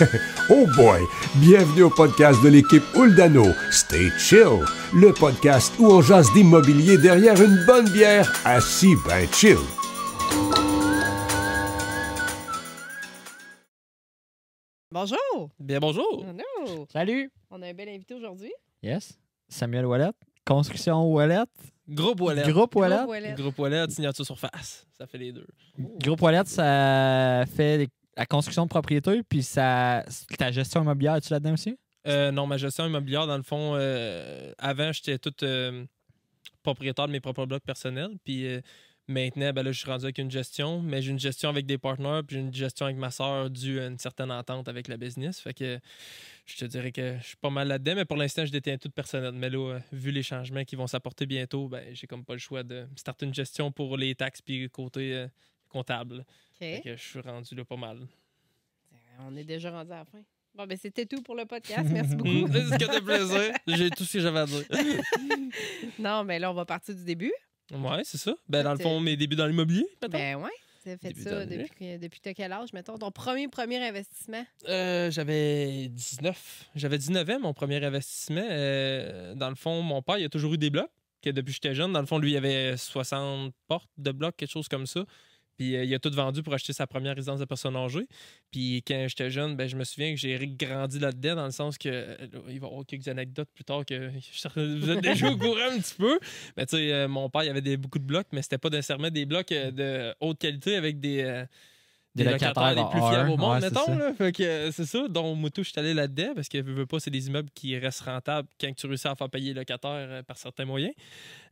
oh boy! Bienvenue au podcast de l'équipe Uldano. Stay chill, le podcast où on jase d'immobilier derrière une bonne bière, assis ben chill. Bonjour! Bien bonjour. Hello. Salut! On a un bel invité aujourd'hui. Yes. Samuel Wallet. Construction Wallet. Groupe Wallet. Groupe Wallet. Groupe Wallet. Signature surface. Ça fait les deux. Groupe Wallet, ça fait des- la construction de propriété, puis ça, ta gestion immobilière, tu là-dedans aussi? Euh, non, ma gestion immobilière, dans le fond, euh, avant, j'étais tout euh, propriétaire de mes propres blocs personnels. Puis maintenant, ben là, je suis rendu avec une gestion, mais j'ai une gestion avec des partenaires, puis une gestion avec ma soeur due à une certaine entente avec la business. Fait que je te dirais que je suis pas mal là-dedans, mais pour l'instant, je détiens tout personnel. Mais là, vu les changements qui vont s'apporter bientôt, ben, j'ai comme pas le choix de starter une gestion pour les taxes puis côté euh, comptable. Fait que je suis rendu là pas mal. On est déjà rendu à la fin. Bon, ben c'était tout pour le podcast. Merci beaucoup. Mm, C'est ce que de plaisir. J'ai tout ce que j'avais à dire. non, mais là, on va partir du début. Ouais, c'est ça. Ben, dans le fond, mes débuts dans l'immobilier. Ben ouais. Tu as fait Début ça depuis, depuis t'as quel âge, mettons? Ton premier, premier investissement? Euh, j'avais 19. J'avais 19 ans, mon premier investissement. Euh, dans le fond, mon père, il a toujours eu des blocs. Que depuis que j'étais jeune, dans le fond, lui, il avait 60 portes de blocs, quelque chose comme ça. Puis euh, il a tout vendu pour acheter sa première résidence de personnes âgées. Puis quand j'étais jeune, ben, je me souviens que j'ai grandi là-dedans, dans le sens que. euh, il va y avoir quelques anecdotes plus tard que vous êtes déjà au courant un petit peu. Mais tu sais, euh, mon père, il avait beaucoup de blocs, mais c'était pas nécessairement des blocs de haute qualité avec des. Des des locataires locataires les plus A1, fiables au monde, ouais, mettons. ça. Là. Fait que euh, c'est ça. Donc, Moutou, je suis allé là-dedans parce que, veux, veux pas, c'est des immeubles qui restent rentables quand tu réussis à faire payer les locataires euh, par certains moyens.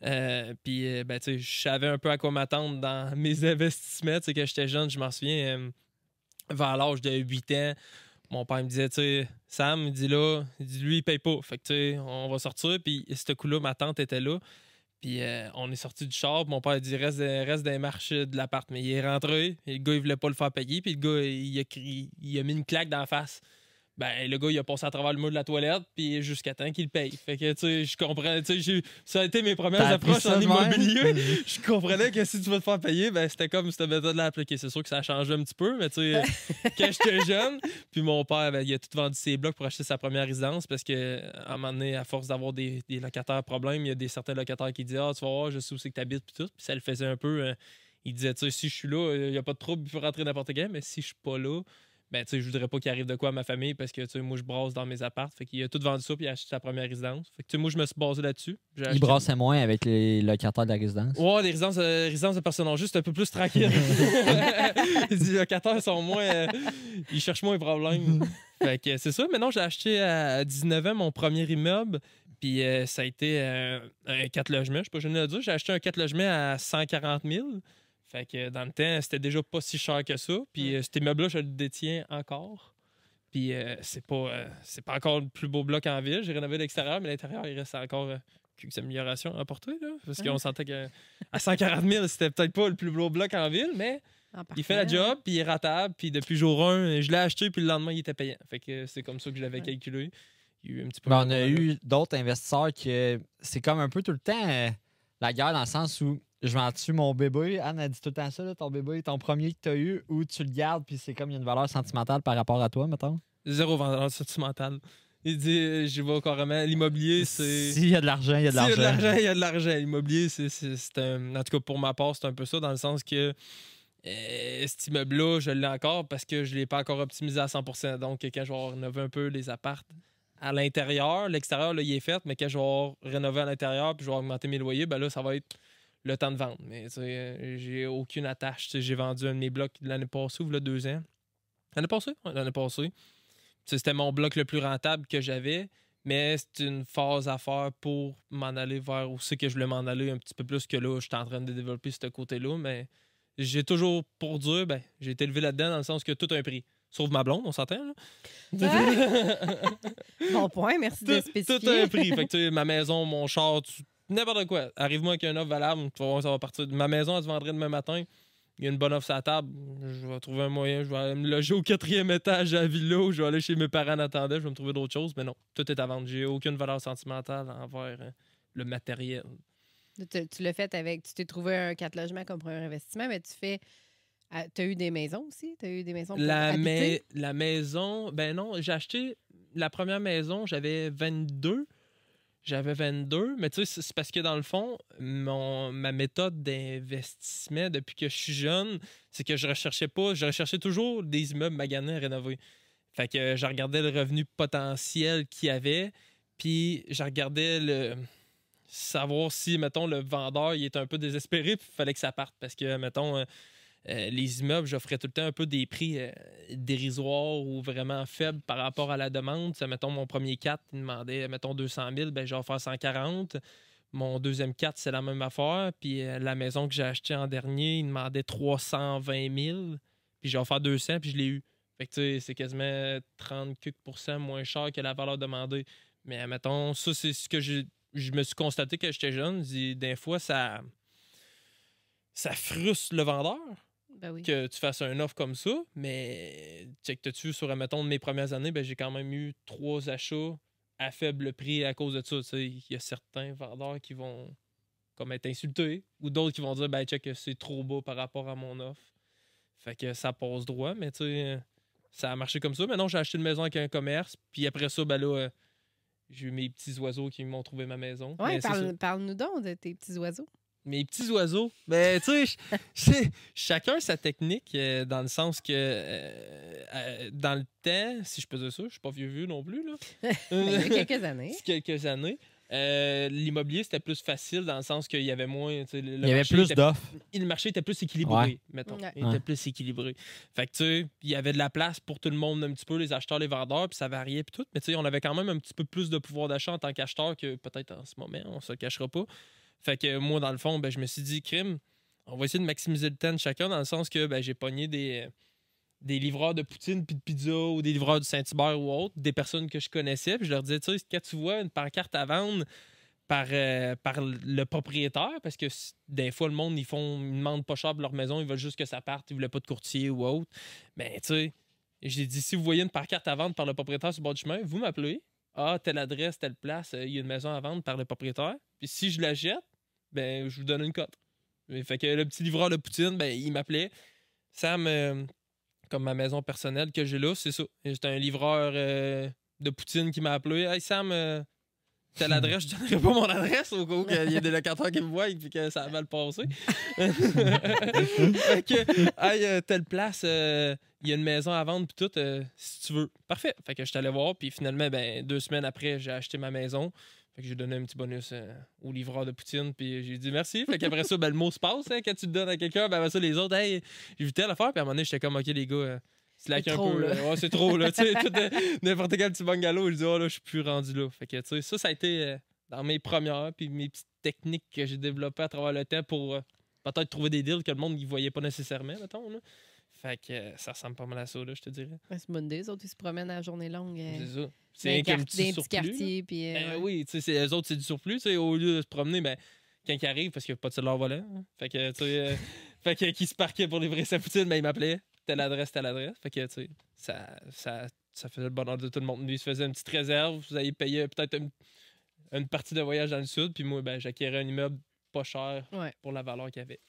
Euh, puis, ben, tu sais, je savais un peu à quoi m'attendre dans mes investissements. Tu sais, quand j'étais jeune, je m'en souviens, euh, vers l'âge de 8 ans, mon père me disait, tu sais, Sam, il dit là, il dit, lui, il paye pas. Fait que, tu sais, on va sortir. Puis, ce coup-là, ma tante était là. Puis euh, on est sorti du char, mon père a dit reste, reste dans les marches de l'appart. Mais il est rentré, et le gars il voulait pas le faire payer, puis le gars il a, crié- il a mis une claque dans la face. Ben le gars il a passé à travers le mur de la toilette, puis jusqu'à temps qu'il paye. Fait que tu sais, je comprends, tu sais, ça a été mes premières approches en immobilier. je comprenais que si tu veux te faire payer, ben c'était comme cette méthode-là appliquée. C'est sûr que ça a changé un petit peu, mais tu sais, quand j'étais jeune, puis mon père, ben, il a tout vendu ses blocs pour acheter sa première résidence parce que à un moment donné, à force d'avoir des, des locataires problèmes, il y a des certains locataires qui disent Ah, tu vas voir, je sais où c'est que tu habites, puis tout. Puis ça le faisait un peu. euh, il disait, tu sais, si je suis là, il n'y a pas de trouble, il peut rentrer n'importe quand, mais si je suis pas là, ben, tu sais, je voudrais pas qu'il arrive de quoi à ma famille parce que, tu sais, moi, je brasse dans mes apparts. Fait qu'il a tout vendu ça, puis il a acheté sa première résidence. Fait que, tu sais, moi, je me suis basé là-dessus. Il brassait moins avec les locataires de la résidence? Ouais, les résidences, euh, résidences de personnes âgées, c'est un peu plus tranquille. les locataires sont moins. euh, ils cherchent moins les problèmes. fait que c'est ça. Maintenant, j'ai acheté à 19 ans mon premier immeuble. Puis euh, ça a été un 4 logements. Je sais pas, je viens de le dire. J'ai acheté un 4 logements à 140 000. Fait que dans le temps, c'était déjà pas si cher que ça. Puis euh, cet immeuble-là, je le détiens encore. Puis euh, c'est pas, euh, c'est pas encore le plus beau bloc en ville. J'ai rénové l'extérieur, mais l'intérieur, il reste encore euh, quelques améliorations à apporter. Là, parce qu'on sentait qu'à 140 000, c'était peut-être pas le plus beau bloc en ville, mais il fait la job, puis il est ratable. Puis depuis jour 1, je l'ai acheté, puis le lendemain, il était payant. Fait que c'est comme ça que je l'avais Ouais. calculé. Il y a eu un petit peu Ben, on a eu d'autres investisseurs que c'est comme un peu tout le temps euh, la guerre dans le sens où je vends dessus mon bébé. Anne a dit tout le temps ça, là, ton bébé, ton premier que tu as eu, ou tu le gardes, puis c'est comme il y a une valeur sentimentale par rapport à toi, mettons. Zéro vendeur sentimental. Il dit, euh, j'y vais carrément. L'immobilier, c'est. S'il y a de l'argent, il y a de S'il y a de l'argent. l'argent, il y a de l'argent. L'immobilier, c'est, un. En tout cas, pour ma part, c'est un peu ça, dans le sens que euh, cet immeuble-là, je l'ai encore parce que je ne l'ai pas encore optimisé à 100 Donc, quand je vais rénové un peu les appartes à l'intérieur, l'extérieur, là, il est fait, mais quand je vais rénové à l'intérieur puis je vais augmenter mes loyers, ben là, ça va être le temps de vendre. Mais euh, j'ai aucune attache. J'ai vendu un de mes blocs l'année passée ou là, deux ans. L'année passée? Ouais, l'année passée. C'était mon bloc le plus rentable que j'avais. Mais c'est une phase à faire pour m'en aller vers où c'est que je voulais m'en aller un petit peu plus que là. Je suis en train de développer ce côté-là. Mais j'ai toujours pour dire, ben, j'ai été élevé là-dedans dans le sens que tout a un prix. Sauf ma blonde, on s'entend, là? Bon point, merci de spécifier. tout a un prix. Fait que, tu sais, ma maison, mon char, tu- n'importe quoi. Arrive-moi avec un offre valable, tu vas voir, ça va partir. Ma maison, elle se vendrait demain matin. Il y a une bonne offre sur la table. Je vais trouver un moyen. Je vais aller me loger au quatrième étage à la villa je vais aller chez mes parents en attendant. Je vais me trouver d'autres choses. Mais non, tout est à vendre. J'ai aucune valeur sentimentale envers euh, le matériel. Tu, tu l'as fait avec. Tu t'es trouvé un 4 logements comme premier investissement, mais tu fais Ah, T'as eu des maisons aussi? T'as eu des maisons pour La, la maison, ben non, j'ai acheté la première maison, j'avais 22. J'avais 22, mais tu sais, c'est- parce que dans le fond, mon, ma méthode d'investissement depuis que je suis jeune, c'est que je recherchais pas, je recherchais toujours des immeubles maganés à rénover. Fait que je regardais le revenu potentiel qu'il y avait, puis je regardais le savoir si, mettons, le vendeur il était un peu désespéré, puis il fallait que ça parte. Parce que, mettons, euh, les immeubles, j'offrais tout le temps un peu des prix euh, dérisoires ou vraiment faibles par rapport à la demande. Ça, mettons, mon premier 4, il demandait, mettons, 200 000, ben, j'ai offert 140. Mon deuxième 4, c'est la même affaire. Puis euh, la maison que j'ai achetée en dernier, il demandait 320 000. Puis j'ai offert 200, puis je l'ai eu. Fait que, c'est quasiment 30 quelques pourcents moins cher que la valeur demandée. Mais, mettons, ça, c'est ce que je me suis constaté que j'étais jeune. Des fois, ça, ça frustre le vendeur Ben oui. que tu fasses un offre comme ça, mais check tu sur, mettons, de mes premières années, ben, j'ai quand même eu trois achats à faible prix à cause de ça. Il y a certains vendeurs qui vont comme être insultés ou d'autres qui vont dire ben check c'est trop bas par rapport à mon offre. Fait que ça passe droit, mais tu sais, ça a marché comme ça. Maintenant, j'ai acheté une maison avec un commerce, puis après ça, ben là, euh, j'ai eu mes petits oiseaux qui m'ont trouvé ma maison. Ouais, parle- parle-nous donc de tes petits oiseaux. Mes petits oiseaux. Ben, tu sais, chacun sa technique, euh, dans le sens que euh, euh, dans le temps, si je peux dire ça, je suis pas vieux vieux non plus, là. Ben, il y a quelques années. Quelques années. Euh, L'immobilier, c'était plus facile dans le sens qu'il y avait moins. Il y avait plus d'offres. le marché était plus équilibré, Ouais. mettons. Ouais. Il Ouais. était plus équilibré. Fait que, tu sais, il y avait de la place pour tout le monde un petit peu, les acheteurs, les vendeurs, puis ça variait, puis tout. Mais, tu sais, on avait quand même un petit peu plus de pouvoir d'achat en tant qu'acheteur que peut-être en ce moment, on se le cachera pas. Fait que moi, dans le fond, ben, je me suis dit, crime, on va essayer de maximiser le temps de chacun dans le sens que ben, j'ai pogné des, des livreurs de poutine puis de pizza ou des livreurs du Saint-Hubert ou autre, des personnes que je connaissais, puis je leur disais, tu sais, quand tu vois une pancarte à vendre, par, euh, par le propriétaire, parce que des fois, le monde, ils font ils demandent pas cher pour leur maison, ils veulent juste que ça parte, ils voulaient pas de courtier ou autre. Mais tu sais, j'ai dit, si vous voyez une pancarte à vendre par le propriétaire sur le bord du chemin, vous m'appelez. Ah, telle adresse, telle place, euh, il y a une maison à vendre par le propriétaire. Puis si je la jette, ben, je vous donne une cote. Fait que le petit livreur de poutine, ben, il m'appelait. Sam, euh, comme ma maison personnelle que j'ai là, c'est ça. J'étais un livreur euh, de poutine qui m'a appelé. Hey Sam, euh, telle adresse, je donnerai pas mon adresse au cas où il y a des locataires qui me voient et que ça a mal passé. fait que, hey, euh, telle place, il y a une maison à vendre, puis tout, si tu veux. Parfait. Fait que je suis allé voir, puis finalement, ben, deux semaines après, j'ai acheté ma maison. Fait que j'ai donné un petit bonus euh, au livreur de Poutine, puis j'ai dit merci. Fait qu'après ça, ben, le mot se passe. hein, quand tu le donnes à quelqu'un, ben, après ça, les autres, hey, j'ai vu telle affaire, puis à un moment donné, j'étais comme, OK, les gars, euh, slack C'est un trop, peu. là. là. Ouais, c'est trop, là. Tu sais, euh, n'importe quel petit bungalow, je dis, oh là, je suis plus rendu là. Fait que, tu sais, ça, ça a été dans mes premières, puis mes petites techniques que j'ai développées à travers le temps pour peut-être trouver des deals que le monde ne voyait pas nécessairement, mettons. Là. Fait que euh, ça ressemble pas mal à ça, là, je te dirais. Ouais, C'est idée. Les autres, ils se promènent à la journée longue. euh, C'est ça. C'est un quart- petit surplus, quartiers. Puis, euh, Ben oui, tu sais, eux autres, c'est du surplus. tu sais, Au lieu de se promener, ben, quand ils arrivent, parce qu'il n'y a pas de cellulaire volant, hein. fait que, tu sais, euh, fait que, qui se parquait pour livrer sa poutine, ben, il m'appelait. Telle adresse, telle adresse. Fait que, tu sais, ça, ça, ça faisait le bonheur de tout le monde. Lui, il se faisait une petite réserve. Vous allez payer peut-être une, une partie de voyage dans le sud. Puis moi, ben, j'acquérais un immeuble pas cher Ouais. pour la valeur qu'il y avait.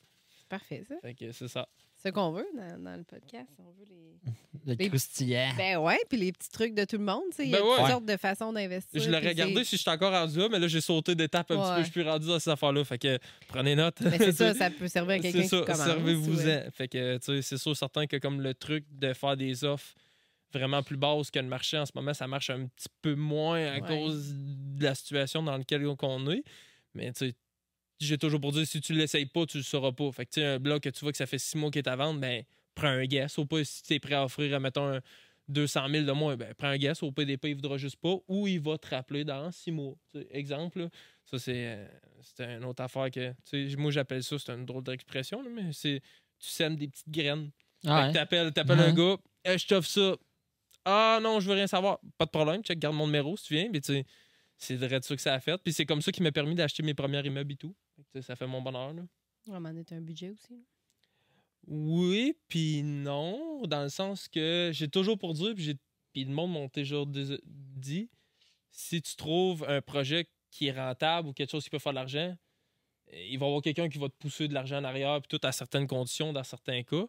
Parfait, ça. Fait que c'est ça. C'est ce qu'on veut dans, dans le podcast. On veut les. Le Les- croustillant. Ben ouais, puis les petits trucs de tout le monde. tu sais, Il y a Ben ouais. toutes Ouais. sortes de façons d'investir. Je l'aurais regardé si j'étais encore rendu là, mais là, j'ai sauté d'étape un petit peu. Je suis plus rendu dans ces affaires-là. Fait que prenez note. Mais c'est ça, ça peut servir à quelqu'un C'est ça, servez-vous-en. ouais. Fait que, tu sais, c'est sûr, certain que comme le truc de faire des offres vraiment plus basses que le marché en ce moment, ça marche un petit peu moins à Ouais. cause de la situation dans laquelle on est. Mais, tu sais, j'ai toujours pour dire, si tu l'essayes pas, tu le sauras pas. Fait que, tu sais, un bloc que tu vois que ça fait six mois qu'il est à vendre, ben, prends un guess. Au pas, si tu es prêt à offrir, mettons, un 200 000 de moins, ben, prends un guess. Au PDP, il voudra juste pas. Ou il va te rappeler dans six mois. Exemple, là. Ça, c'est euh, c'est une autre affaire que. Tu sais, moi, j'appelle ça, c'est une drôle d'expression, mais c'est. Tu sèmes des petites graines. Fait Ouais. t'appelles, un gars, Hey, je t'offre ça. Ah non, je veux rien savoir. Pas de problème, check, garde mon numéro si tu viens. Mais tu c'est de ça que ça a fait. Puis c'est comme ça qui m'a permis d'acheter mes premiers immeubles et tout. Ça fait mon bonheur. Là. On un budget aussi. là. Oui, puis non, dans le sens que j'ai toujours pour dire, puis, j'ai- puis le monde m'a toujours dit, si tu trouves un projet qui est rentable ou quelque chose qui peut faire de l'argent, il va y avoir quelqu'un qui va te pousser de l'argent en arrière, puis tout à certaines conditions, dans certains cas.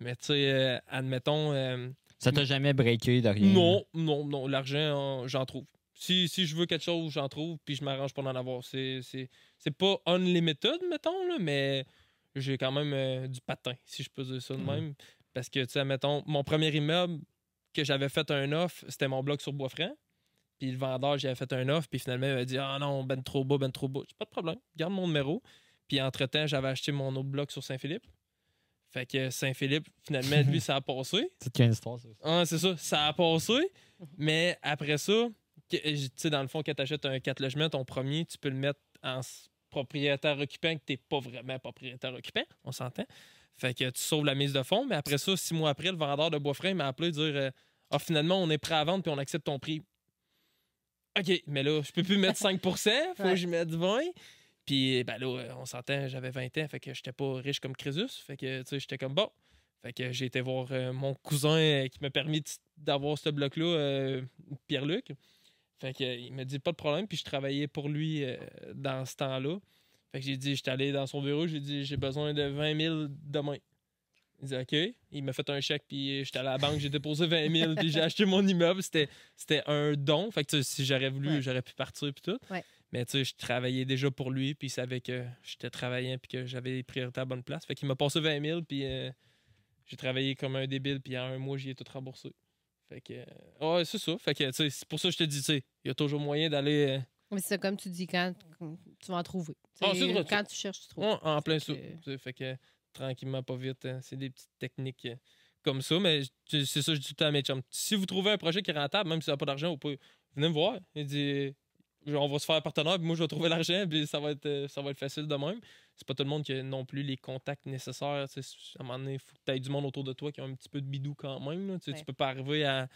Mais tu sais, euh, admettons. euh, Ça t'a jamais breaké de rien? non, non, non. L'argent, euh, j'en trouve. Si, si je veux quelque chose, j'en trouve, puis je m'arrange pour en avoir. C'est, c'est, c'est pas unlimited, mettons, là, mais j'ai quand même euh, du patin, si je peux dire ça de Mhm. même. Parce que, tu sais, mettons, mon premier immeuble que j'avais fait un offre, c'était mon bloc sur Boisfranc. Puis le vendeur, j'avais fait un offre, puis finalement, il m'a dit Ah non, ben trop bas, ben trop bas. J'ai pas de problème, garde mon numéro. Puis entre-temps, j'avais acheté mon autre bloc sur Saint-Philippe. Fait que Saint-Philippe, finalement, lui, ça a passé. C'est une histoire, ça. Ah, c'est ça, ça a passé. Mais après ça, tu sais, dans le fond, quand tu achètes un 4 logements, ton premier, tu peux le mettre en propriétaire occupant que tu n'es pas vraiment propriétaire occupant, on s'entend. Fait que tu sauves la mise de fonds, mais après ça, six mois après, le vendeur de Boisfranc m'a appelé dire euh, Ah, finalement, on est prêt à vendre puis on accepte ton prix. OK, mais là, je peux plus mettre 5% faut que je mette 20 Puis, ben là, on s'entend, j'avais 20 ans, fait que j'étais pas riche comme Crésus. Fait que, tu sais, j'étais comme bon. Fait que j'ai été voir euh, mon cousin euh, qui m'a permis d'avoir ce bloc-là, euh, Pierre-Luc. Fait que, il m'a dit pas de problème, puis je travaillais pour lui euh, dans ce temps-là. Fait que j'ai dit, j'étais allé dans son bureau, j'ai dit, j'ai besoin de 20 000 demain. Il dit, OK. Il m'a fait un chèque, puis j'étais à la banque, j'ai déposé 20 000, puis j'ai acheté mon immeuble. C'était, c'était un don. Fait que, si j'aurais voulu, Ouais. j'aurais pu partir, puis tout. Ouais. Mais, tu sais, je travaillais déjà pour lui, puis il savait que j'étais travaillant, puis que j'avais les priorités à la bonne place. Fait qu'il m'a passé 20 000, puis euh, j'ai travaillé comme un débile, puis en un mois, j'y ai tout remboursé. Fait que, euh, ouais, c'est ça. Fait que, tu sais, c'est pour ça que je te dis, tu sais, il y a toujours moyen d'aller. euh, Mais c'est comme tu dis, quand tu vas en trouver. Ah, c'est vrai, quand tu cherches, tu trouves. En plein ça. que- Tu sais, Fait que tranquillement, pas vite, hein, c'est des petites techniques euh, comme ça. Mais tu- c'est ça, je dis tout le temps à mes chums. Si vous trouvez un projet qui est rentable, même si ça n'a pas d'argent, vous pouvez- venez me voir. Il dit on va se faire partenaire, puis moi je vais trouver l'argent, puis ça va être euh, ça va être facile de même. C'est pas tout le monde qui a non plus les contacts nécessaires. À un moment donné, il faut que tu aies du monde autour de toi qui a un petit peu de bidou quand même. là. Tu sais, Ouais. Tu peux pas arriver à.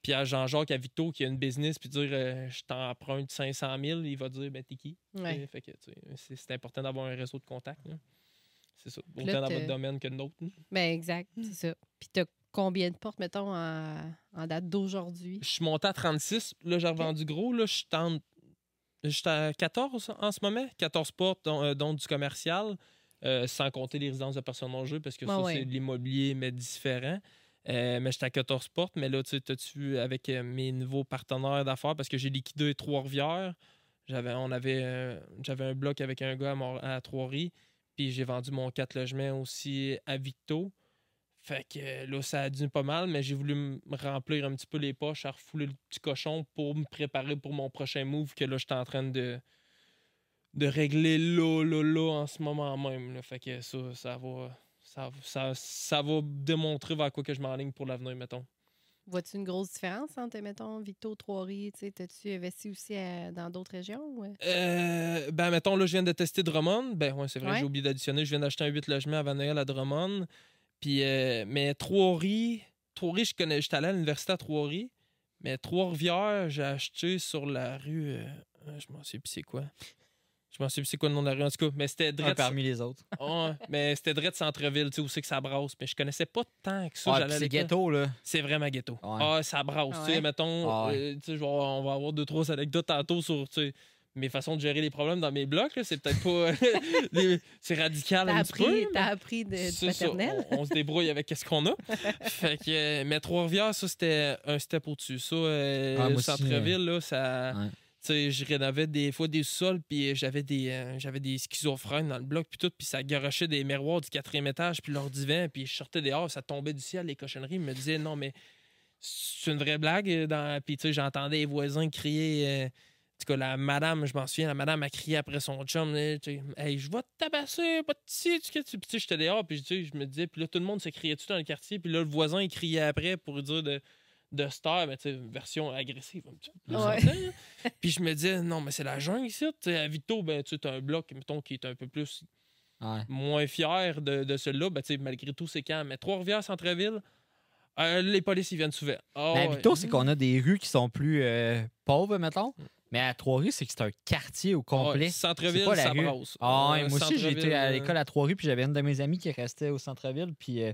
Puis à Jean-Jacques, à Vito, qui a une business, puis dire euh, je t'emprunte 500 000, il va dire ben t'es qui? Ouais. Fait que, tu sais, c'est, important d'avoir un réseau de contacts. là. C'est ça. Autant là, dans votre domaine que l'autre. là. Ben, exact, c'est ça. Puis t'as combien de portes, mettons, en, en date d'aujourd'hui? Je suis monté à 36. Là, j'ai revendu gros. Là, je suis à 14 en ce moment. 14 portes, dont, euh, dont du commercial, euh, sans compter les résidences de personnes en jeu, parce que Ah ça, ouais. c'est de l'immobilier, mais différent. Euh, mais j'étais à 14 portes. Mais là, tu sais, avec euh, mes nouveaux partenaires d'affaires, parce que j'ai liquidé Trois-Rivières. J'avais, on avait, j'avais un bloc avec un gars à, à Trois-Rivières. Puis j'ai vendu mon 4 logements aussi à Victo. Fait que euh, là, ça a dû pas mal, mais j'ai voulu me remplir un petit peu les poches, à refouler le petit cochon pour me préparer pour mon prochain move que là, je suis en train de, de régler là, là, là, en ce moment même. là. Fait que ça, ça va. Ça, ça, ça va démontrer vers quoi que je m'enligne pour l'avenir, mettons. Vois-tu une grosse différence entre, mettons, Vito, Trois-Rivières? Tu T'as-tu investi aussi à- dans d'autres régions? ou, euh? Euh, ben, mettons, là, je viens de tester Drummond. Ben, ouais, c'est vrai, Ouais. j'ai oublié d'additionner. Je viens d'acheter un 8 logements à Van à Drummond. Puis, euh, mais Trois-Rivières, Trois-Rivières, je connais, j'étais allé à l'université à Trois-Rivières. Mais Trois-Rivières, j'ai acheté sur la rue. euh, je m'en sais plus c'est quoi. Je m'en sais plus c'est quoi le nom de la rue, en tout cas. Mais c'était Drette. parmi les autres. Ouais, mais c'était Drette Centre-Ville, tu sais, où c'est que ça brasse. Mais je connaissais pas tant que ça. À c'est ghetto, là. C'est vraiment ghetto. Ouais. Ah, ça brasse. Ah Tu sais, mettons, Ah ouais. euh, tu sais, je vais- on va avoir deux, trois anecdotes tantôt sur tu sais, mes façons de gérer les problèmes dans mes blocs. là. C'est peut-être pas. les- c'est radical T'as un petit peu. appris, mais t'as appris de, ça. paternel? On, on se débrouille avec ce qu'on a. fait que, euh, mais Trois-Rivières, ça, c'était un step au-dessus. Ça, euh, Ah, le centre-ville, là, ça. Ouais. Tu sais, je rénovais des fois des sols, puis j'avais des, euh, j'avais des schizophrènes dans le bloc, puis tout, puis ça garochait des miroirs du quatrième étage, puis leur divan, puis je sortais dehors, ça tombait du ciel, les cochonneries. Ils me disaient, non, mais c'est une vraie blague. euh, Dans... Puis, tu sais, j'entendais les voisins crier. euh, En tout cas, la madame, je m'en souviens, la madame a crié après son chum. Hey, je vais te tabasser, pas de. Tu sais, Puis, tu sais, j'étais dehors, puis tu sais, je me disais, puis là, tout le monde se criait dessus dans le quartier, puis là, le voisin, il criait après pour dire de, de se taire, mais tu sais, version agressive un petit peu plus. Ouais. puis je me disais, non, mais c'est la jungle ici. Tu sais, à Vito, ben, tu as un bloc, mettons, qui est un peu plus Ouais. moins fier de, de celui-là, ben, tu sais, malgré tout, c'est quand. Mais Trois-Rivières, centre-ville, euh, les polices, ils viennent souvent. Mais à ouais. Victo, c'est qu'on a des rues qui sont plus euh, pauvres, mettons. Mais à Trois-Rivières, c'est que c'est un quartier au Ah, ouais, complet. centre-ville, C'est pas la ça rue. Ah, ouais, Euh, moi aussi, été à l'école à Trois-Rivières, puis j'avais une de mes amies qui restait au centre-ville, puis euh,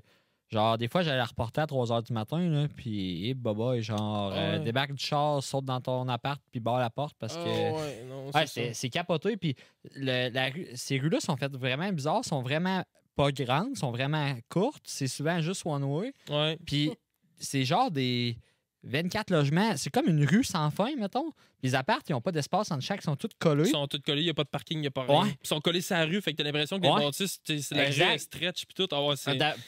genre, des fois, j'allais la reporter à 3 h du matin, là, puis, baba, et genre, Ah euh, ouais. débarque du char, saute dans ton appart, puis barre la porte, parce Ah, que. ouais, non, Ouais, c'est capoté. Puis le- la ces rues-là sont faites vraiment bizarres, sont vraiment pas grandes, sont vraiment courtes. C'est souvent juste one way. Ouais. Puis c'est genre des 24 logements. C'est comme une rue sans fin, mettons. Les appartes, ils n'ont pas d'espace entre chaque, ils sont tous collés. Ils sont tous collés, il n'y a pas de parking, il n'y a pas rien. Ouais. Ils sont collés sur la rue, fait que t'as l'impression que Ouais. les bâtisses, c'est la rue stretch puis tout. Ah ouais,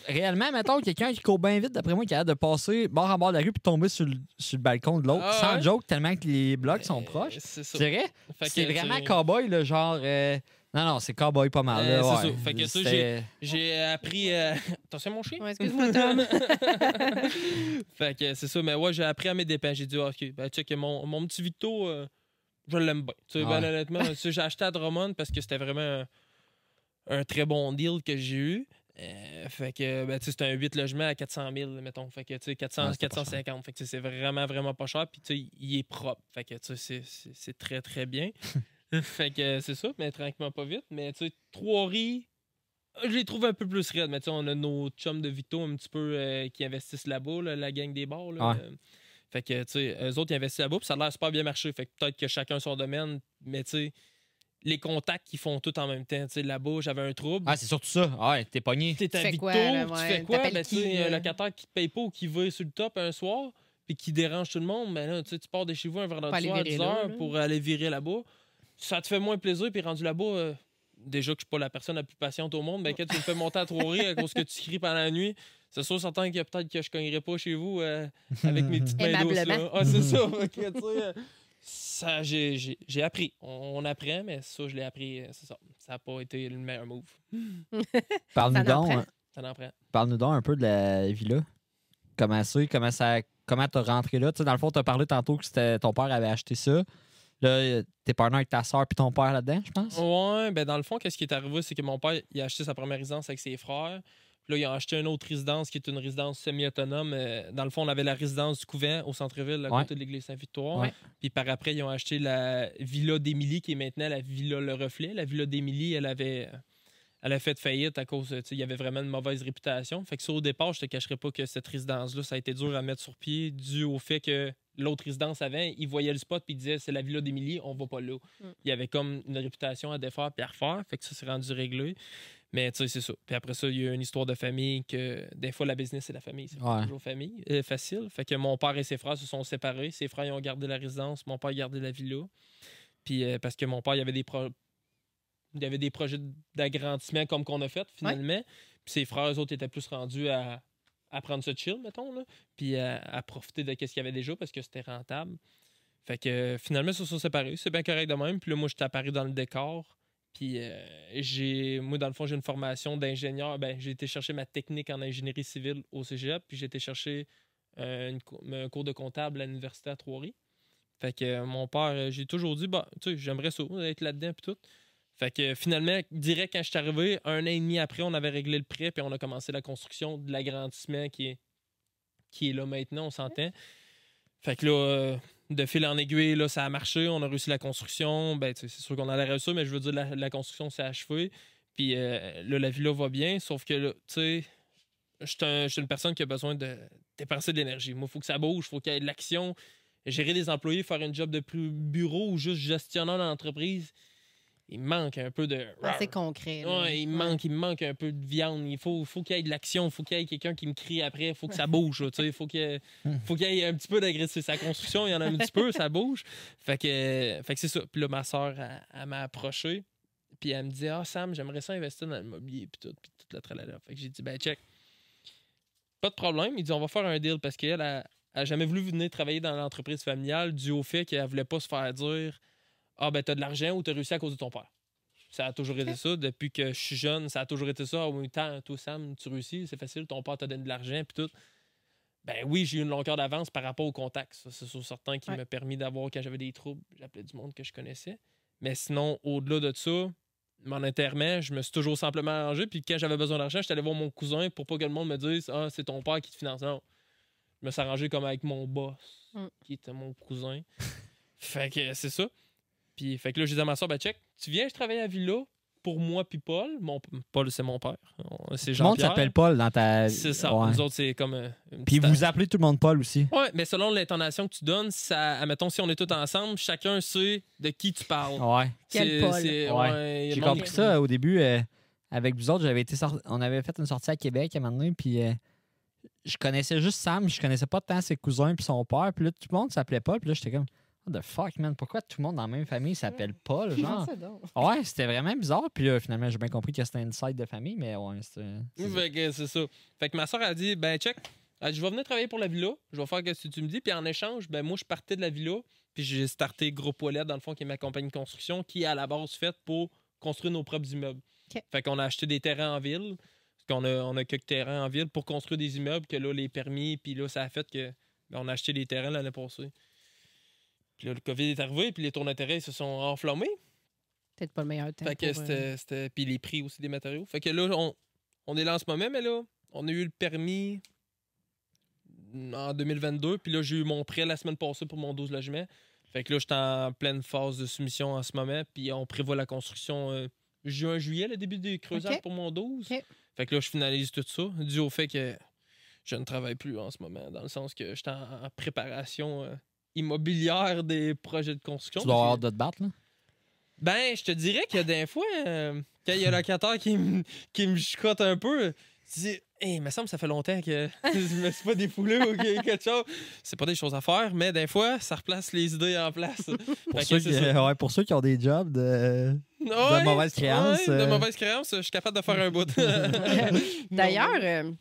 Réellement, mettons, quelqu'un qui court bien vite, d'après moi, qui a de passer bord en bord de la rue puis tomber sur le, sur le balcon de l'autre, Ah sans joke, tellement que les blocs sont Euh, proches. C'est que, C'est vraiment cowboy, le genre. euh, Non, non, c'est cowboy pas mal. Euh, là, c'est ouais. ça. Fait que ça, J'ai appris. euh, Attention, mon chien? Ouais, excuse-moi, Tom. fait que c'est ça, mais ouais, j'ai appris à mes dépens. J'ai dit, OK, ben, check, mon, mon petit Victo, euh, je l'aime bien. Tu sais, ben, honnêtement, tu sais, j'ai acheté à Drummond parce que c'était vraiment un, un très bon deal que j'ai eu. Euh, fait que, ben, tu sais, c'était un 8 logements à 400 000, mettons. Fait que, tu sais, 400, Ouais, c'était pas 450. Fait que, tu sais, c'est vraiment, vraiment pas cher. Puis, tu sais, il est propre. Fait que, tu sais, c'est- c'est- c'est très, très bien. fait que, c'est ça, mais tranquillement pas vite. Mais, tu sais, Trois-Riz, je les trouve un peu plus raides. Mais, tu sais, on a nos chums de Vito un petit peu euh, qui investissent là-bas, là, la gang des bars. Là, Ouais. Euh, fait que, tu sais, eux autres, ils investissent là-bas, puis ça a l'air super bien marché. Fait que peut-être que chacun son domaine, mais, tu sais, les contacts qui font tout en même temps. Tu sais, là-bas, j'avais un trouble. Ah, c'est surtout ça. Ah, ouais, t'es pogné. T'es à là, tu fais quoi? Ben, tu sais, qui, un locataire qui te paye pas ou qui va sur le top un soir, puis qui dérange tout le monde, ben là, tu sais, tu pars de chez vous un vendredi soir à virer 10 heures là. pour aller virer là-bas. Ça te fait moins plaisir, puis rendu là-bas, euh, déjà que je suis pas la personne la plus patiente au monde, ben quand tu me fais monter à trois à cause que tu cries pendant la nuit, c'est sûr certain que peut-être que je cognerai pas chez vous euh, avec mes petites mains d'os, là. Ah, c'est ça. Euh, ça, j'ai, j'ai, j'ai appris. On, on apprend, mais ça, je l'ai appris, euh, c'est ça. Ça n'a pas été le meilleur move. Parle-nous Ça en donc, hein, Ça parle-nous donc un peu de la villa. Comment c'est? Comment ça. Comment t'as rentré là? Tu sais, dans le fond, t'as parlé tantôt que c'était ton père avait acheté ça. Là, t'es partenaire avec ta soeur puis ton père là-dedans, je pense? Ouais, ben dans le fond, qu'est-ce qui est arrivé, c'est que mon père, il a acheté sa première résidence avec ses frères. Puis là, il a acheté une autre résidence qui est une résidence semi-autonome. Euh, Dans le fond, on avait la résidence du couvent au centre-ville, à Ouais. côté de l'église Saint-Victoire. Ouais. Puis par après, ils ont acheté la villa d'Émilie, qui est maintenant la villa Le Reflet. La villa d'Émilie, elle avait. Elle a fait faillite à cause, tu sais, il y avait vraiment une mauvaise réputation. Fait que ça, au départ, je te cacherai pas que cette résidence-là, ça a été dur à mettre sur pied dû au fait que l'autre résidence avant, il voyait le spot puis il disait c'est la villa d'Émilie, on va pas là. Mm. Il y avait comme une réputation à défaire puis à refaire, fait que ça s'est rendu réglé. Mais tu sais, c'est ça. Puis après ça, il y a une histoire de famille que des fois, la business, c'est la famille. C'est Ouais. toujours famille. euh, facile. Fait que mon père et ses frères se sont séparés. Ses frères ils ont gardé la résidence, mon père a gardé la villa. Puis euh, parce que mon père, il y avait des pro- il y avait des projets d'agrandissement comme qu'on a fait finalement. Puis ses frères, eux autres, étaient plus rendus à, à prendre ce chill, mettons, là. Puis à, à profiter de ce qu'il y avait déjà parce que c'était rentable. Fait que euh, finalement, ils se sont séparés. C'est bien correct de même. Puis là, moi, j'étais apparu dans le décor. Puis euh, j'ai, moi, dans le fond, j'ai une formation d'ingénieur. Ben, j'ai été chercher ma technique en ingénierie civile au cégep. Puis j'ai été chercher euh, une un cours de comptable à l'université à Trois-Rives. Fait que mon père, euh, j'ai toujours dit, bah, tu sais, j'aimerais ça, être là-dedans, puis tout. Fait que finalement, direct quand je suis arrivé, un an et demi après, on avait réglé le prêt, puis on a commencé la construction de l'agrandissement qui est, qui est là maintenant, on s'entend. Fait que là, de fil en aiguille, là, ça a marché, on a réussi la construction. Ben, c'est sûr qu'on allait réussir, mais je veux dire, la, construction s'est achevée. Puis euh, là, la villa va bien, sauf que là, tu sais, je suis une personne qui a besoin de dépenser de l'énergie. Moi, il faut que ça bouge, il faut qu'il y ait de l'action. Gérer des employés, faire un job de bureau ou juste gestionnaire dans l'entreprise, il me manque un peu de. C'est concret. Ouais, il me manque, il manque un peu de viande. Il faut, faut qu'il y ait de l'action. Il faut qu'il y ait quelqu'un qui me crie après. Il faut que ça bouge. tu faut qu'il y ait, faut qu'il y ait un petit peu d'agressivité. Sa construction, il y en a un petit peu, ça bouge. Fait que, fait que c'est ça. Puis là, ma soeur, elle, elle m'a approché. Puis elle me dit Ah, Sam, j'aimerais ça investir dans l'immobilier. Puis tout, puis tout le tralala. Fait que j'ai dit Ben, check. Pas de problème. Il dit On va faire un deal parce qu'elle a, a jamais voulu venir travailler dans l'entreprise familiale dû au fait qu'elle voulait pas se faire dire Ah, ben, t'as de l'argent ou t'as réussi à cause de ton père. Ça a toujours été ça. Depuis que je suis jeune, ça a toujours été ça. Au même temps, toi, Sam, tu réussis, c'est facile, ton père t'a donné de l'argent, puis tout. Ben oui, j'ai eu une longueur d'avance par rapport au contact. Ça, c'est sûr certain qui Ouais. m'a permis d'avoir, quand j'avais des troubles, j'appelais du monde que je connaissais. Mais sinon, au-delà de ça, monétairement, je me suis toujours simplement arrangé. Puis quand j'avais besoin d'argent, j'étais allé voir mon cousin pour pas que le monde me dise Ah, c'est ton père qui te finance. Non. Je me suis arrangé comme avec mon boss, Mm. qui était mon cousin. fait que c'est ça. Puis fait que là, je disais à ma soeur, ben check, tu viens, je travaille à Villa pour moi puis Paul. Mon, Paul, c'est mon père. C'est Tout le monde Jean-Pierre. s'appelle Paul dans ta. C'est ça. Ouais. Nous autres, c'est comme. euh, Puis vous appelez tout le monde Paul aussi. Ouais, mais selon l'intonation que tu donnes, ça, admettons, si on est tous ensemble, chacun sait de qui tu parles. Ouais. Quel C'est- Paul? Ouais. ouais, J'ai compris qui- ça au début. euh, avec vous autres, j'avais été sor- on avait fait une sortie à Québec à un moment donné, puis euh, je connaissais juste Sam, je connaissais pas tant ses cousins puis son père, puis là, tout le monde s'appelait Paul, puis là, j'étais comme, what the fuck, man, pourquoi tout le monde dans la même famille s'appelle Paul, genre? Ouais, c'était vraiment bizarre, puis là, finalement, j'ai bien compris que c'était une side de famille, mais ouais, c'était. c'est ça. Fait que c'est ça. Fait que ma soeur a dit ben check, je vais venir travailler pour la villa, je vais faire ce que tu me dis, puis en échange, ben moi je partais de la villa, puis j'ai starté Groupe Ouellet dans le fond qui est ma compagnie de construction qui est à la base faite pour construire nos propres immeubles. Fait qu'on a acheté des terrains en ville, parce qu'on a, on a quelques terrains en ville pour construire des immeubles que là les permis, puis là ça a fait que ben, on a acheté des terrains l'année passée. Puis là le Covid est arrivé, puis les tours d'intérêt se sont enflammés. Peut-être pas le meilleur temps. Fait que euh, c'était. Puis les prix aussi des matériaux. Fait que là, on, on est là en ce moment, mais là, on a eu le permis en 2022. Puis là, j'ai eu mon prêt la semaine passée pour mon 12 logements. Fait que là, j'étais en pleine phase de soumission en ce moment. Puis on prévoit la construction euh, juin-juillet, le début des creusages pour mon 12. Ok. Fait que là, je finalise tout ça, dû au fait que je ne travaille plus en ce moment, dans le sens que j'étais en, en préparation euh, immobilière des projets de construction. Tu dois avoir de te battre, là? ben, je te dirais que des fois, euh, quand il y a le locataire qui, me- qui me chicote un peu, tu dis, hey, il me semble que ça fait longtemps que je me suis pas défoulé ou qu'il y a quelque chose. C'est pas des choses à faire, mais des fois, ça replace les idées en place. Pour, ceux que qui, c'est ça. ouais, pour ceux qui ont des jobs de. Ouais, mauvaise créance, ouais, de euh. mauvaise créance, je suis capable de faire un bout. D'ailleurs, euh,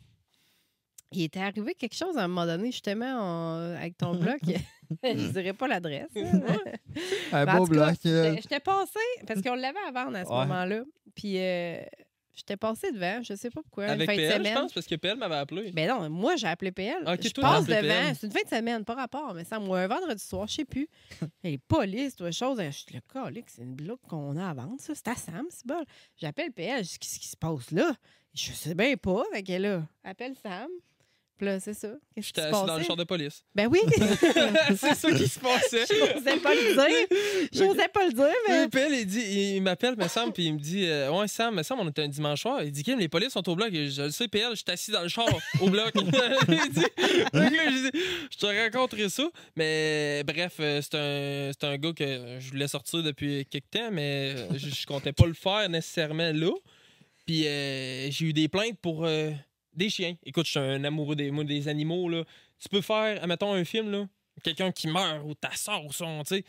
il était arrivé quelque chose à un moment donné, justement, en- avec ton bloc. Je dirais pas l'adresse. Un Ben, en beau bloc. J'étais passée, parce qu'on l'avait à vendre à ce Ouais. moment-là. Puis euh, j'étais passée devant, je sais pas pourquoi, Avec une fin de PL, je semaine. pense, parce que PL m'avait appelé. Ben non, moi j'ai appelé PL. Ok, je toi, passe devant. PL. C'est une fin de semaine, pas rapport. Mais ça, moi, un vendredi soir, je sais plus. Les polices, toi, chose. Je suis le calique, c'est une bloc qu'on a à vendre, ça. C'est à Sam, c'est bon. J'appelle PL, je dis qu'est-ce qui se passe là? Je sais bien pas. Fait que là, appelle Sam. Puis là, c'est ça. Qu'est-ce qui se dans le char de police. Ben oui, c'est ça qui se passait. j'osais pas le dire. J'osais pas le dire, mais. M'appelle, il, dit, il m'appelle, me semble, puis il me dit euh, Ouais, Sam, me semble, on était un dimanche soir. Il dit Kim, les polices sont au bloc. Je le sais, PL, je suis assis dans le char au bloc. il dit Je te raconterai ça. Mais bref, euh, c'est un, c'est un gars que je voulais sortir depuis quelques temps, mais euh, je, je comptais pas le faire nécessairement là. Puis euh, j'ai eu des plaintes pour euh, des chiens. Écoute, je suis un amoureux des, des animaux. Là. Tu peux faire, admettons, un film, là, quelqu'un qui meurt ou ta soeur ou son, tu sais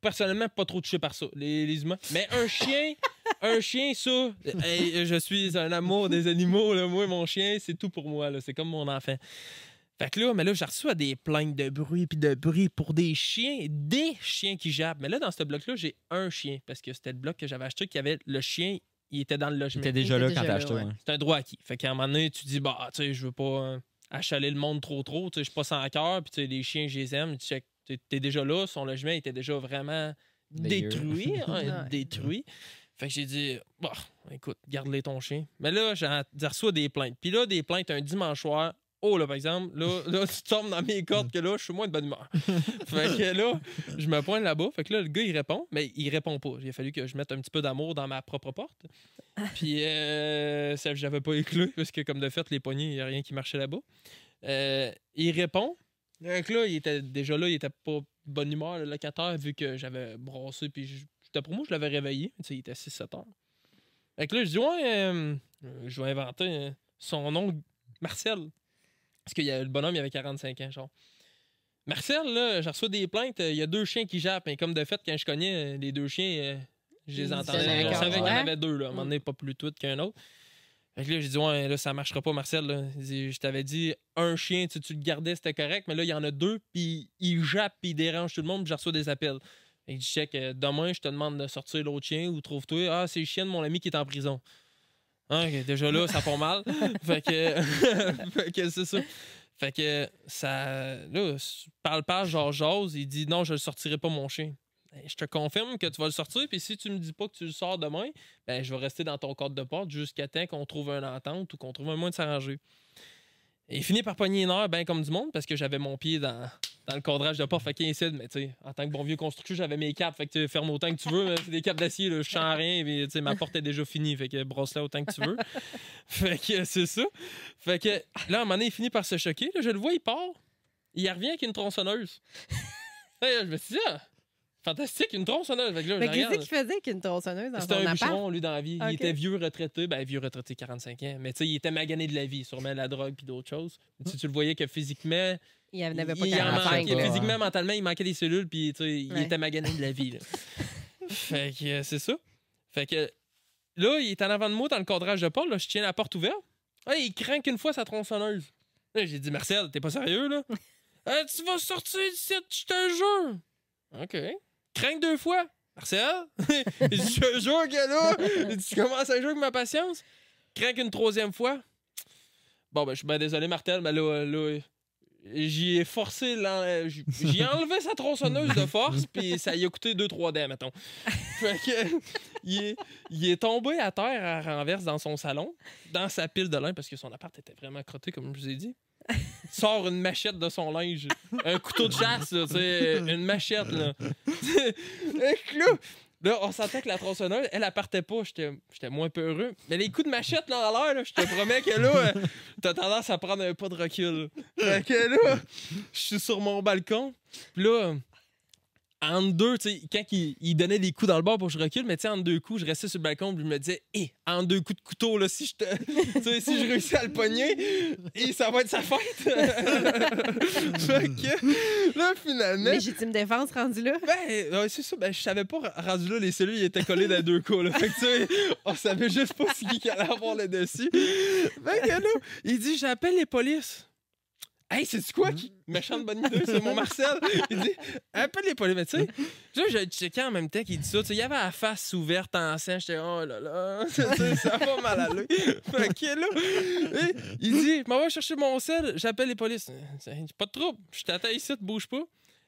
personnellement pas trop touché par ça, les, les humains. Mais un chien, un chien, ça, hey, je suis un amour des animaux, là. moi, mon chien, c'est tout pour moi, là. c'est comme mon enfant. Fait que là, mais là, j'ai reçu des plaintes de bruit puis de bruit pour des chiens, des chiens qui jappent. Mais là, dans ce bloc-là, j'ai un chien parce que c'était le bloc que j'avais acheté qui avait le chien, il était dans le Il logement. était déjà Il là quand t'as acheté. ouais. ouais. C'est un droit acquis. Fait qu'à un moment donné, tu dis, bah, tu sais, je veux pas euh, achaler le monde trop, trop. Tu sais, je suis pas sans cœur. Puis, tu sais, les chiens, je les aime. Tu sais, t'es- t'es déjà là. Son logement était déjà vraiment détruit. hein, détruit. Fait que j'ai dit, bah, écoute, garde-les ton chien. Mais là, j'ai j'ai reçu des plaintes. Puis là, des plaintes un dimanche soir. Oh, là, par exemple, là, là tu tombes dans mes cordes que là, je suis moins de bonne humeur. fait que là, je me pointe là-bas. Fait que là, le gars, il répond, mais il répond pas. Il a fallu que je mette un petit peu d'amour dans ma propre porte. Puis, euh, j'avais pas éclos, parce que, comme de fait, les poignées, il n'y a rien qui marchait là-bas. Euh, il répond. Donc là, il était déjà là, il était pas de bonne humeur, le locataire, vu que j'avais brassé. Puis, c'était pour moi, je l'avais réveillé. Tu sais, il était 6-7 heures. Fait que là, je dis, ouais, euh, je vais inventer euh, son nom, Marcel. Parce que il y a- le bonhomme, il avait 45 ans, genre. Marcel, là, j'ai reçu des plaintes. euh, Il y a deux chiens qui jappent. Mais comme de fait, quand je connais euh, les deux chiens, euh, je les entendais. Je savais qu'il y en avait deux, là. À un moment donné, pas plus tweet qu'un autre. Fait que là, j'ai dit, ouais, là, ça marchera pas, Marcel. Là. Il je t'avais dit, un chien, tu, tu le gardais, c'était correct. Mais là, il y en a deux, puis ils jappent, puis ils dérangent tout le monde, puis j'ai reçu des appels. Et je check, demain, je te demande de sortir l'autre chien ou trouve-toi? Ah, c'est le chien de mon ami qui est en prison. Ah, ok, déjà là, ça part mal. fait que, fait que c'est ça. Fait que ça. Là, parle pas, genre j'ose, il dit non, je le sortirai pas mon chien. Ben, Je te confirme que tu vas le sortir, puis si tu me dis pas que tu le sors demain, ben je vais rester dans ton cadre de porte jusqu'à temps qu'on trouve une entente ou qu'on trouve un moyen de s'arranger. Et il finit par pogner une heure, ben comme du monde, parce que j'avais mon pied dans, dans le cadrage de porte. Fait qu'il incide, mais tu sais, en tant que bon vieux constructeur, j'avais mes capes. Fait que tu fermes autant que tu veux. mais C'est des capes d'acier, je sens rien. Mais, tu sais, ma porte est déjà finie. Fait que brosse-la autant que tu veux. fait que c'est ça. Fait que là, à un moment donné, il finit par se choquer. Là, je le vois, il part. Il revient avec une tronçonneuse. Là, je me suis dit, ah, fantastique, une tronçonneuse. Fait que là, Mais qu'est-ce qu'il faisait avec une tronçonneuse dans C'était un bûcheron, lui, dans la vie. Il était vieux retraité. Ben, vieux retraité, 45 ans. Mais tu sais, il était magané de la vie, sûrement la drogue puis d'autres choses. Tu, tu le voyais que physiquement, Il n'avait pas il en 45. manquait. Physiquement, mentalement, il manquait des cellules, puis tu sais, il était magané de la vie. là. fait que euh, c'est ça. Fait que là, il est en avant de moi dans le cadrage de Paul. Là, je tiens la porte ouverte. Ah, il craint qu'une fois sa tronçonneuse. Là, j'ai dit, Marcel, t'es pas sérieux, là? Ah, tu vas sortir d'ici, je te jure. OK. Crains deux fois. Marcel? je te jure que là, tu commences à jouer avec ma patience. Crains qu'une troisième fois. Bon, ben, je suis bien désolé, Martel, mais là, là j'y ai forcé, j'y ai enlevé sa tronçonneuse de force, puis ça y a coûté 2-3 dents, mettons. Fait que, il est, il est tombé à terre à renverse dans son salon, dans sa pile de linge, parce que son appart était vraiment crotté, comme je vous ai dit. Sort une machette de son linge, un couteau de chasse, là, tu sais, une machette, là. Là, là, on sentait que la tronçonneuse, elle, elle partait pas. J'étais moins peureux. Mais les coups de machette là, l'air, là, je te promets que là, euh, t'as tendance à prendre un pas de recul. Fait que là, je suis sur mon balcon. Puis là, en deux, tu sais, quand il, il donnait des coups dans le bord pour que je recule, mais tu sais, en deux coups, je restais sur le balcon, puis je me disais, hé, en deux coups de couteau, là, si je te. tu sais, si je réussis à le pogner, et ça va être sa fête. fait que, là, finalement. Légitime défense rendu là. Ben, ouais, c'est ça. Ben, je savais pas, rendu là, les cellules ils étaient collées dans deux coups. Là. Fait que, tu sais, on savait juste pas ce qui allait avoir le dessus. Fait que là, il dit J'appelle les polices. Hey, c'est quoi qui. Méchante bonne idée, c'est mon Marcel? Il dit Appelle les polices. Mais tu sais, j'ai checké en même temps qu'il dit ça. Tu sais, il y avait la face ouverte en sang. J'étais Oh là là, ça va mal aller. Fait que là, et il dit Je m'en vais chercher mon sel, j'appelle les polices. Pas de trouble, je t'attends ici, te bouge pas.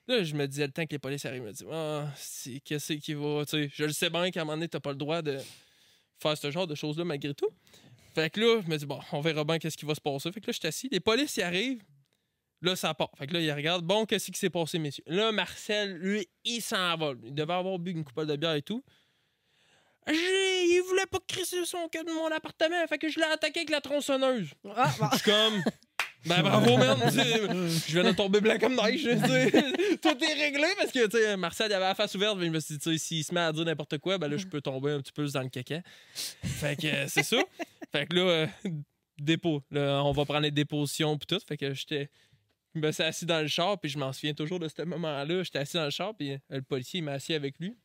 Là, je me disais, le temps que les polices arrivent, je me dis, ah, c'est- qu'est-ce qui va. Tu sais, je le sais bien qu'à un moment donné, t'as pas le droit de faire ce genre de choses-là malgré tout. Fait que là, je me dis, bon, on verra bien qu'est-ce qui va se passer. Fait que là, je suis assis. Les polices, ils arrivent. Là, ça part. Fait que là, ils regardent. Bon, qu'est-ce qui s'est passé, messieurs? Là, Marcel, lui, il s'envole. Il devait avoir bu une couple de bière et tout. Il voulait pas crisser son cœur de mon appartement. Fait que je l'ai attaqué avec la tronçonneuse. Ah. Je suis comme. Ben bravo, man. Je viens de tomber blanc comme neige. Tout est réglé parce que tu sais, Marcel il avait la face ouverte. Mais je me suis dit, tu sais, s'il se met à dire n'importe quoi, ben là, je peux tomber un petit peu dans le caca. Fait que euh, c'est ça. Fait que là, euh, dépôt. Là, on va prendre les dépositions puis tout. Fait que j'étais. Je me assis dans le char, puis je m'en souviens toujours de ce moment-là. J'étais assis dans le char, puis euh, le policier m'a assis avec lui,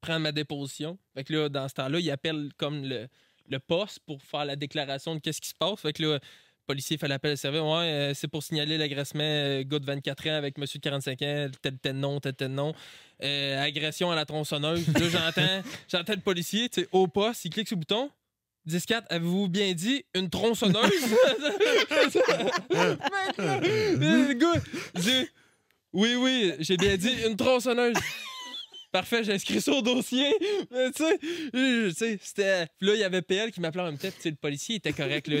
prendre ma déposition. Fait que là, dans ce temps-là, il appelle comme le, le poste pour faire la déclaration de qu'est-ce qui se passe. Fait que là, le policier fait l'appel au service. Ouais, euh, c'est pour signaler l'agressement, euh, gars de 24 ans avec monsieur de 45 ans, tel, tel nom, tel, tel nom. Euh, agression à la tronçonneuse. Là, j'entends, j'entends le policier, tu sais, au poste, il clique sur le bouton. 10-4, avez-vous bien dit une tronçonneuse? Le gars, dit, oui, oui, j'ai bien dit une tronçonneuse. Parfait, j'ai inscrit ça au dossier. Mais tu sais, c'était. Là, il y avait PL qui m'appelait en même temps. Puis le policier était correct, là.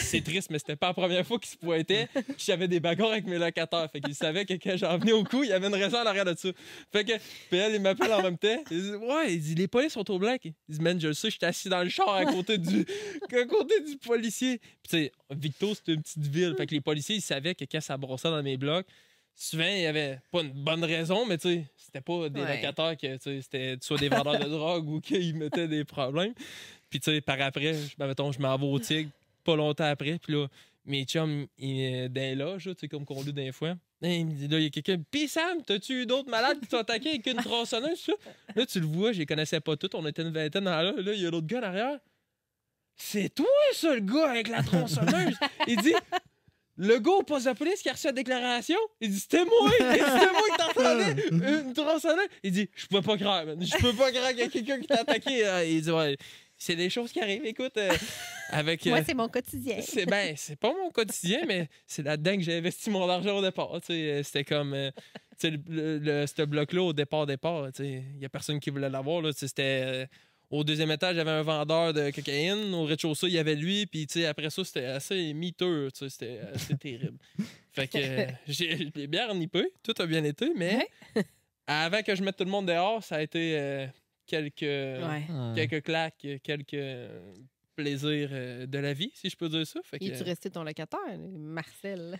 C'est triste, mais c'était pas la première fois qu'il se pointait. J'avais des bagarres avec mes locataires. Fait qu'il savait que quand j'en venais au coup, il y avait une raison en arrière de ça. Fait que PL, il m'appelle en même temps. Il dit, ouais, il dit, les polices sont au black. Il dit, man, je le sais, j'étais assis dans le char à côté du, à côté du policier. Puis tu sais, Victo, c'était une petite ville. Fait que les policiers, ils savaient que quand ça brossait dans mes blocs, souvent, il y avait pas une bonne raison, mais tu sais, c'était pas des Ouais. locataires que, tu sais, c'était soit des vendeurs de drogue ou qu'ils mettaient des problèmes. Puis, tu sais, par après, je, ben, mettons, je m'en vais au tigre, pas longtemps après, puis là, mes chums, ils, dans les loges, là, tu sais, comme qu'on loue des fois. Hey, il me dit, là, il y a quelqu'un. Pis Sam, t'as-tu eu d'autres malades qui t'ont attaqué avec une tronçonneuse, ça? Là, tu le vois, je les connaissais pas toutes. On était une vingtaine dans là. Là, il y a l'autre gars derrière. C'est toi, ça, le gars avec la tronçonneuse. il dit, le gars au poste de police qui a reçu la déclaration, il dit C'était moi! C'était moi qui t'entendais! Une tronçonneuse! Il dit Je peux pas croire, man. Je peux pas croire qu'il y a quelqu'un qui t'a attaqué. Euh, Il dit Ouais, c'est des choses qui arrivent. Écoute, euh, avec. Moi, euh, c'est mon quotidien. c'est ben, c'est pas mon quotidien, mais c'est là-dedans que j'ai investi mon argent au départ. tu sais. Euh, C'était comme. euh, tu sais, le, le- le- ce bloc-là, au départ, départ, il y a personne qui voulait l'avoir. là. Tu sais, C'était. Au deuxième étage, il y avait un vendeur de cocaïne. Au rez-de-chaussée, il y avait lui. Puis, tu sais, après ça, c'était assez miteux. tu sais, C'était assez terrible. Fait que euh, j'ai bien nippé. Tout a bien été, mais avant que je mette tout le monde dehors, ça a été euh, quelques, Ouais. quelques claques, quelques plaisirs euh, de la vie, si je peux dire ça. Fait que, Es-tu resté ton locataire, Marcel?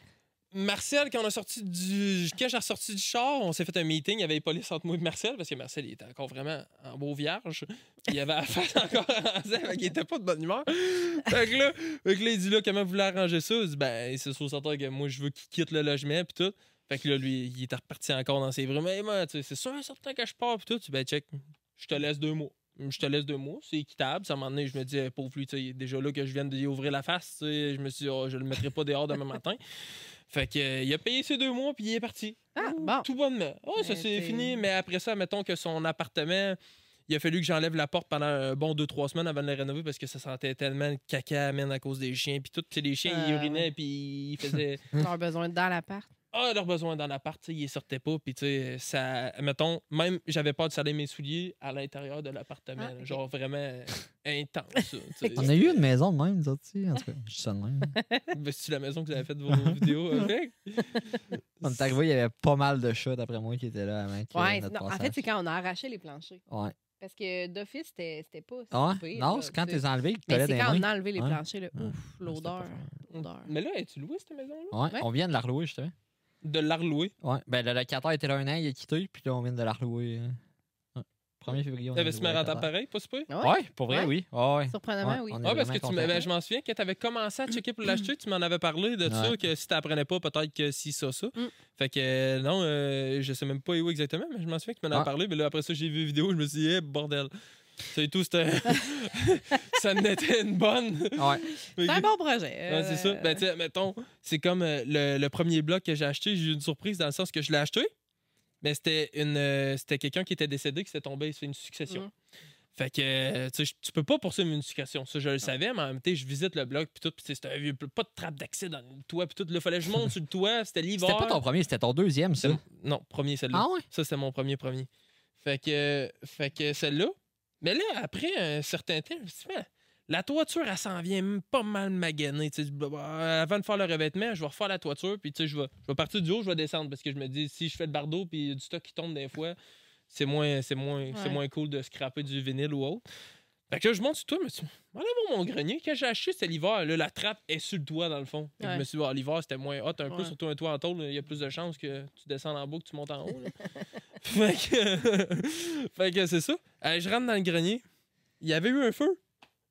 Marcel, quand on a sorti du. Quand j'ai ressorti du char, on s'est fait un meeting. Il y avait les polices entre moi et Marcel parce que Marcel, il était encore vraiment en beau vierge. Il avait face encore fait qu'il était pas de bonne humeur. Fait que là, il dit là, comment vous voulez arranger ça? Il dit, ben, c'est sûr certain que moi, je veux qu'il quitte le logement, puis tout. Fait que là, lui, il était reparti encore dans ses bras. Mais c'est sûr certain que je pars, puis tout. Tu ben, check, je te laisse deux mois. Je te laisse deux mois, c'est équitable. Ça, à un moment donné, je me dis, pauvre lui, tu sais, déjà là que je viens de lui ouvrir la face, je me suis dit, oh, je le mettrai pas dehors demain matin. Fait que, euh, il a payé ses deux mois, puis il est parti. Ah, bon. Tout bonnement. Oh, ça Mais c'est fini. Mais après ça, mettons que son appartement, il a fallu que j'enlève la porte pendant un bon deux, trois semaines avant de le rénover parce que ça sentait tellement le caca amène à cause des chiens. Puis tout, tu sais, les chiens, ils Ah, urinaient, puis ils faisaient. Leurs besoins dans l'appart. Ah, leurs besoins dans l'appart, tu sais, ils sortaient pas. Puis, tu sais, ça. Mettons, même, j'avais peur de saler mes souliers à l'intérieur de l'appartement. Ah. Genre vraiment intense. On a eu une maison de même, nous autres, tu sais. En tout cas, je de même. Ben, C'est-tu la maison que vous avez fait vos vidéos avec? On est arrivé, il y avait pas mal de chats, d'après moi, qui étaient là avant. Ouais, notre non, en fait, c'est quand on a arraché les planchers. Ouais. Parce que d'office, c'était pas. Ah ouais? pire, Non, c'est quand t'es enlevé que tu c'est quand on a enlevé les Ouais. planchers, là. Ouf, l'odeur. Mais là, as-tu loué cette maison-là? Ouais, Ouais. on vient de la relouer, justement. De la relouer. Ouais. Ben, le locataire était là un an, il a quitté, puis là, on vient de la relouer. euh, ouais. 1er février. loué le rentable locataire. pareil, pas super? Ah ouais? Ouais, pour vrai, Ouais. oui. Ouais. Surprenamment, Ouais, oui. est Ah, parce que tu je m'en souviens que tu avais commencé à checker pour l'acheter, tu m'en avais parlé de ça, que si tu n'apprenais pas, peut-être que si ça, ça. Mm. Fait que euh, non, euh, je sais même pas où exactement, mais je m'en souviens que tu m'en avais Ouais. parlé. Mais là, après ça, j'ai vu la vidéo, je me suis dit, eh, bordel. C'est tout, c'était. ça n'était une bonne. Ouais. C'est un bon projet. Ouais, c'est ça. euh, Ben, tu sais, mettons, c'est comme euh, le, le premier bloc que j'ai acheté, j'ai eu une surprise dans le sens que je l'ai acheté, mais c'était une euh, c'était quelqu'un qui était décédé qui s'était tombé, c'est une succession. Mm. Fait que, euh, tu sais, je- tu peux pas poursuivre une succession. Ça, je le savais, mais en même temps, je visite le bloc, puis tout, puis c'était un vieux, pas de trappe d'accès dans le toit, puis tout. Là, fallait que je monte sur le toit, c'était l'hiver. C'était pas ton premier, c'était ton deuxième, ça? Non, premier, celle-là. Ah ouais? Ça, c'était mon premier premier. Fait que, fait que celle-là. Mais là, après un certain temps, je me suis dit, Man, la toiture, elle s'en vient pas mal maganée. tu sais. Euh, Avant de faire le revêtement, je vais refaire la toiture, puis tu sais, je vais, je vais partir du haut, je vais descendre, parce que je me dis, si je fais le bardeau, puis il y a du stock qui tombe des fois, c'est moins, c'est moins, c'est moins cool de scraper du vinyle ou autre. Fait que là, je monte sur toi, je me suis dit, on va aller voir mon grenier. Quand j'ai acheté, c'était l'hiver. Là, la trappe est sur le toit, dans le fond. Je me suis dit, Ah, l'hiver, c'était moins hot un peu, Ouais. surtout un toit en tôle. Il y a plus de chances que tu descendes en bas que tu montes en haut. fait que, fait que c'est ça. Euh, je rentre dans le grenier. Il y avait eu un feu.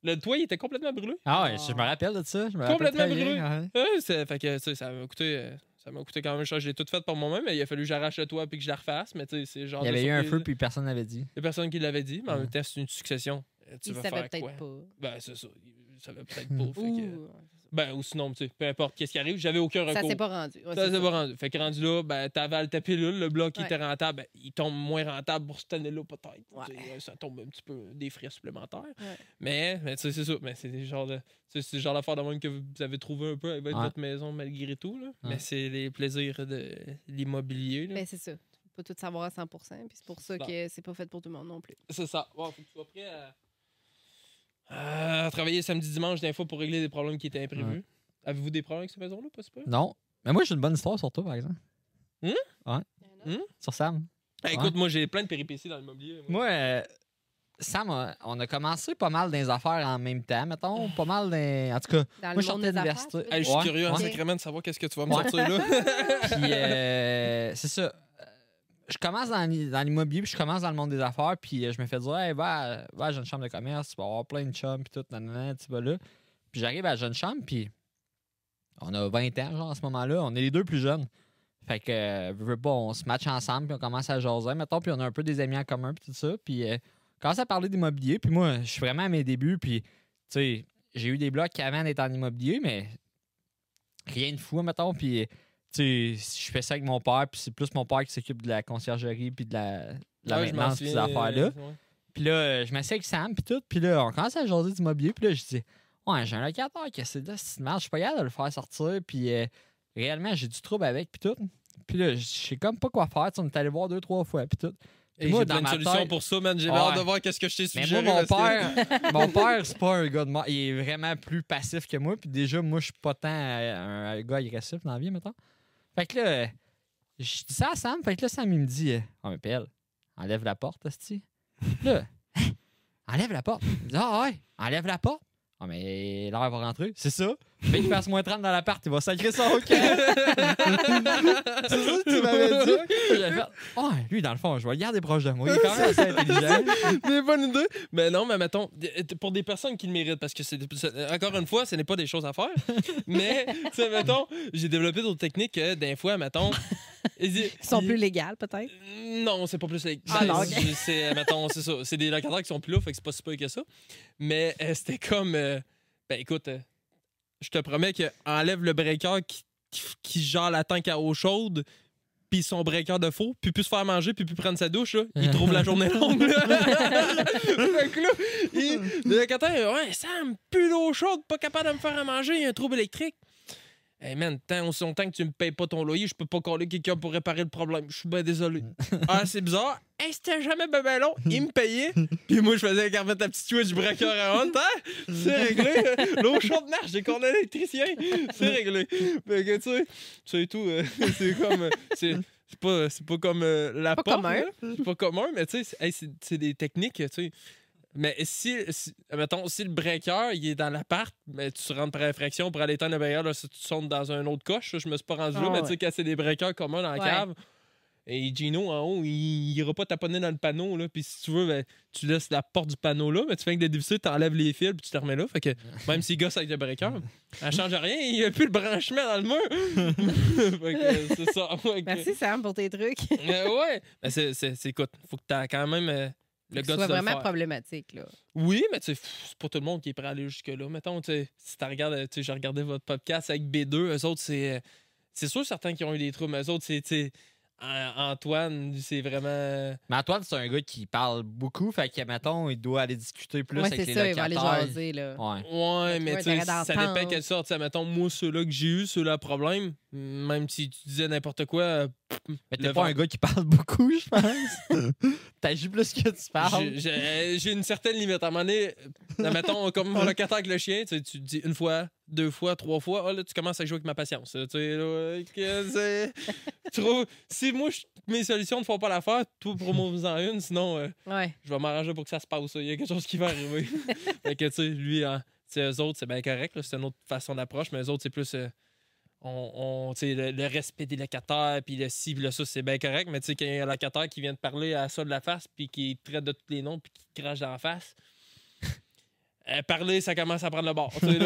Le toit, il était complètement brûlé. Ah ouais, je me rappelle de ça. Je me rappelle Complètement bien, brûlé. ouais. Ouais, c'est- fait que, ça m'a coûté. euh, Ça m'a coûté quand même cher. Je l'ai tout fait par moi-même, mais il a fallu que j'arrache le toit puis que je la refasse. Mais tu sais, c'est genre. Il y avait eu un feu, puis personne n'avait dit. Il y a personne qui l'avait dit, mais en même temps, c'est une succession. Euh, Tu Il savait faire peut-être pas. Ben, c'est ça. Il savait peut-être pas. fait que- Ouh, ben, ou sinon, tu sais, peu importe qu'est-ce qui arrive, j'avais aucun recours. ça s'est pas rendu. Ouais, Ça c'est s'est pas rendu. Fait que rendu là, ben, t'avales ta pilule, le bloc qui Ouais. était rentable, ben, il tombe moins rentable pour cette année-là, peut-être. Ouais. Ça tombe un petit peu des frais supplémentaires. Ouais. Mais, mais tu sais, c'est ça. Mais c'est des genres de. C'est le genre d'affaire de même que vous avez trouvé un peu avec Ouais. votre maison malgré tout. Là. Mais c'est les plaisirs de l'immobilier. là. Ben, c'est ça. Tu peux pas tout savoir à 100 puis c'est pour ça Bon. que c'est pas fait pour tout le monde non plus. C'est ça. Ouais, faut que tu sois prêt à... à travailler samedi, dimanche, des fois, pour régler des problèmes qui étaient imprévus. Ouais. Avez-vous des problèmes avec cette maison-là, pas super? Non. Mais moi, j'ai une bonne histoire sur toi, par exemple. Hmm? Sur Sam. Ben, écoute, moi, j'ai plein de péripéties dans l'immobilier. moi. Moi, euh, Sam, a- on a commencé pas mal dans les affaires en même temps, mettons. Pas mal dans. En tout cas, Dans Moi, le je sortais Hey, je suis Ouais, curieux en ouais. sacrement de savoir qu'est-ce que tu vas me Ouais. sortir là. Puis, euh, c'est ça. Je commence dans l'i- dans l'immobilier, puis je commence dans le monde des affaires, puis euh, je me fais dire, hey, va, va à Jeune Chambre de commerce, tu vas avoir plein de chums, puis tout, nanana, tu vas là. Puis j'arrive à Jeune Chambre, puis on a 20 ans, genre, à ce moment-là. On est les deux plus jeunes. Fait que, euh, on se match ensemble, puis on commence à jaser, mettons, puis on a un peu des amis en commun, puis tout ça. Puis, euh, commence à parler d'immobilier, puis moi, je suis vraiment à mes débuts, puis, tu sais, j'ai eu des blocs avant d'être en immobilier, mais rien de fou, mettons, puis tu je fais ça avec mon père, puis c'est plus mon père qui s'occupe de la conciergerie puis de la, de la Ouais, maintenance, ces affaires-là. Puis là, euh, je m'assieds avec Sam, puis tout, puis là, on commence à jaser d'immobilier, puis là, je dis, ouais, j'ai un locataire qui c'est de cette merde, je suis pas capable de le faire sortir, puis euh, réellement, j'ai du trouble avec, puis tout. Puis là, je sais comme pas quoi faire, on est allé voir deux, trois fois, puis tout. Et moi, j'ai dans ma solutions tête- pour ça, man. J'ai Ouais. hâte de voir qu'est-ce que je t'ai Mais suggéré. moi, mon que- père, mon père, c'est pas un gars de mort. Il est vraiment plus passif que moi. Puis déjà, moi, je suis pas tant euh, un, un gars agressif dans la vie, mettons. Fait que là, euh, je dis ça à Sam. Fait que là, Sam, il me dit euh, Oh, mais PL, enlève la porte, Asti. Là, enlève la porte. Il dit Ah, ouais, enlève la porte. Ah, mais l'air va rentrer, c'est ça. Fait qu'il fasse moins 30 dans l'appart, il va sacrer son camp. c'est ça que tu m'avais dit? J'avais fait, oh, lui, dans le fond, je vais le garder proche de moi. Il est quand même assez intelligent. des bonnes idées. Mais non, mais mettons, pour des personnes qui le méritent, parce que c'est c'est- encore une fois, ce n'est pas des choses à faire. mais, tu sais, mettons, j'ai développé d'autres techniques que, des fois, mettons. Ils sont plus légales, peut-être? Non, c'est pas plus. les- Ah, c'est- non, ok. c'est- c'est, mettons, c'est ça. C'est des locataires qui sont plus là, fait que c'est pas si peu que ça. Mais euh, c'était comme. euh, ben écoute, euh, je te promets que enlève le breaker qui, qui, qui gère la tank à eau chaude, puis son breaker de faux, puis plus se faire manger, puis plus prendre sa douche, là, il trouve la journée longue. là. fait que là, il, le ouais, Sam, plus d'eau chaude, pas capable de me faire à manger, il y a un trouble électrique. Hey man, tant aussi longtemps que tu me payes pas ton loyer, je peux pas coller quelqu'un pour réparer le problème. Je suis bien désolé. ah, c'est bizarre. Hey, c'était jamais ben, ben long. Il me payait. Puis moi, je faisais remettre ta petite switch breaker à on. Hein? C'est réglé. L'eau chaude marche. J'ai qu'on électricien. C'est réglé. Fait que, tu sais, c'est tout. euh, c'est comme. euh, c'est c'est pas, c'est pas comme euh, la Pas porte. C'est pas commun, mais tu sais, c'est- hey, c'est c'est des techniques, tu sais. Mais si, si, mettons, si le breaker, il est dans l'appart, mais tu rentres par infraction pour aller éteindre le breaker, là, si tu sonnes dans un autre coche, je me suis pas rendu là, Ah, mais tu sais, c'est des breakers communs dans la Ouais. cave, et Gino, en haut, il, il ira pas taponner dans le panneau, là, puis si tu veux, ben, tu laisses la porte du panneau là, mais tu fais que le dévisser, t'enlèves les fils, puis tu te remets là, fait que même s'il gosse avec le breaker, ça change rien, il n'y a plus le branchement dans le mur. fait que c'est ça. Merci, Sam, pour tes trucs. euh, ouais. Ben, c'est, c'est, c'est- écoute, faut que tu quand même euh, le gars soit vraiment problématique, là. Oui, mais c'est pas tout le monde qui est prêt à aller jusque-là. Mettons, si tu regardes, j'ai regardé votre podcast avec B2, eux autres, c'est. euh, C'est sûr, certains qui ont eu des troubles, mais eux autres, c'est, Antoine, c'est vraiment. Mais Antoine, c'est un gars qui parle beaucoup. Fait que, mettons, il doit aller discuter plus Ouais, avec c'est les ça, il va aller jaser, là. Ouais. Ouais, mais tu sais, ça dépend quelle sorte. Tu sais, mettons, moi, ceux-là que j'ai eu, ceux-là problème, même si tu disais n'importe quoi, euh, Mais t'es pas vent. un gars qui parle beaucoup, je pense. T'agis plus que tu parles. J'ai- J'ai une certaine limite. À un moment donné, euh, mettons, comme mon locataire avec le chien, tu, te dis une fois, deux fois, trois fois, ah, là, tu commences à jouer avec ma patience. Tu sais, là, euh, si moi, je- mes solutions ne font pas l'affaire, toi, promoves-en une, sinon, euh, Ouais. je vais m'arranger pour que ça se passe. Il y a quelque chose qui va arriver. fait que, tu sais, lui, hein, eux autres, c'est bien correct. C'est une autre façon d'approche, mais eux autres, c'est plus. euh, on, on- le, le respect des locataires, puis le ci, puis le ça, c'est bien correct. Mais tu sais, quand il y a un locataire qui vient de parler à ça de la face, puis qui traite de tous les noms, puis qui crache dans la face. euh, parler, ça commence à prendre le bord. tu sais, là.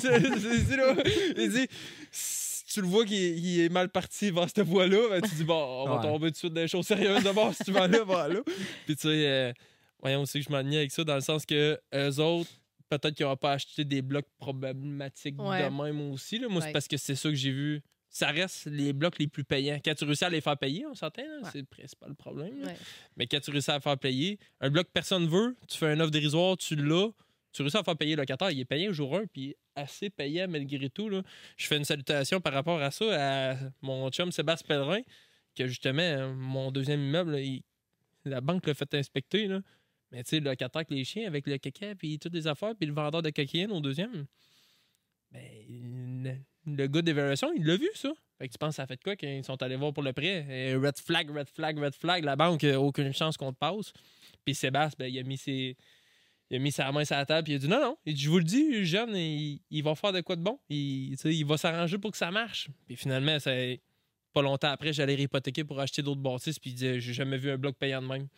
C'est- c'est- c'est là. Il dit, si tu le vois qu'il est- mal parti vers cette voie-là, ben, tu dis, bon, on va Ouais. tomber tout de suite dans les choses sérieuses d'abord si tu vas là, va là. Puis tu sais, euh, voyons aussi que je m'ennuie avec ça, dans le sens que eux autres, peut-être qu'ils n'ont pas acheté des blocs problématiques Ouais. de même aussi. Là. Moi, c'est parce que c'est ça que j'ai vu. Ça reste les blocs les plus payants. Quand tu réussis à les faire payer, on s'entend, Ouais. c'est le principal problème. Mais quand tu réussis à faire payer, un bloc que personne veut, tu fais un offre dérisoire, tu l'as, tu réussis à faire payer le locataire, il est payé au jour 1, puis assez payant malgré tout. Là. Je fais une salutation par rapport à ça à mon chum Sébastien Pellerin, que justement, mon deuxième immeuble, la banque l'a fait inspecter. Là. Mais tu sais, le locataire avec les chiens, avec le caca, puis toutes les affaires, puis le vendeur de cocaïne au deuxième. Ben, le, le gars d'évaluation, il l'a vu, ça. Fait que tu penses, ça fait quoi quand ils sont allés voir pour le prêt? Et red flag, red flag, red flag. La banque, aucune chance qu'on te passe. Puis Sébastien, ben, il a mis ses. Il a mis sa main sur la table, puis il a dit non, non. Il dit, je vous le dis, jeune, il, il va faire de quoi de bon. Il, il va s'arranger pour que ça marche. Puis finalement, ça, pas longtemps après, j'allais réhypothéquer pour acheter d'autres bâtisses, puis il disait, j'ai jamais vu un bloc payant de même.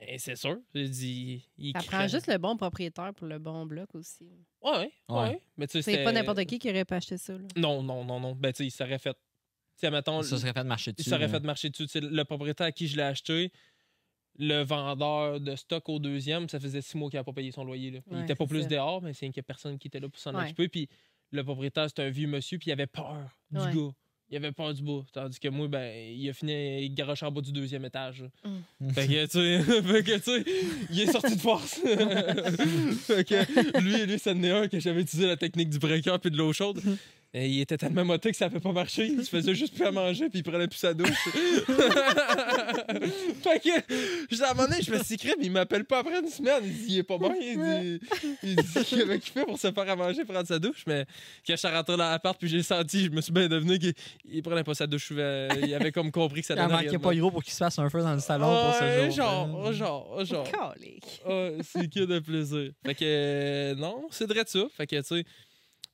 Et c'est sûr. Il dit, il Ça prend juste le bon propriétaire pour le bon bloc aussi. Ouais, ouais. Ouais. Mais tu sais, C'est pas n'importe qui qui aurait pas acheté ça. Là. Non, non, non, non. Ben, tu sais, il serait fait. Tu sais, mettons, Ça serait fait marcher il dessus. serait là. fait marcher dessus. Le propriétaire à qui je l'ai acheté, le vendeur de stock au deuxième, ça faisait six mois qu'il n'a pas payé son loyer. Là. il Ouais, était pas plus ça. dehors, mais c'est qu'il n'y a personne qui était là pour s'en Ouais. occuper. Puis le propriétaire, c'était un vieux monsieur, puis il avait peur du Ouais. gars. Il avait peur du bas. Tandis que moi, ben, il a fini, il garoche en bas du deuxième étage. Mm. Fait que, tu sais, fait que, tu sais, il est sorti de force. fait que, lui, lui, ça un que j'avais utilisé la technique du breaker puis de l'eau chaude. Et il était tellement moté que ça fait pas marcher. Il se faisait juste plus à manger, puis il prenait plus sa douche. fait que, je dis, à un moment donné, je me suis dit, mais il m'appelle pas après une semaine. Il dit, il est pas bon. Il dit, il dit qu'il avait fait pour se faire à manger, prendre sa douche. Mais quand je suis rentré dans l'appart, puis j'ai senti, je me suis bien devenu qu'il il prenait pas sa douche. Il avait comme compris que ça Il donnait rien manquait pas gros pour qu'il se fasse un feu dans le salon pour ce jour. genre, genre, genre. Calique. Ouais, c'est que de plaisir. Fait que euh, non, c'est vrai de ça. Fait que tu sais,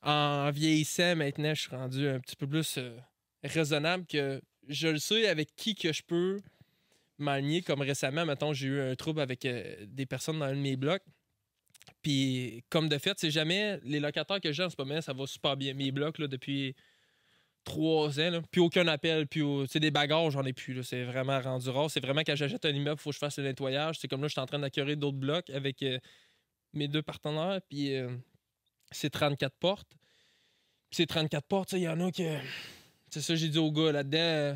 en vieillissant maintenant, je suis rendu un petit peu plus euh, raisonnable que je le sais avec qui que je peux m'aligner. Comme récemment, mettons, j'ai eu un trouble avec euh, des personnes dans un de mes blocs. Puis comme de fait, c'est jamais les locataires que j'ai en ce moment, ça va super bien. Mes blocs là, depuis trois ans, là, plus aucun appel, puis au- des bagarres, j'en ai plus. C'est vraiment rendu rare. C'est vraiment quand j'achète un immeuble, il faut que je fasse le nettoyage. C'est comme là, je suis en train d'acquérir d'autres blocs avec euh, mes deux partenaires, puis c'est 34 portes. Puis ces 34 portes, il y en a que. C'est ça, j'ai dit au gars là-dedans. euh,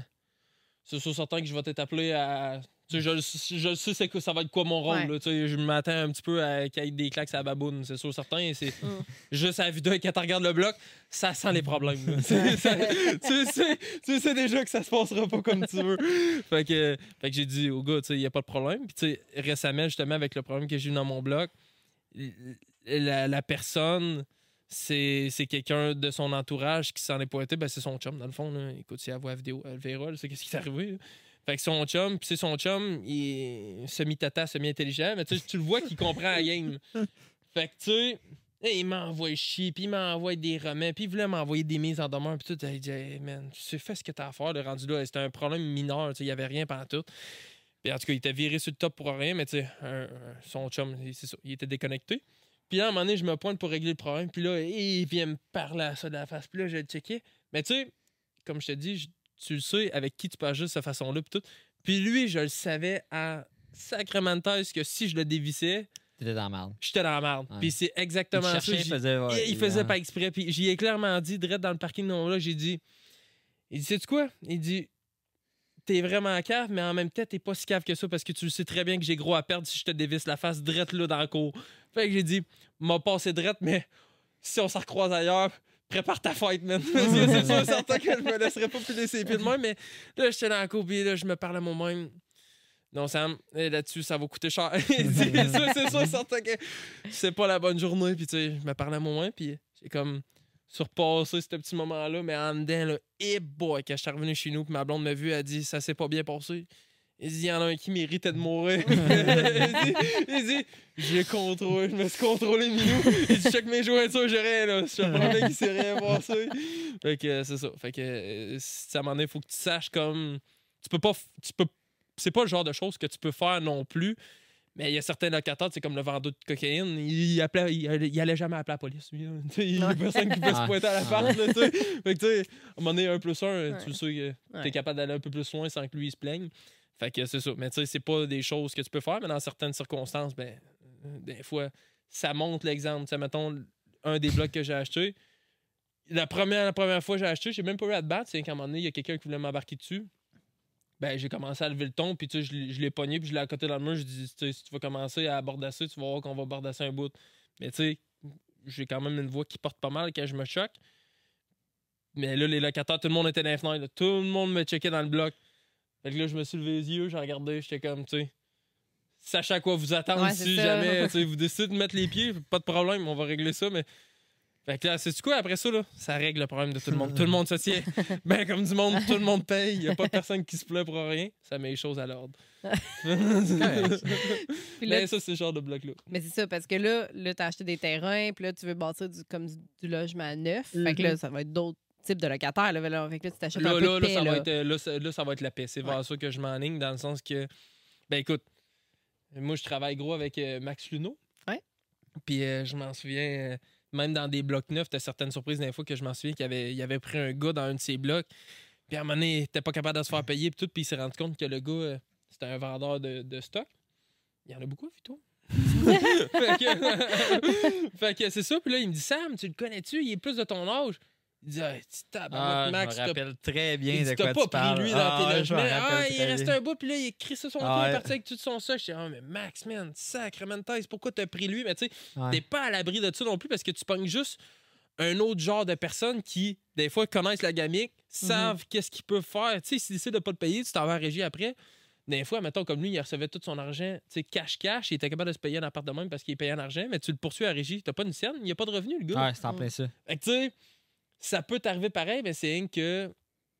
c'est sûr certain que je vais t'être appelé à. Tu sais, je, sais- je le sais c'est que ça va être quoi mon rôle. Ouais. là, tu sais, je m'attends un petit peu à qu'il y ait des claques à la baboune, c'est sûr certain. C'est Mm. juste à la d'œil, quand tu regardes le bloc, ça sent les problèmes. ça- tu, sais, tu sais déjà que ça se passera pas comme tu veux. Fait que, fait que j'ai dit au gars, tu sais, il n'y a pas de problème. Puis tu sais, récemment, justement, avec le problème que j'ai eu dans mon bloc, la, personne, c'est c'est quelqu'un de son entourage qui s'en est pointé. Ben, c'est son chum, dans le fond. Là. Écoute, si elle voit la vidéo, elle verra, sait qu'est-ce qui est arrivé. Fait que son chum, puis c'est son chum, il est semi-tata, semi-intelligent, mais tu le vois qu'il comprend la game. Fait que tu sais, il m'envoie chier, puis il m'envoie des remets, puis il voulait m'envoyer des mises en demeure, puis tout. Il dit, hey, man, tu sais, fais ce que t'as à faire, le rendu là. C'était un problème mineur, il y avait rien pendant tout. Puis en tout cas, il était viré sur le top pour rien, mais tu sais, son chum, c'est ça, il était déconnecté. Puis là, à un moment donné, je me pointe pour régler le problème, puis là, il vient me parler à ça de la face, puis là, je le checkais. Mais tu sais, comme je te dis, je- tu le sais avec qui tu peux agir de cette façon-là, puis tout. Puis lui, je le savais à sacrément de thèse que si je le dévissais, T'étais dans la merde. j'étais dans la merde. Ouais. Puis c'est Il exactement ça. il faisait. ouais, il, il faisait pas exprès. Puis j'y ai clairement dit, direct dans le parking non là, j'ai dit. Il dit, sais-tu quoi? Il dit, t'es vraiment cave, mais en même temps, t'es pas si cave que ça parce que tu le sais très bien que j'ai gros à perdre si je te dévisse la face drette là dans le cours. Fait que j'ai dit, m'a passé drette, mais si on s'en recroise ailleurs, prépare ta fight, man. C'est sûr certain que je me laisserai pas laisser les pieds de moi, mais là, j'étais dans la cour, puis là, je me parle à moi-même. Non, Sam, eh, là-dessus, ça va coûter cher. C'est sûr, certain que c'est pas la bonne journée. Puis, tu sais, je me parlais à moi-même, puis j'ai comme surpassé ce petit moment-là, mais en dedans, là, et boy, quand je suis revenu chez nous, puis ma blonde m'a vu, elle dit, ça s'est pas bien passé. Il dit, il y en a un qui méritait de mourir. il dit, il dit, j'ai contrôlé, je me suis contrôlé, Minou. Il dit, check mes jointures, j'ai rien, là. Je te promets qu'il s'est rien passé. Fait que c'est ça. Fait que, un moment donné, il faut que tu saches comme. Tu peux pas. Tu peux c'est pas le genre de choses que tu peux faire non plus. Mais il y a certains locataires, c'est comme le vendeur de cocaïne, il, il appelait, il, allait- il allait jamais appeler la police. lui, Il y a Ouais. personne qui peut se Ouais. pointer à la part. Là, tu sais. fait que, tu sais, à un moment donné, un plus un, Ouais. tu sais que Ouais. t'es capable d'aller un peu plus loin sans que lui il se plaigne. Fait que c'est ça. Mais tu sais, c'est pas des choses que tu peux faire, mais dans certaines circonstances, ben, euh, des fois, ça montre l'exemple. Tu mettons, un des blocs que j'ai acheté, la première, la première fois que j'ai acheté, j'ai même pas eu à te battre. C'est qu'à un moment donné, il y a quelqu'un qui voulait m'embarquer dessus. Ben, j'ai commencé à lever le ton, puis tu sais, je l'ai- je l'ai pogné, puis je l'ai à côté dans le mur. Je dis, tu sais, si tu vas commencer à bordasser, tu vas voir qu'on va bordasser un bout. Mais tu sais, j'ai quand même une voix qui porte pas mal quand je me choque. Mais là, les locataires, tout le monde était dans les fenêtres. là. Tout le monde me checkait dans le bloc. Fait que là, je me suis levé les yeux, j'ai regardé, j'étais comme, tu sais, sachez à quoi vous attendre Ouais, si jamais tu sais, vous décidez de mettre les pieds, pas de problème, on va régler ça, mais. Fait que là, c'est quoi après ça, là? Ça règle le problème de tout le monde. Tout le monde se tient. Ben, comme du monde, tout le monde paye. Il n'y a pas personne qui se plaît pour rien. Ça met les choses à l'ordre. Mais ça, c'est ce genre de bloc-là. Mais c'est ça, parce que là, là tu as acheté des terrains, puis là, tu veux bâtir du, comme du, du logement neuf. Fait que là, ça va être d'autres types de locataires. Là, Là, fait que là, tu t'achètes Là, un peu là, de là, paix, ça va être, là, là, ça va être la paix. C'est vers ça que je m'enligne, dans le sens que, ben écoute, moi, je travaille gros avec euh, Max Luno. Ouais. Puis euh, je m'en souviens, euh, même dans des blocs neufs, t'as certaines surprises d'infos que je m'en souviens qu'il avait, il avait pris un gars dans un de ses blocs. Puis à un moment donné, il était pas capable de se faire payer, puis tout, puis il s'est rendu compte que le gars, euh, c'était un vendeur de, de stock. Il y en a beaucoup, Vito. fait que, fait que c'est ça. Puis là, il me dit Sam, tu le connais-tu? Il est plus de ton âge. Il dit ah, tu tabarouette, Ah, Max, je me rappelle très bien de quoi pas tu parles. lui dans Ah, tes logements. Ah, il reste un bout, puis là, il écrit sur son Ah, il est parti avec tout son sac. Je dis, ah, mais Max, man, sacrément de pourquoi t'as pris lui? Mais tu sais, Ouais. t'es pas à l'abri de ça non plus parce que tu pognes juste un autre genre de personnes qui, des fois, connaissent la gamique, savent qu'est-ce qu'ils peuvent faire. Tu sais, s'ils décident de pas te payer, tu t'en vas à régie après. Des fois, mettons, comme lui, il recevait tout son argent, tu sais, cash-cash, il était capable de se payer un appart de même parce qu'il payait en argent, mais tu le poursuis à régie, t'as pas une scène, il n'y a pas de revenu, le gars. Ouais, c'est en plein ça. Fait que, tu sais, ça peut t'arriver pareil, mais c'est rien que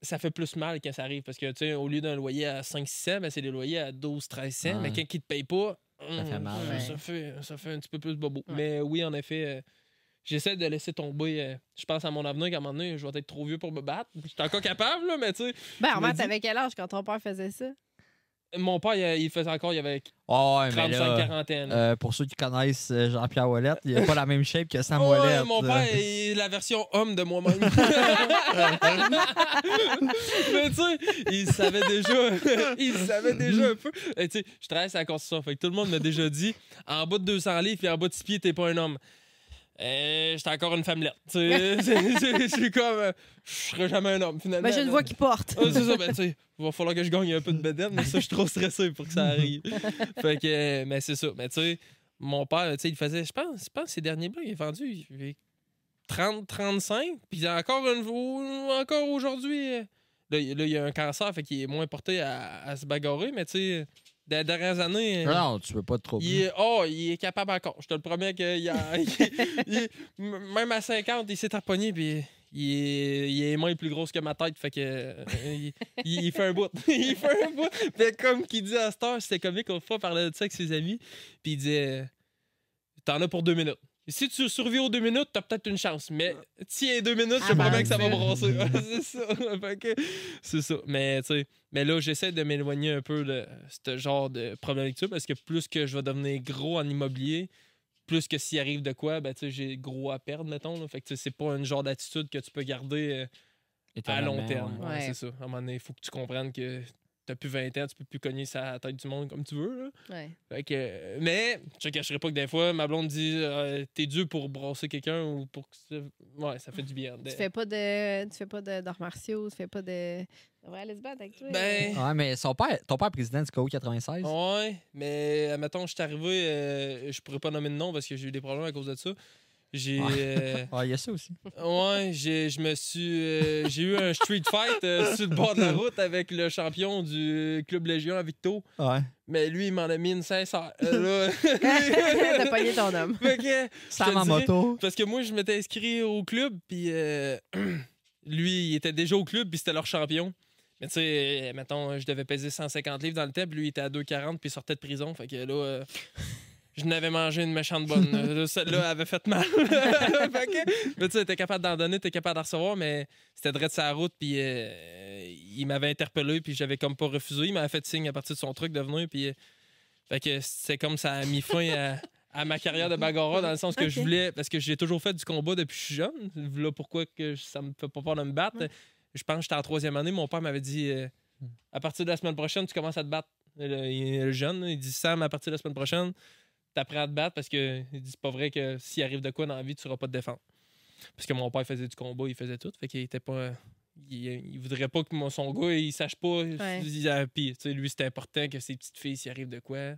ça fait plus mal quand ça arrive. Parce que, tu sais, au lieu d'un loyer à 5-600, ben, c'est des loyers à 12-1300. Ouais. Mais quand ils te paye pas, Ça fait hum, mal, ouais. Ça, fait, ça fait un petit peu plus bobo. Ouais. Mais oui, en effet, euh, j'essaie de laisser tomber. euh, je pense à mon avenir qu'à un moment donné, je vais être trop vieux pour me battre. Je suis encore capable, là, mais tu sais, Ben, Armand, dis- t'avais quel âge quand ton père faisait ça? Mon père, il, il faisait encore, il avait Oh, ouais, mais 35 là, quarantaine. euh, pour ceux qui connaissent euh, Jean-Pierre Ouellette, il a pas la même shape que Sam Ouais, Ouellette. mon père est la version homme de moi-même. Mais tu sais, il savait déjà. il savait déjà un peu. Et tu sais, je travaille sur la construction. Fait que tout le monde m'a déjà dit en bas de 200 livres et en bas de 6 pieds, t'es pas un homme. Euh, J'étais encore une femmelette. C'est- c'est- comme. euh, Je serai jamais un homme, finalement. Ben, j'ai une voix qui porte. Ah, c'est ça, ben, tu sais, il va falloir que je gagne un peu de bedaine, mais ça, je suis trop stressé pour que ça arrive. fait que, euh, mais c'est ça. Mais tu sais, mon père, tu sais, il faisait, je pense, je pense, ces derniers mois, il est vendu il fait 30, 35, puis encore une encore aujourd'hui, là, il- là, il a un cancer, fait qu'il est moins porté à, à se bagarrer, mais tu sais, des dernières années. euh, Non, tu veux pas trop. il est, oh, il est capable encore. Je te le promets a, il- il- même à 50, il s'est tapogné, puis il est, il est moins plus grosse que ma tête. Fait que euh, il, il- il fait un bout. il fait un bout. Puis comme qu'il dit à Star, c'était comique une fois, parlait de ça avec ses amis. Puis il disait T'en as pour deux minutes. Si tu survis aux deux minutes, t'as peut-être une chance. Mais tiens deux minutes, je te Ah, promets ben, que ça va brasser. C'est ça. C'est ça. Mais tu sais, mais là, j'essaie de m'éloigner un peu de ce genre de problématique parce que plus que je vais devenir gros en immobilier, plus que s'il arrive de quoi, ben tu sais, j'ai gros à perdre, mettons. là. Fait que tu sais, c'est pas un genre d'attitude que tu peux garder euh, à long terme. ouais. Ouais, Ouais. C'est ça. À un moment donné, il faut que tu comprennes que t'as plus 20 ans, tu peux plus cogner sa tête du monde comme tu veux. Là. Ouais. Fait que, euh, mais je te cacherai pas que des fois, ma blonde dit euh, T'es dû pour brasser quelqu'un ou pour que ça... Ouais, ça fait du bien. Tu fais pas de. Tu fais pas de- d'arts martiaux, tu fais pas de. Tu devrais aller se battre avec toi. Ben. Ouais, mais son père, ton père est président du KO 96. Ouais, mais admettons, je suis arrivé, euh, je pourrais pas nommer de nom parce que j'ai eu des problèmes à cause de ça. J'ai. Euh, Ouais, il y a ça aussi. ouais, j'ai, je me suis. euh, j'ai eu un street fight euh, sur le bord de la route avec le champion du Club Légion à Victo. Ouais. Mais lui, il m'en a mis une sincère. Euh, là, T'as pogné ton homme. Fait que, Sam en dirais- moto. Parce que moi, je m'étais inscrit au club, puis euh, lui, il était déjà au club, puis c'était leur champion. Mais tu sais, mettons, je devais peser 150 livres dans le table, lui, il était à 2,40, puis il sortait de prison. Fait que là, euh, je n'avais mangé une méchante bonne. Euh, Celle-là avait fait mal. Mais tu sais, t'es capable d'en donner, t'es capable d'en recevoir, mais c'était direct sa route, puis euh, il m'avait interpellé, puis j'avais comme pas refusé. Il m'avait fait signe à partir de son truc de venir, puis. euh, fait que c'est comme ça a mis fin à à ma carrière de bagarreur dans le sens que je voulais parce que j'ai toujours fait du combat depuis que je suis jeune là pourquoi que ça me fait pas peur de me battre Ouais. je pense que j'étais en troisième année mon père m'avait dit euh, à partir de la semaine prochaine tu commences à te battre le, il est jeune il dit Sam à partir de la semaine prochaine t'apprends à te battre parce que il c'est pas vrai que s'il arrive de quoi dans la vie tu sauras pas te défendre parce que mon père faisait du combat il faisait tout fait qu'il était pas il, il voudrait pas que son gars il sache pas il- ah, puis tu sais, lui c'était important que ses petites filles s'il arrive de quoi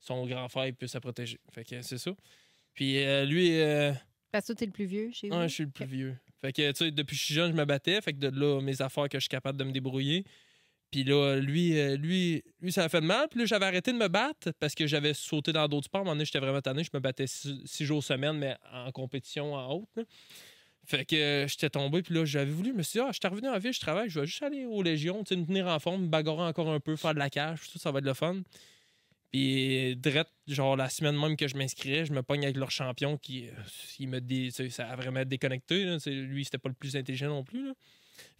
son grand frère il peut se protéger fait que c'est ça puis euh, lui euh, Parce que t'es le plus vieux chez vous? Ouais, je suis le plus vieux. Fait que, tu sais, depuis que je suis jeune, je me battais. Fait que de là, mes affaires que je suis capable de me débrouiller. Puis là, lui, euh, lui, lui, ça a fait de mal. Puis là, j'avais arrêté de me battre parce que j'avais sauté dans d'autres sports. À un moment donné, j'étais vraiment tanné. Je me battais six, six jours semaine, mais en compétition en haute. Fait que euh, j'étais tombé. Puis là, j'avais voulu. Je me suis dit, ah, je suis revenu en ville, je travaille. Je vais juste aller aux Légions, me tenir en forme, me bagarrer encore un peu, faire de la cage. Tout ça, va être le fun. Puis, direct, genre, la semaine même que je m'inscrirais, je me pogne avec leur champion qui euh, il me sais, ça a vraiment déconnecté. Lui, c'était pas le plus intelligent non plus.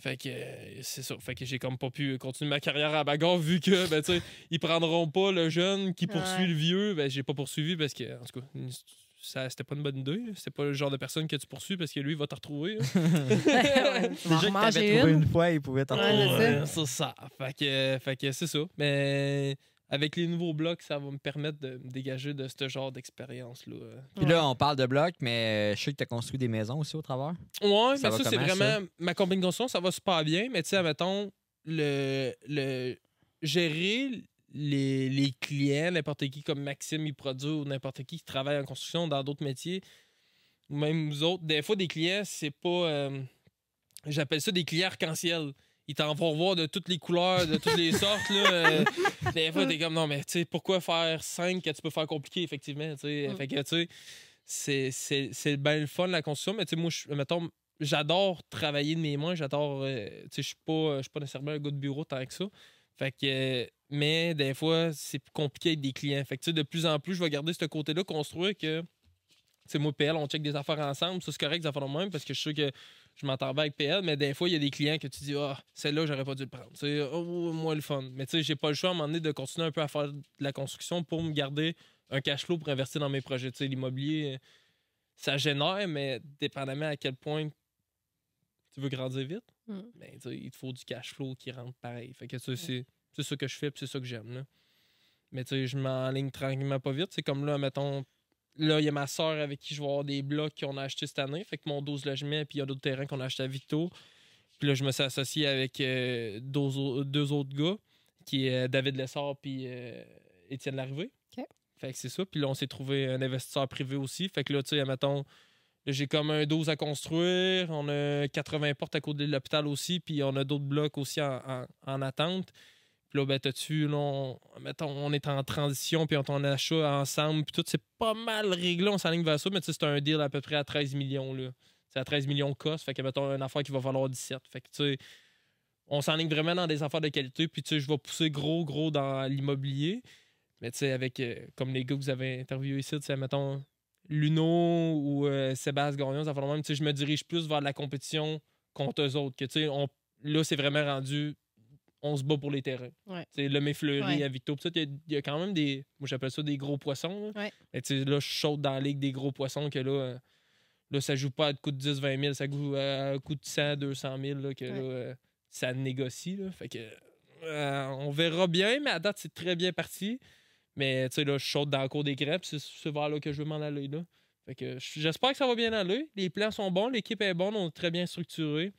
Fait que euh, c'est ça. Fait que j'ai comme pas pu continuer ma carrière à bagarre vu que, ben, tu sais, ils prendront pas le jeune qui poursuit Ouais. le vieux. Ben, j'ai pas poursuivi parce que, en tout cas, ça, c'était pas une bonne idée. C'était pas le genre de personne que tu poursuis parce que lui, il va te retrouver. Déjà que t'avais trouvé une. une fois, il pouvait t'en Ouais, trouver. c'est ça. c'est ça. Fait que, fait que c'est ça. Mais avec les nouveaux blocs, ça va me permettre de me dégager de ce genre d'expérience-là. Puis là, on parle de blocs, mais je sais que tu as construit des maisons aussi au travers. Ouais, Ça mais ça, c'est vraiment. Ma compagnie de construction, ça va super bien, mais tu sais, mettons, le, le. Gérer les, les clients, n'importe qui comme Maxime, il produit ou n'importe qui qui travaille en construction dans d'autres métiers. même nous autres, des fois, des clients, c'est pas. euh, J'appelle ça des clients arc-en-ciel. Ils t'en vont voir de toutes les couleurs, de toutes les sortes. Là. Euh, des fois, t'es comme, non, mais tu sais, pourquoi faire 5 que tu peux faire compliqué, effectivement? tu sais? Mm. Fait que, tu sais, c'est- bien le fun, la construction, mais tu sais, moi, mettons, j'adore travailler de mes mains, j'adore. euh, tu sais, je suis pas, je suis pas nécessairement un gars de bureau tant que ça. Fait que, euh, mais des fois, c'est plus compliqué avec des clients. Fait que, tu sais, de plus en plus, je vais garder ce côté-là, construire que, c'est moi, PL, on check des affaires ensemble. Ça, c'est correct, des affaires de même, parce que je sais que je m'entends bien avec PL, mais des fois, il y a des clients que tu dis, ah, celle-là, j'aurais pas dû le prendre. C'est oh, moi le fun. Mais tu sais, j'ai pas le choix à un moment donné de continuer un peu à faire de la construction pour me garder un cash flow pour investir dans mes projets. Tu sais, l'immobilier, ça génère, mais dépendamment à quel point tu veux grandir vite, Mm. ben, tu sais, il te faut du cash flow qui rentre pareil. Fait que tu sais, c'est c'est ça que je fais, c'est ça que j'aime. là. Mais tu sais, je m'enligne tranquillement pas vite. C'est comme là, mettons, là, il y a ma soeur avec qui je vais avoir des blocs qu'on a achetés cette année. Fait que mon 12 logements, puis il y a d'autres terrains qu'on a achetés à Victo. Puis là, je me suis associé avec euh, deux, deux autres gars, qui est euh, David Lessard puis euh, Étienne Larrivée. OK. Fait que c'est ça. Puis là, on s'est trouvé un investisseur privé aussi. Fait que là, tu sais, mettons, j'ai comme un 12 à construire. On a 80 portes à côté de l'hôpital aussi. Puis on a d'autres blocs aussi en, en- en attente. Puis là, ben, t'as-tu, on, mettons, on est en transition, puis on ton achat ensemble, puis tout, c'est pas mal réglé, on s'aligne vers ça, mais tu sais, c'est un deal à peu près à 13 millions, là. C'est à 13 millions de cost, fait que, mettons, une affaire qui va valoir 17. Fait que, tu sais, on s'enligne vraiment dans des affaires de qualité, puis, tu sais, je vais pousser gros, gros dans l'immobilier. Mais, tu sais, avec, euh, comme les gars que vous avez interviewés ici, tu sais, mettons, Luno ou euh, Sébastien Gagnon, ça fait même, tu sais, je me dirige plus vers la compétition contre eux autres. Que, tu sais, on, là, c'est vraiment rendu, on se bat pour les terrains. Ouais. Le Fleury Ouais. à Victo. Il y a- il y, a quand même des, moi j'appelle ça des gros poissons. Là. Ouais. Sais, là, je saute dans la ligue des gros poissons que là, euh, là ça joue pas à coût de 10, 20 000, ça joue à coût de 100, 200 000, là, que là, euh, ça négocie. Là. Fait que, euh, on verra bien, mais à date, c'est très bien parti. Mais tu sais, là, je saute dans le cours des crêpes, c'est c'est vers là que je veux m'en aller. Là. Fait que j'espère que ça va bien aller. Les plans sont bons, l'équipe est bonne, on est très bien structuré.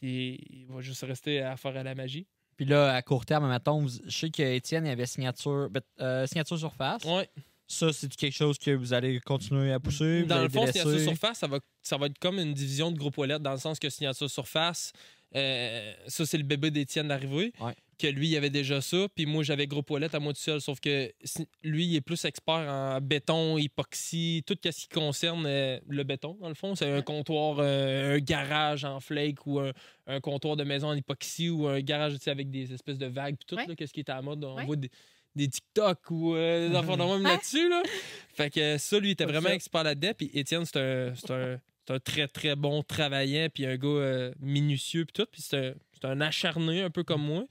Puis il va juste rester à faire à la magie. Puis là, à court terme, mettons, je sais qu'Étienne il avait signature, ben, euh, signature surface. Ouais. Ça, c'est quelque chose que vous allez continuer à pousser. Dans le fond, délaisser? Signature Surface, ça va, ça va être comme une division de groupe Ouellette, dans le sens que Signature Surface, euh, ça, c'est le bébé d'Étienne d'arrivée. Ouais. Que lui, il avait déjà ça. Puis moi, j'avais groupe Ouellette à moi tout seul. Sauf que lui, il est plus expert en béton, époxy, tout ce qui concerne euh, le béton, dans le fond. C'est un comptoir, euh, un garage en flake ou un, un comptoir de maison en époxy ou un garage tu sais, avec des espèces de vagues. Puis tout, Ouais. là, qu'est-ce qui est à la mode. On Ouais. voit des, des TikTok ou euh, des de même là-dessus. Là. Fait que ça, lui, il était vraiment expert là-dedans. Puis Étienne, c'est un, c'est un, très, très bon travaillant, puis un gars euh, minutieux, puis tout. Puis c'est un, c'est un acharné, un peu comme moi.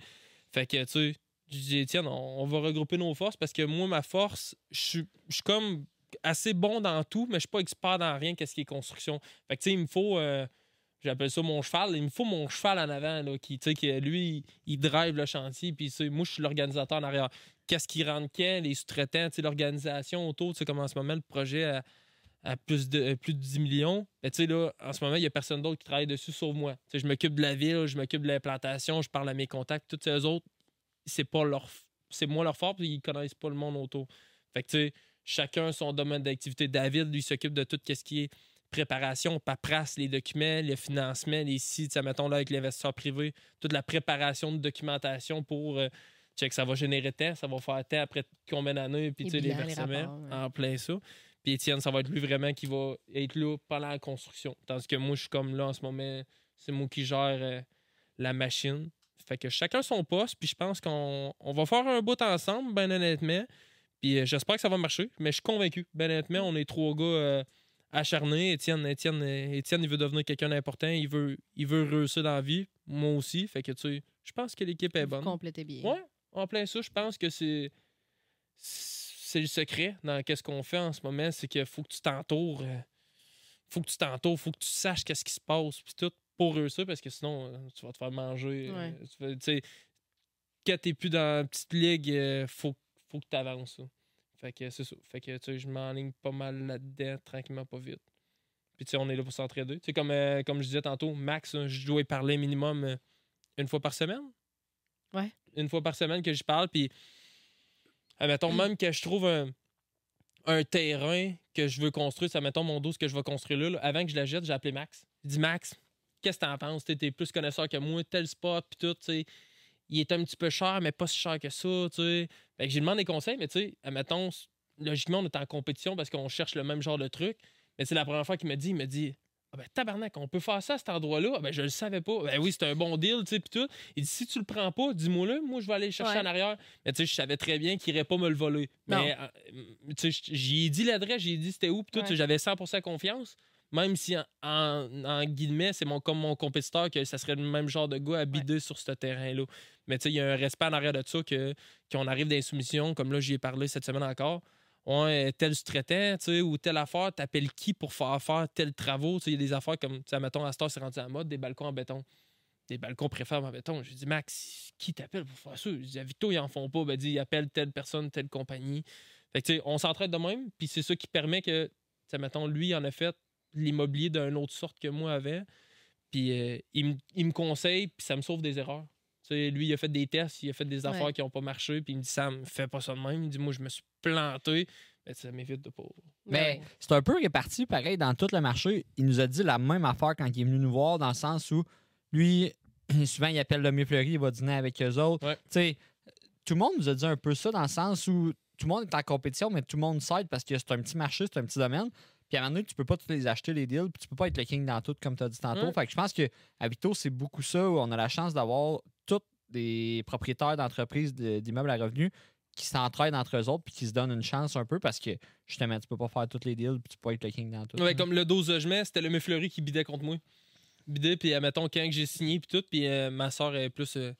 Fait que, tu sais, dis, Étienne, on, va regrouper nos forces parce que moi, ma force, je suis comme assez bon dans tout, mais je suis pas expert dans rien, qu'est-ce qui est construction. Fait que, tu sais, il me faut. euh, J'appelle ça mon cheval. Il me faut mon cheval en avant, là, qui, tu sais, que lui, il, drive le chantier, puis moi, je suis l'organisateur en arrière. Qu'est-ce qui rentre quand, les sous-traitants, l'organisation autour, tu sais, comme en ce moment, le projet à plus, de, plus de 10 millions. Mais tu sais, là, en ce moment, il n'y a personne d'autre qui travaille dessus sauf moi. Tu sais, je m'occupe de la ville, je m'occupe de l'implantation, je parle à mes contacts. Tous ces autres, c'est pas leur c'est moi leur fort, puis ils connaissent pas le monde autour. Fait que, tu sais, chacun son domaine d'activité. David, lui, s'occupe de tout ce qui est préparation, paperasse, les documents, le financement, les sites, ça mettons là avec l'investisseur privé, toute la préparation de documentation pour euh, check ça va générer tant, ça va faire tant après combien d'années, puis Les tu sais, les les versements, ouais. en plein ça. Puis Étienne, ça va être lui vraiment qui va être là pendant la construction. Tandis que moi, je suis comme là en ce moment, c'est moi qui gère euh, la machine. Fait que chacun son poste, puis je pense qu'on on va faire un bout ensemble, ben honnêtement. Puis euh, j'espère que ça va marcher, mais je suis convaincu. Ben honnêtement, on est trois gars euh, acharnés. Étienne, Étienne, Étienne, il veut devenir quelqu'un d'important. Il veut, il veut réussir dans la vie. Moi aussi. Fait que tu sais, je pense que l'équipe est Vous bonne. complétez bien. Ouais, en plein ça, je pense que c'est c'est le secret dans qu'est-ce qu'on fait en ce moment, c'est qu'il faut que tu t'entoures, euh, faut que tu t'entoures, faut que tu saches qu'est-ce qui se passe puis tout pour réussir parce que sinon euh, tu vas te faire manger. euh, Ouais. tu sais, quand t'es plus dans la petite ligue, faut faut que tu avances. ça. Fait que c'est ça. Fait que tu sais, je m'enligne pas mal là-dedans, tranquillement, pas vite. Puis tu sais, on est là pour s'entraider. Tu sais, comme, euh, comme je disais tantôt, Max, hein, je dois y parler minimum une fois par semaine. Ouais. Une fois par semaine que je parle, puis admettons même que je trouve un, un terrain que je veux construire, ça mettons mon dos, ce que je vais construire là, là, avant que je la jette, j'ai appelé Max. Il dit Max, qu'est-ce que t'en penses? T'es t'es plus connaisseur que moi, tel spot, puis tout, tu sais. Il est un petit peu cher, mais pas si cher que ça, tu sais. Fait que j'ai demandé des conseils, mais tu sais, admettons, logiquement, on est en compétition parce qu'on cherche le même genre de truc. Mais c'est la première fois qu'il me dit, il me dit ah ben tabarnak, on peut faire ça à cet endroit-là? Ah ben je le savais pas. Ben oui, c'est un bon deal, tu sais, pis tout. Il dit si tu le prends pas, dis-moi le, moi je vais aller le chercher Ouais. en arrière. Mais tu sais, je savais très bien qu'il irait pas me le voler. Non. Mais euh, tu sais, j'y ai dit l'adresse, j'ai dit c'était où, pis tout, Ouais. j'avais 100% confiance. Même si en, en, en guillemets, c'est mon, comme mon compétiteur que ça serait le même genre de gars à bider sur ce terrain-là. Mais tu sais, il y a un respect en arrière de ça que qu'on arrive soumissions, comme là j'y ai parlé cette semaine encore ouais, tel sous-traitant, ou telle affaire, t'appelles qui pour faire faire tel travaux? Il y a des affaires comme, mettons, à Star, c'est rendu à la mode, des balcons en béton. Des balcons préfèrent en béton. J'ai dit, Max, qui t'appelle pour faire ça? J'ai dit, à Victo, ils en font pas. Ben, dit, ils appellent telle personne, telle compagnie. Fait que, on s'entraide de même, puis c'est ça qui permet que, mettons, lui, en a fait l'immobilier d'une autre sorte que moi avait. Puis euh, il me conseille, puis ça me sauve des erreurs. Lui, il a fait des tests, il a fait des affaires Ouais. qui n'ont pas marché, puis il me dit Sam, fais pas ça de même. Il dit Moi, je me suis planté. Mais ça m'évite de pas. Mais Ouais. c'est un peu réparti pareil dans tout le marché. Il nous a dit la même affaire quand il est venu nous voir, dans le sens où lui, souvent, il appelle le fleuri, il va dîner avec eux autres. Ouais. Tout le monde nous a dit un peu ça dans le sens où tout le monde est en compétition, mais tout le monde s'aide parce que c'est un petit marché, c'est un petit domaine. Puis à un moment donné, tu peux pas tous les acheter, les deals, puis tu peux pas être le king dans tout, comme tu as dit tantôt. Ouais. Fait que je pense que à Vito, c'est beaucoup ça où on a la chance d'avoir tous des propriétaires d'entreprises de- d'immeubles à revenus qui s'entraident entre eux autres puis qui se donnent une chance un peu parce que justement, tu peux pas faire tous les deals puis tu peux pas être le king dans tout. Ouais, comme le 12 logement, c'était le Fleury qui bidait contre moi. Bidait, puis admettons, quand que j'ai signé, puis tout, puis euh, ma soeur est plus euh,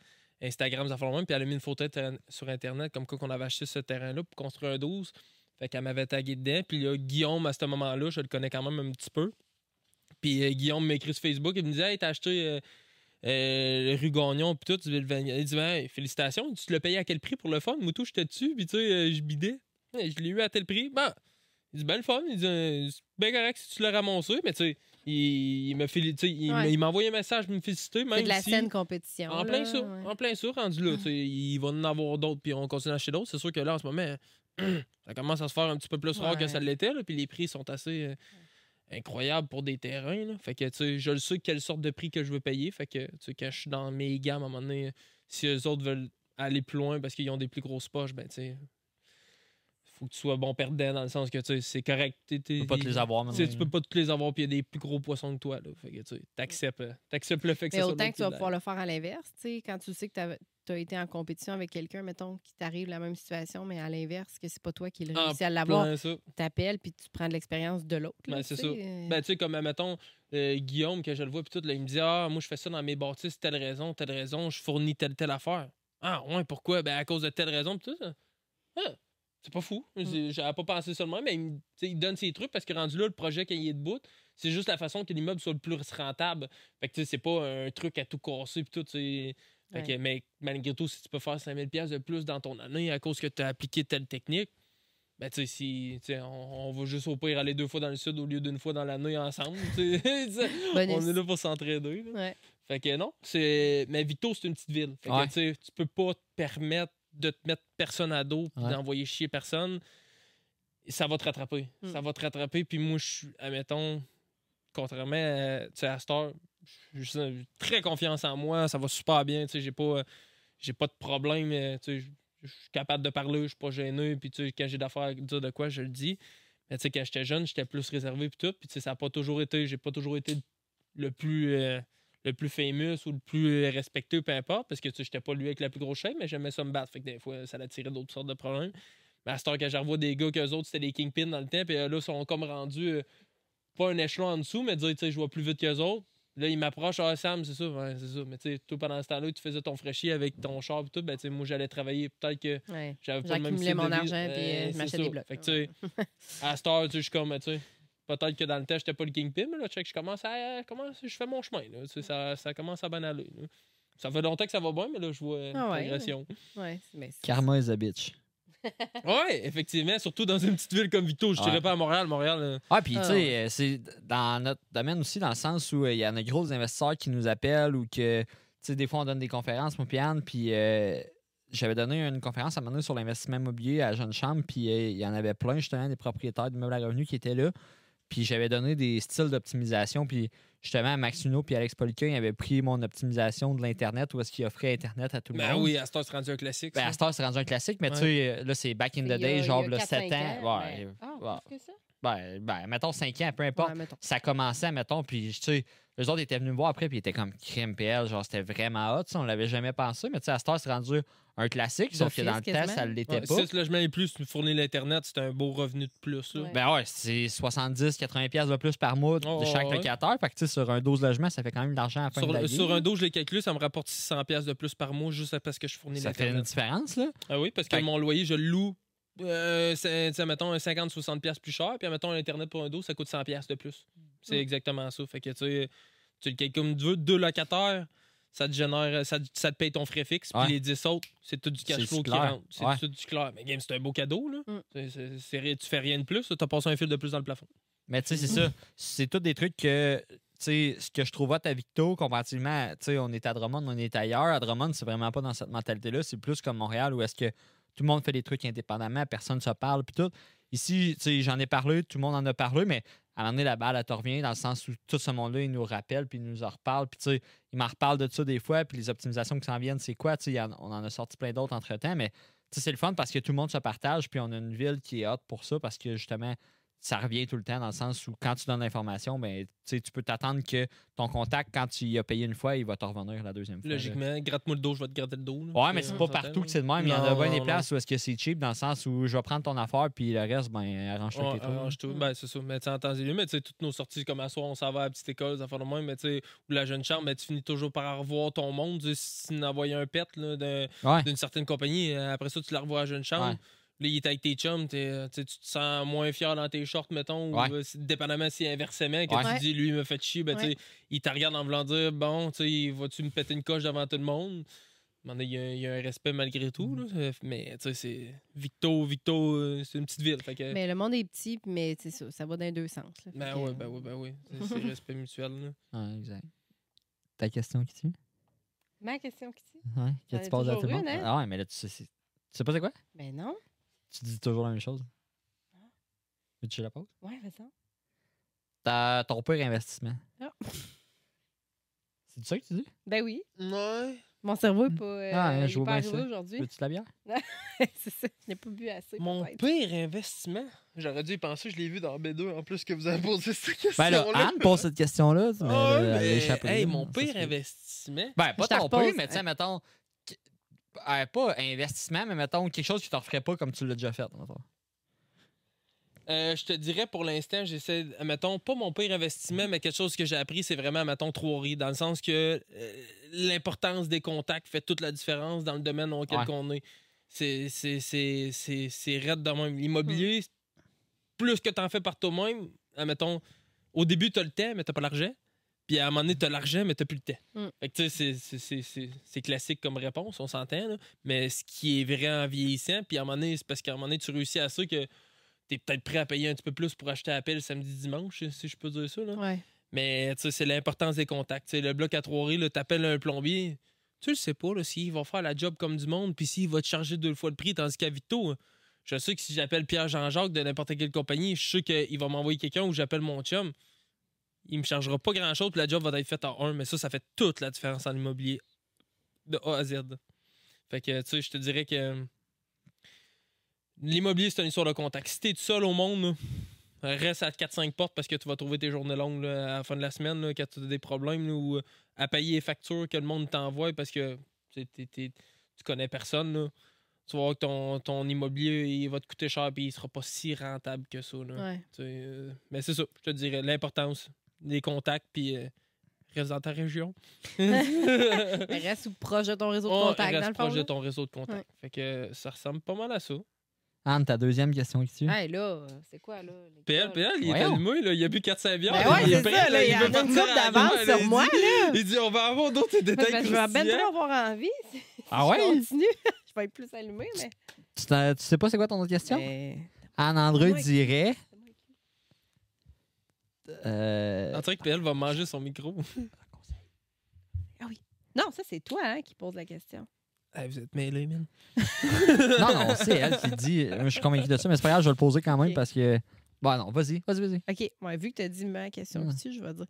Instagram, ça fait même, puis elle a mis une photo sur Internet comme quoi qu'on avait acheté ce terrain-là pour construire un 12. Fait qu'elle m'avait tagué dedans. Puis là, Guillaume, à ce moment-là, je le connais quand même un petit peu. Puis euh, Guillaume m'écrit sur Facebook, il me dit Hey, t'as acheté euh, euh, rue Gagnon, puis tout, il dit Hey, félicitations, tu te l'as payé à quel prix pour le fun? Moutou, j'étais dessus, puis tu sais, euh, je bidais. Je l'ai eu à tel prix. Ben, il dit ben le fun, il dit euh, c'est bien correct si tu l'as ramassé, mais tu sais, il, il il, Ouais. m'a- il envoyé un message pour me féliciter, même C'est de la si- saine compétition. en là, plein ça, ouais. en plein ça, rendu là. Il va en avoir d'autres, puis on continue à acheter d'autres. C'est sûr que là, en ce moment, ça commence à se faire un petit peu plus rare que ça l'était, puis les prix sont assez euh, incroyables pour des terrains. là. Fait que, tu sais, je le sais quelle sorte de prix que je veux payer. Fait que, tu sais, quand je suis dans mes gammes, à un moment donné, si eux autres veulent aller plus loin parce qu'ils ont des plus grosses poches, ben, tu sais, faut que tu sois bon perdant dans le sens que, c'est correct. Tu peux pas te les avoir tu maintenant. tu peux pas tous les avoir, puis il y a des plus gros poissons que toi. Là. Fait que, tu sais, t'acceptes, euh, t'acceptes le fait que Mais ça soit autant que tu vas pouvoir le faire à l'inverse, tu sais, quand tu sais que tu as été en compétition avec quelqu'un, mettons, qui t'arrive la même situation, mais à l'inverse, que c'est pas toi qui le En réussis à l'avoir, t'appelles puis tu prends de l'expérience de l'autre. Ben, c'est tu ça. sais, euh, Ben, tu sais, comme, mettons, euh, Guillaume, que je le vois, puis tout, là, il me dit Ah, moi, je fais ça dans mes bâtisses, telle raison, telle raison, je fournis telle, telle affaire. Ah, ouais, pourquoi? Ben, à cause de telle raison, puis tout ça. Ah, c'est pas fou. Mm. J'ai- J'avais pas pensé seulement, mais il, donne ses trucs parce que rendu là, le projet, quand il est debout, c'est juste la façon que l'immeuble soit le plus rentable. Fait que, tu sais, c'est pas un truc à tout casser, puis tout, tu sais. Fait que, mais malgré tout, si tu peux faire 5000 pièces de plus dans ton année à cause que tu as appliqué telle technique, ben, tu sais, si, tu sais, on, on va juste au pire aller deux fois dans le sud au lieu d'une fois dans l'année ensemble. tu sais. Bonus. on est là pour s'entraider. ouais. Fait que non, c'est. Mais Vito, c'est une petite ville. Fait que, Ouais. tu peux pas te permettre de te mettre personne à dos puis Ouais. d'envoyer chier personne. Ça va te rattraper. Mm. Ça va te rattraper. Puis moi, je suis, admettons, contrairement à, tu sais, à Star, j'ai j'ai très confiance en moi. Ça va super bien. Tu sais, j'ai pas, j'ai pas de problème. euh, Tu sais, je je suis capable de parler, je suis pas gêné. Puis tu sais, quand j'ai d'affaires à dire de quoi, je le dis. Mais tu sais, quand j'étais jeune, j'étais plus réservé puis tout. Puis tu sais, ça a pas toujours été. J'ai pas toujours été le plus. euh, le plus fameux ou le plus respecté, peu importe, parce que tu sais, j'étais pas lui avec la plus grosse chaîne, mais j'aimais ça me battre. Fait que des fois, ça attirait d'autres sortes de problèmes. Mais à cette heure que je revois des gars qu'eux autres, c'était des kingpins dans le temps, puis euh, là, ils sont comme rendus euh, pas un échelon en dessous, mais dire, tu sais, je vois plus vite qu'eux autres. Là, ils m'approchent, ah, Sam, c'est ça, ouais, c'est ça. Mais tu sais, toi, pendant ce temps-là, tu faisais ton fraîchier avec ton char et tout, ben, tu sais, moi, j'allais travailler. Peut-être que ouais. j'avais pas le même mon de argent puis euh, je m'achetais des blocs. Fait que, tu sais, à cette heure, tu sais, je suis comme, tu sais, peut-être que dans le temps, j'étais pas le kingpin, mais là, check, je commence à, commence, je fais mon chemin, là, ça, ça commence à bien aller, là. Ça fait longtemps que ça va bien, mais là, je vois une Ah ouais. progression. Ouais, mais c'est- Karma is a bitch. Ouais, effectivement, surtout dans une petite ville comme Victo. Je Ouais. dirais pas à Montréal. Montréal, euh, Ah, puis tu Ah, sais, euh, c'est dans notre domaine aussi, dans le sens où euh, il y en a gros investisseurs qui nous appellent ou que, tu sais, des fois, on donne des conférences, moi, puis Anne, puis euh, j'avais donné une conférence à un moment donné sur l'investissement immobilier à Jeune Chambre, puis il y en avait plein, justement, des propriétaires d'immeubles à revenus qui étaient là. Puis j'avais donné des styles d'optimisation, puis justement, Max Huneau puis Alex Poliquin ils avaient pris mon optimisation de l'Internet, où est-ce qu'ils offraient Internet à tout le Ben monde? oui, à ce temps, c'est rendu un classique. Ben, heure, c'est rendu un classique, mais Ouais. tu sais, là, c'est back in the a- day, genre a le 4-5 7 ans. Ouais, mais- Ah, ouais. que ça? Ben, ben, mettons 5 ans, peu importe. Ça commençait, mettons, puis tu sais, eux autres étaient venus me voir après, puis ils étaient comme crème PL, genre c'était vraiment hot, ça, on l'avait jamais pensé, mais tu sais, à cette heure, c'est rendu un classique, sauf que dans le temps, quasiment. ça l'était Ouais, pas. Six logements et plus, tu fournis l'Internet, c'est un beau revenu de plus. là. Ouais. Ben ouais, c'est 70, 80 pièces de plus par mois de Oh, chaque ouais. locataire. Fait que tu sais, sur un 12 logements, ça fait quand même de l'argent à la fin de la Sur, vie, sur un dos, je l'ai calculé, ça me rapporte 600$ piastres de plus par mois juste parce que je fournis Ça fait une l'Internet. différence, là. Ah oui, parce que Fait que- mon loyer, je le loue, euh, c'est- mettons, un 50-60$ piastres plus cher, puis mettons, l'Internet pour un dos, ça coûte 100$ piastres de plus. C'est Mm. exactement ça. Fait que tu sais, tu le calcules comme tu veux, deux locataires, ça te génère, ça, ça te paye ton frais fixe, puis Ouais. les 10 autres, c'est tout du cash flow qui rentre. C'est Ouais. tout du clair. Mais game, c'est un beau cadeau, là. Mm. Tu fais rien de plus, tu as passé un fil de plus dans le plafond. Mais tu sais, c'est ça. C'est tous des trucs que, tu sais, ce que je trouve à Victo, comparativement, tu sais, on est à Drummond, on est ailleurs. À Drummond, c'est vraiment pas dans cette mentalité-là. C'est plus comme Montréal où est-ce que tout le monde fait des trucs indépendamment, personne se parle, puis tout. Ici, j'en ai parlé, tout le monde en a parlé, mais à un moment la balle, elle te revient dans le sens où tout ce monde-là, il nous rappelle, puis il nous en reparle, puis tu sais, il m'en reparle de ça des fois, puis les optimisations qui s'en viennent, c'est quoi, tu on en a sorti plein d'autres entre-temps, mais c'est le fun parce que tout le monde se partage, puis on a une ville qui est hot pour ça, parce que justement, ça revient tout le temps dans le sens où quand tu donnes l'information, ben, tu peux t'attendre que ton contact, quand tu y as payé une fois, il va te revenir la deuxième fois. Logiquement, gratte-moi le dos, je vais te gratter le dos. là. Ouais, mais c'est pas partout que c'est de même. Il y en a bien des places où est-ce que c'est cheap dans le sens où je vais prendre ton affaire puis le reste, ben, arrange-toi Ouais, arrange-toi. Ben, c'est ça. Mais tu sais, en temps et lieu, mais tu sais, toutes nos sorties comme à soir, on s'en va à la petite école, ça fait de même, mais tu sais, ou la jeune chambre, mais tu finis toujours par revoir ton monde. Si tu envoyé un pet d'une certaine compagnie, euh, après ça, tu la revois à la jeune chambre. Là, il est avec tes chums, t'es, euh, tu sais, tu te sens moins fier dans tes shorts, mettons, Ouais. ou euh, c'est- dépendamment si inversement, que Ouais. tu dis, lui, il me fait chier, ben, tu sais, Ouais. il te regarde en voulant dire, bon, tu sais, vas-tu me péter une coche devant tout le monde? À un moment donné, Il y, a, il y a un respect malgré tout, là. Euh, mais tu sais, c'est. Victo, Victo, euh, c'est une petite ville. Fait que, Mais le monde est petit, mais c'est ça, ça va dans les deux sens. là. Fait ben que, oui, ben oui, ben oui. C'est- C'est respect mutuel. Là. Ouais, exact. Ta question qui tue? Ma question, Kitty? Ouais, que J'en tu poses à tout le toujours monde? une, hein? Ah ouais, mais là, tu sais, c'est- tu sais pas c'est quoi? Ben non. Tu dis toujours la même chose? Veux-tu que je la pose? Ouais, vas-y. T'as ton pire investissement. Ah. C'est ça que tu dis? Ben oui. Ouais. Mon cerveau est pas, euh, Ah, il est je vois pas bien arrivé ça. aujourd'hui. Veux-tu de la bière? c'est ça. Je n'ai pas bu assez. Mon peut-être. pire investissement, j'aurais dû y penser, je l'ai vu dans B2 en plus que vous avez posé cette question. Ben là, Anne pose cette question-là. mais Ah ouais, elle a mais, échappé, hey, mon ça pire investissement. Ben, pas Je te ton repose. pire, mais tu sais, mettons. Euh, pas investissement, mais mettons quelque chose qui te referait pas comme tu l'as déjà fait. mettons. Euh, je te dirais pour l'instant, j'essaie, mettons, pas mon pire investissement, mais quelque chose que j'ai appris, c'est vraiment, mettons, trois riz, dans le sens que euh, l'importance des contacts fait toute la différence dans le domaine dans lequel Ouais. on est. C'est, c'est, c'est, c'est, c'est raide de même. L'immobilier, plus que tu en fais par toi-même, mettons, au début, tu as le temps, mais tu pas l'argent. Puis à un moment donné, tu as l'argent, mais tu plus le temps. Mm. Fait que tu sais, c'est, classique comme réponse, on s'entend, mais ce qui est vrai en vieillissant, puis à un moment donné, c'est parce qu'à un moment donné, tu réussis à ça que tu es peut-être prêt à payer un petit peu plus pour acheter pelle samedi, dimanche, si je peux dire ça. Là. Ouais. Mais tu sais, c'est l'importance des contacts. Le bloc à trois riz, tu appelles un plombier. Tu le sais pas s'il va faire la job comme du monde, puis s'il va te charger deux fois le prix, tandis qu'à Vito, je sais que si j'appelle Pierre Jean-Jacques de n'importe quelle compagnie, je sais qu'il va m'envoyer quelqu'un ou j'appelle mon chum. Il me chargera pas grand-chose, puis la job va être faite en un, mais ça, ça fait toute la différence en immobilier. De A à Z. Fait que, tu sais, je te dirais que l'immobilier, c'est une histoire de contact. Si t'es tout seul au monde, là, reste à 4-5 portes parce que tu vas trouver tes journées longues là, à la fin de la semaine là, quand tu as des problèmes ou euh, à payer les factures que le monde t'envoie parce que tu connais personne. Tu vas voir que ton, ton immobilier il va te coûter cher et il sera pas si rentable que ça. là. Ouais. Euh, mais c'est ça, je te dirais, l'importance des contacts puis euh, reste dans ta région. Reste ou proche de ton réseau de Ouais, contact, reste dans le fond. proche de ton réseau de contacts. Fait que euh, ça ressemble pas mal à ça. Anne, ta deuxième question qui tue? Hey, là, c'est quoi, là? PL? PL, il est allumé, là. il a bu 400 bières. Ben ouais, il est prêt, ça, là, il veut une d'avance sur moi, dit- là. Il dit on va avoir d'autres détails que je vais ben trop croustillants. avoir envie. Si Ah je ouais? continue, je vais être plus allumée, mais... Tu, sais pas c'est quoi ton autre question? Mais- Anne-André Ouais. dirait. Euh, On dirait que PL va manger son micro. Non, ça, c'est toi hein, qui pose la question. Hey, vous êtes mêlés, man. non, non, c'est elle qui dit. Moi, Je suis convaincu de ça, mais c'est pas grave, je vais le poser quand même parce que. Bon, non, vas-y, vas-y, vas-y. OK. Ouais, vu que tu as dit ma question Ouais. aussi, je vais dire.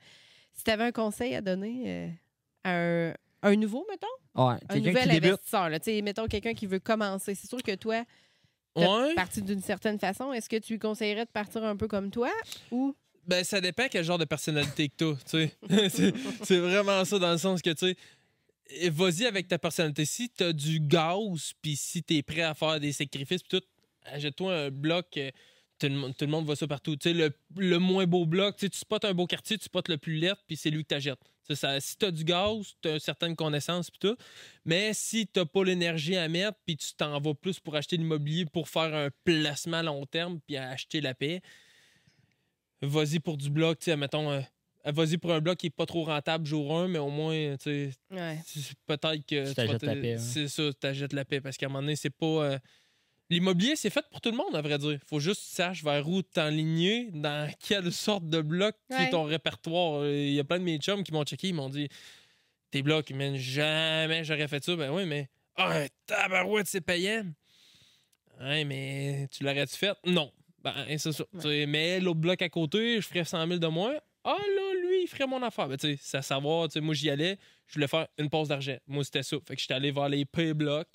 Si tu avais un conseil à donner euh, à un, un nouveau, mettons, Ouais, un nouvel investisseur, là, tu sais, mettons quelqu'un qui veut commencer, c'est sûr que toi, tu Ouais. parti d'une certaine façon. Est-ce que tu lui conseillerais de partir un peu comme toi ou. Ben, ça dépend quel genre de personnalité que t'as, tu sais. c'est, vraiment ça dans le sens que, tu sais, vas-y avec ta personnalité. Si t'as du gaz, puis si t'es prêt à faire des sacrifices, puis tout, achète-toi un bloc. euh, Tout le, monde- voit ça partout. Tu sais, le, le moins beau bloc, tu sais, tu spots un beau quartier, tu spots le plus laid, puis c'est lui que t'achètes. Ça. Si t'as du gaz, t'as une certaine connaissance, puis tout. Mais si t'as pas l'énergie à mettre, puis tu t'en vas plus pour acheter l'immobilier pour faire un placement à long terme, puis acheter la paix, vas-y pour du bloc, tu sais, mettons, euh, vas-y pour un bloc qui est pas trop rentable jour 1, mais au moins, tu sais, Ouais. peut-être que. Tu te- la paix, ouais. C'est ça, la paix. Parce qu'à un moment donné, c'est pas. euh, L'immobilier, c'est fait pour tout le monde, à vrai dire. Faut juste que tu saches vers où t'enligner, dans quelle sorte de bloc qui Ouais. est ton répertoire. Euh, Il y a plein de mes chums qui m'ont checké, ils m'ont dit Tes blocs, mais jamais j'aurais fait ça. Ben oui, mais. Ah, un tabarouette, c'est payant. Ouais, mais tu l'aurais-tu fait? Non. Ben, c'est ça. Mais l'autre bloc à côté, je ferais 100 000 de moins. Ah là, lui, il ferait mon affaire. Ben, tu sais, c'est à savoir, tu sais, moi, j'y allais, je voulais faire une pause d'argent. Moi, c'était ça. Fait que j'étais allé vers les pay blocs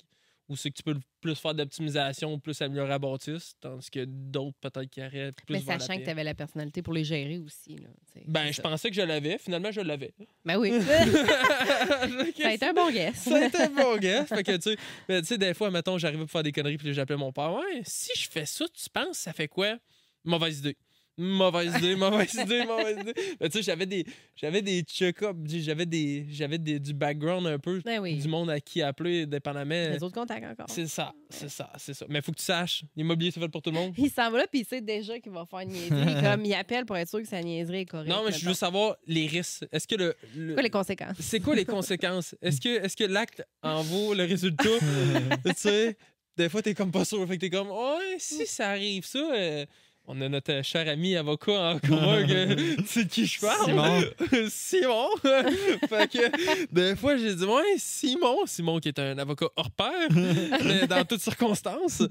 où c'est que tu peux plus faire d'optimisation, plus améliorer la bâtisse, tandis que d'autres, peut-être, qui plus Mais sachant que tu avais la personnalité pour les gérer aussi. Là, Ben, je pensais que je l'avais. Finalement, je l'avais. Ben oui. ça a été un bon guess. Ça a été un bon gars. Fait que, tu sais, mais tu sais, des fois, mettons, j'arrivais pour faire des conneries, puis j'appelais mon père. Ouais, si je fais ça, tu penses, ça fait quoi? Mauvaise idée. Mauvaise idée, mauvaise idée, mauvaise idée. Mais tu sais, j'avais des, j'avais des check-ups, j'avais des, j'avais des, du background un peu, Ben oui. du monde à qui appeler, dépendamment. Les autres contacts encore. C'est ça, c'est ça, c'est ça. Mais faut que tu saches, l'immobilier, c'est fait pour tout le monde. Il s'en va là, puis il sait déjà qu'il va faire une niaiserie. comme il appelle pour être sûr que sa niaiserie est correcte. Non, mais je veux savoir les risques. Est-ce que le. le- Quoi les conséquences? c'est quoi les conséquences? Est-ce que, est que l'acte en vaut le résultat? tu sais, des fois, t'es comme pas sûr. Fait que t'es comme, ouais, si ça arrive, ça. euh, on a notre cher ami avocat en commun, tu sais de qui je parle? Simon. Simon. fait que, des fois, j'ai dit, ouais, Simon. Simon qui est un avocat hors pair, mais dans toutes circonstances.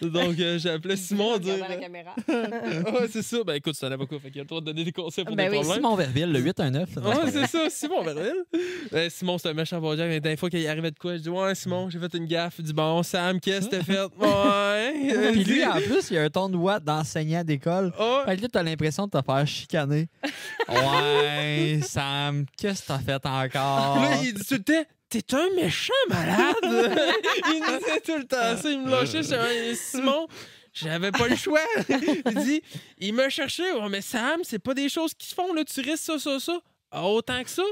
Donc, euh, j'ai appelé Simon dire. La caméra? Ouais, c'est ça. Ben écoute, c'est un avocat, fait qu'il a le droit de donner des conseils pour Ben des oui, problèmes. Simon Verville, le 819. Ouais, c'est ça, Simon Verville. Ben, Simon, c'est un méchant bon mais des fois qu'il arrivait de quoi, je dis Ouais, Simon, j'ai fait une gaffe. Il dit Bon, Sam, qu'est-ce que t'as fait? Ouais. Puis lui, en plus, il a un ton de voix d'enseignant d'école. Oh, Fait que là, t'as l'impression de te faire chicaner. Ouais, Sam, qu'est-ce que t'as fait encore? Là, il dit tout le temps T'es un méchant malade. il me disait tout le temps ça. Il me lâchait. Je disais, Simon, j'avais pas le choix. il dit Il m'a cherché. Ouais, mais Sam, c'est pas des choses qui se font. Là. Tu risques ça, ça, ça. Ah, autant que ça?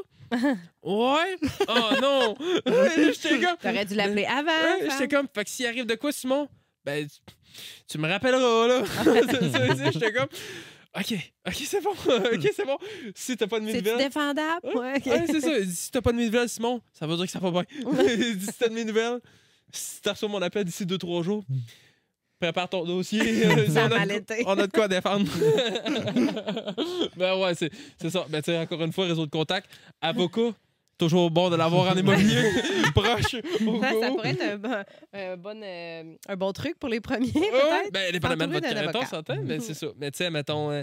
Ouais. Oh non. J'étais comme. T'aurais dû l'appeler avant. J'étais comme, fait que s'il arrive de quoi, Simon? Ben, tu, me rappelleras, là. C'est c'est- J'étais comme, OK, OK, c'est bon, OK, c'est bon. Si t'as pas de C'est-tu nouvelles. défendable? Ouais, ok. Ouais, c'est ça. Si t'as pas de nouvelles, Simon, ça veut dire que ça va bien. Si t'as de nouvelles, si t'as reçu mon appel d'ici 2-3 jours, prépare ton dossier. Ça on, a on a de quoi défendre. ben ouais, c'est c'est ça. Ben, tu sais, encore une fois, réseau de contact. Avocat, toujours bon de l'avoir en immobilier. Proche. au Ça, pourrait être un bon, un bon, euh, un bon truc pour les premiers, peut-être? ben, dépendamment de votre caractère, s'entend, mais c'est ça. Mais tu sais, mettons, euh,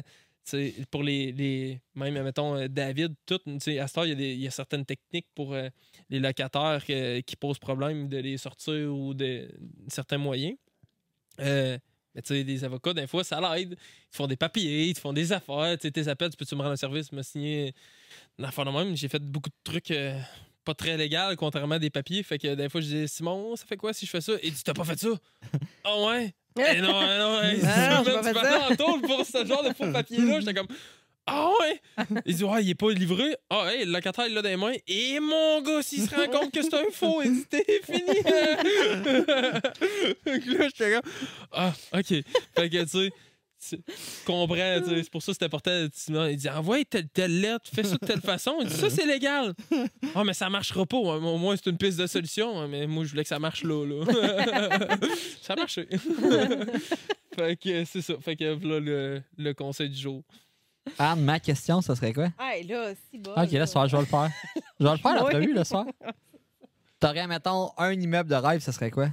pour les, les. Même, mettons, euh, David, tout, tu sais, à ce temps, il y, a des- il y a certaines techniques pour euh, les locataires qui posent problème de les sortir ou de certains moyens. Mais tu sais, des avocats, des fois, ça l'aide. Ils te font des papiers, ils te font des affaires. Tu sais, tes appels, tu peux-tu me rendre un service, me signer une affaire de même? J'ai fait beaucoup de trucs euh, pas très légaux, contrairement à des papiers. Fait que des fois, je dis, Simon, ça fait quoi si je fais ça? Et tu t'as pas fait ça? Ah ouais? Eh non, eh non, Ah non, tu aller en pour ce genre de faux papier-là. J'étais comme, ah ouais? Il dit, ouais, il est pas livré. Ah, hey, le locataire, il l'a dans les mains. Et mon gars, s'il se rend compte que c'est un faux, il dit, t'es fini. Que là, j'étais comme, ah, OK. Fait que, tu sais, comprends, tu sais, c'est pour ça que c'est important. Il dit, envoie telle, telle lettre, fais ça de telle façon. Il dit, ça, c'est légal. Ah, mais ça marchera pas. Ouais, mais Au moins, c'est une piste de solution. Ouais, Mais moi, je voulais que ça marche là, là. ça a marché. fait que c'est ça. Fait que là, le, le conseil du jour. Anne, ma question, ça serait quoi? Ah, là, si bon. Ok, là, ce soir, je vais le faire. Je vais le faire, Oui. l'entrevue, le soir. T'aurais, mettons, un immeuble de rêve, ça serait quoi?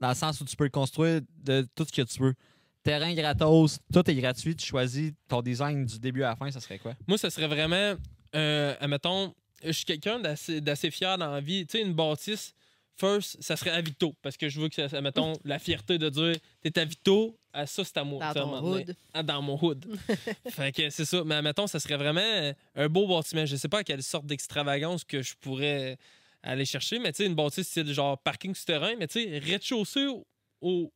Dans le sens où tu peux le construire de tout ce que tu veux. Terrain gratos, tout est gratuit, tu choisis ton design du début à la fin, ça serait quoi? Moi, ça serait vraiment, euh, admettons, je suis quelqu'un d'assez d'assez fier dans la vie. Tu sais, une bâtisse, first, ça serait à Vito. Parce que je veux que, ça, admettons, la fierté de dire, t'es à Vito, à ça, c'est à moi. Dans ton moment donné. hood. Ah, dans mon hood. fait que c'est ça. Mais admettons, ça serait vraiment un beau bâtiment. Je sais pas à quelle sorte d'extravagance que je pourrais aller chercher, mais tu sais, une bâtisse, c'est genre parking souterrain, mais tu sais, rez-de-chaussée au, au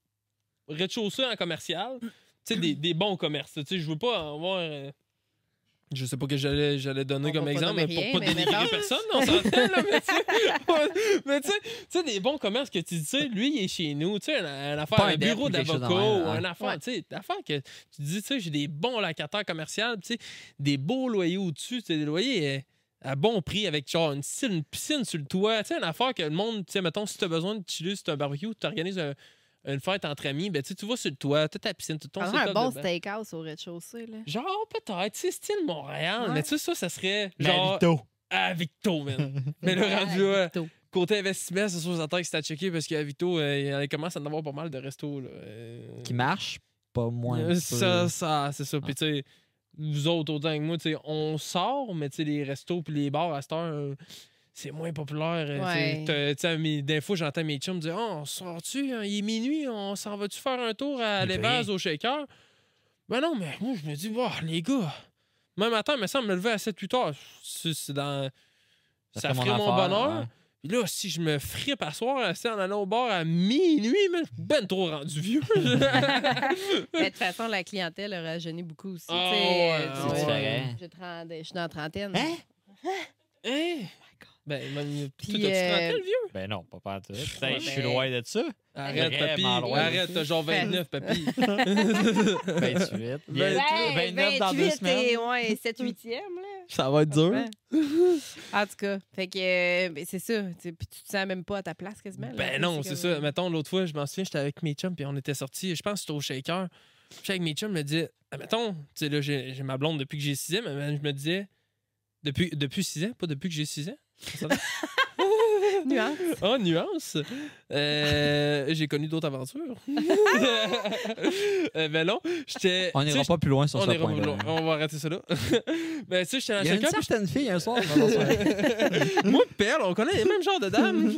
rez-de-chaussée en commercial. Tu sais, des, des bons commerces. Tu sais, je veux pas avoir. euh, je sais pas que j'allais j'allais donner On comme exemple, mais nommer pour rien, pas mais dénigrer personne, on s'entend, là, mais tu sais, mais tu sais- tu sais, des bons commerces que tu dis, tu sais, lui, il est chez nous, tu sais, un, affaire, Pas un bureau d'avocat hein. un affaire, Ouais. tu sais, d'affaires que tu dis, tu sais, j'ai des bons locataires commerciaux, tu sais, des beaux loyers au-dessus, tu sais, des loyers euh, à bon prix avec genre une piscine, une piscine sur le toit, tu sais, une affaire que le monde, tu sais, mettons, si tu as besoin de chiller, si tu un barbecue, tu organises un- une fête entre amis, ben tu sais, tu vas sur le toit, tu as ta piscine, tu ton serait un bon steakhouse au rez-de-chaussée. Là. Genre, peut-être, tu sais, style Montréal, Ouais. mais tu sais, ça, ça serait genre Vito. à Victo, man. mais le rendu là, Vito. côté investissement, c'est sûr, j'attends que c'est à checker parce qu'à Victo, euh, il commence à en avoir pas mal de restos. Là. Euh, Qui marche, pas moins. euh, ça, ça, c'est ça. Puis, tu sais, nous autres, autant que moi, tu sais, on sort, mais tu sais, les restos puis les bars à cette heure, euh, c'est moins populaire. euh. Ouais. Des fois, j'entends mes chums dire Oh, on sort-tu hein, Il est minuit, on s'en va-tu faire un tour à l'Évase au shaker? Ben non, mais moi, je me dis Wow, les gars, même matin, il me semble me lever à 7-8 heures. C'est dans. Ça, ferait mon bonheur. ouais. Puis là, si je me frippe à soir, c'est en allant au bar à minuit, mais je suis ben trop rendu vieux. Mais de toute façon, la clientèle a rajeuni beaucoup aussi. Ah, ouais, euh, ah, tu vois, ouais. j'ai 30 Je suis dans la trentaine. Hein? Hein? Ben, même, Puis, t'as-tu euh, trentaine, vieux? Ben non, pas pas tout. Ben, je suis loin de ça. Arrête, papy. Arrête, t'as genre 29, papy. 28. Ben, Ouais, 29 dans deux 28 semaines. et ouais, 7 8 e là. Ça va être dur. En tout cas, fait que euh, ben, c'est ça. tu sais, Puis tu te sens même pas à ta place quasiment. là. Ben non, c'est ça. Mettons, l'autre fois, je m'en souviens, j'étais avec mes chums, puis on était sortis, je pense que c'était au shaker. J'étais avec mes chums, je me disais, ah, mettons, tu sais, là, j'ai j'ai ma blonde depuis que j'ai 6 ans, mais je me disais, depuis, depuis 6 ans, pas depuis que j'ai 6 ans. Nuance. Oh, nuance. Euh, j'ai connu d'autres aventures. euh, ben non, j'étais. On n'ira pas plus loin sur on ce plus loin. On va arrêter ça là. ben, tu sais, j'étais dans Il y le a une certaine fille un soir. Moi Perle, on connaît les mêmes genres de dames.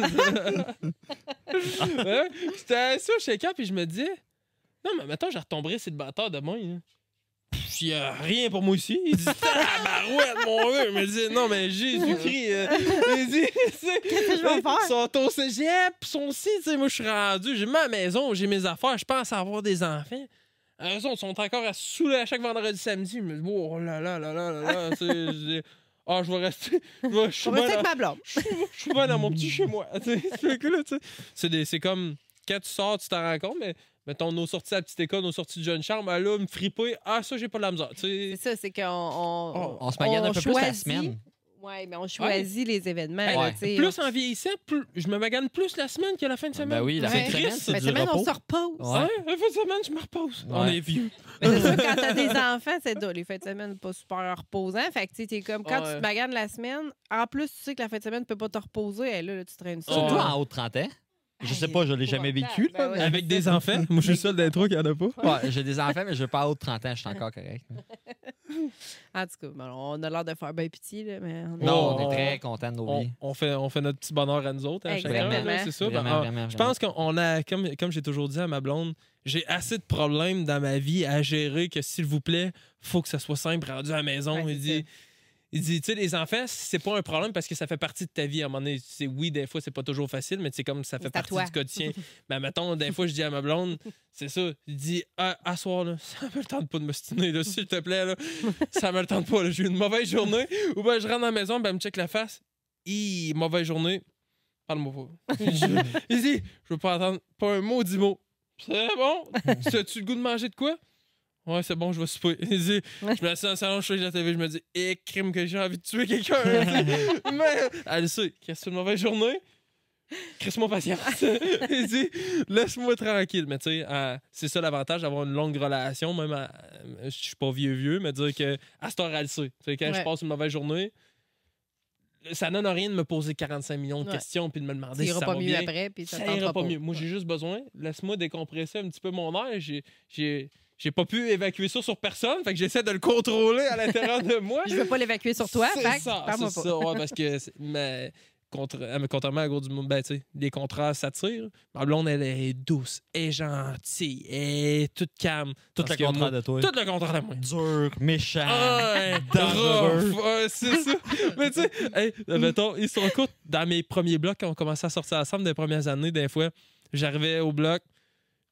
J'étais assis au shaker puis je me disais, non, mais maintenant, je retomberai sur le bâtard demain. hein. Il n'y a rien pour moi ici. Il dit, tabarouette, mon gars. Il me dit, non, mais Jésus-Christ. euh, il dit, Qu'est-ce que je vais faire? Ils sont au cégep, sont ci, tu sais. Moi, je suis rendu, j'ai ma maison, j'ai mes affaires, je pense avoir des enfants. Eux autres sont encore à saouler à chaque vendredi samedi. Me dis, oh là là là là là là. Ah, je vais rester. Je vais- bien avec ma blonde. je suis- bien dans mon petit chez moi. c'est comme quand tu sors, tu t'en rends compte, mais mettons nos sorties à la petite école, nos sorties de jeune chambre, ben là, me friper, ah, ça, j'ai pas de la misère. C'est ça, c'est qu'on. On, Oh, On se magane un peu plus la choisit- semaine. Ouais, mais on choisit les événements. Là, Plus en vieillissant, plus je me magane plus la semaine que la fin de Ben semaine. oui, la Ouais. fin de semaine, c'est Fin du de semaine, on se repose. Ouais. Ouais, la fin de semaine, je me repose. On est vieux. Mais c'est sûr, quand t'as des enfants, c'est dur. Les fins de semaine, pas super reposant. Fait que, tu sais, t'es comme, quand Ouais. tu te maganes la semaine, en plus, tu sais que la fin de semaine, tu peux pas te reposer. Et là, là, tu traînes ça. Surtout Ouais. en haut de 30 ans. Je sais pas, je l'ai jamais vécu. là, Ben ouais. mais- Avec des enfants? Moi, je suis le seul d'être qui en a pas. Ouais, j'ai des enfants, mais je veux pas de 30 ans, je suis encore correct. En tout cas, bon, on a l'air de faire bien pitié, là, mais on est- Non, on on- est très contents de nos On, vies. on fait, on fait notre petit bonheur à nous autres. hein, chacun, Exactement. là, C'est ça. Ben, Vraiment, ah, vraiment, Je vraiment. pense qu'on a, comme, comme j'ai toujours dit à ma blonde, j'ai assez de problèmes dans ma vie à gérer que, s'il vous plaît, faut que ça soit simple, rendu à la maison. Ouais, il c'est dit, il dit, tu sais, les enfants, c'est pas un problème parce que ça fait partie de ta vie. À un moment donné, c'est oui, des fois, c'est pas toujours facile, mais c'est comme ça fait à partie toi. du quotidien. mais mettons, des fois, je dis à ma blonde, c'est ça, il dit, ah, à soir, là, ça me le tente pas de m'ostiner, là, s'il te plaît, là, ça me le tente pas, là, j'ai eu une mauvaise journée. Ou ben, je rentre dans la maison, ben, elle me check la face, Hi, mauvaise journée. Parle-moi pas. Je- il dit, je veux pas entendre pas un mot, dix mots. C'est bon? As-tu le goût de manger de quoi? Ouais, c'est bon, je vais souper. Il dit, je me assis dans le salon, je fais la TV, je me dis, eh, crime que j'ai envie de tuer quelqu'un. Mais, elle sait, qu'est-ce que c'est une mauvaise journée? Crisse-moi patience. il dit, laisse-moi tranquille. Mais tu sais, euh, c'est ça l'avantage d'avoir une longue relation, même à- je suis pas vieux vieux, mais dire que à cette heure, elle sait. Quand je passe une mauvaise journée, ça donne rien de me poser 45 millions de Ouais. questions puis de me demander Ça si ira ça pas va mieux bien. après, puis ça, Ça ira pas pas. mieux. Moi, j'ai juste besoin, laisse-moi décompresser un petit peu mon air. J'ai, j'ai, pas pu évacuer ça sur personne, fait que j'essaie de le contrôler à l'intérieur de moi. Je veux pas l'évacuer sur toi, C'est fait que ça, c'est ça, ouais, parce que mais, contre, mais contrairement à gros du monde, ben, tu sais, les contrastes s'attirent. Ma blonde, elle est douce, elle est gentille, elle est toute calme. Tout Parce le contraire moi- de toi. Tout le contraire de moi. Dur, méchant. Ah, dangereux. ouais, c'est ça. Mais tu sais, hey, mettons, histoire courte, dans mes premiers blocs, quand on commençait à sortir ensemble des premières années, des fois, j'arrivais au bloc,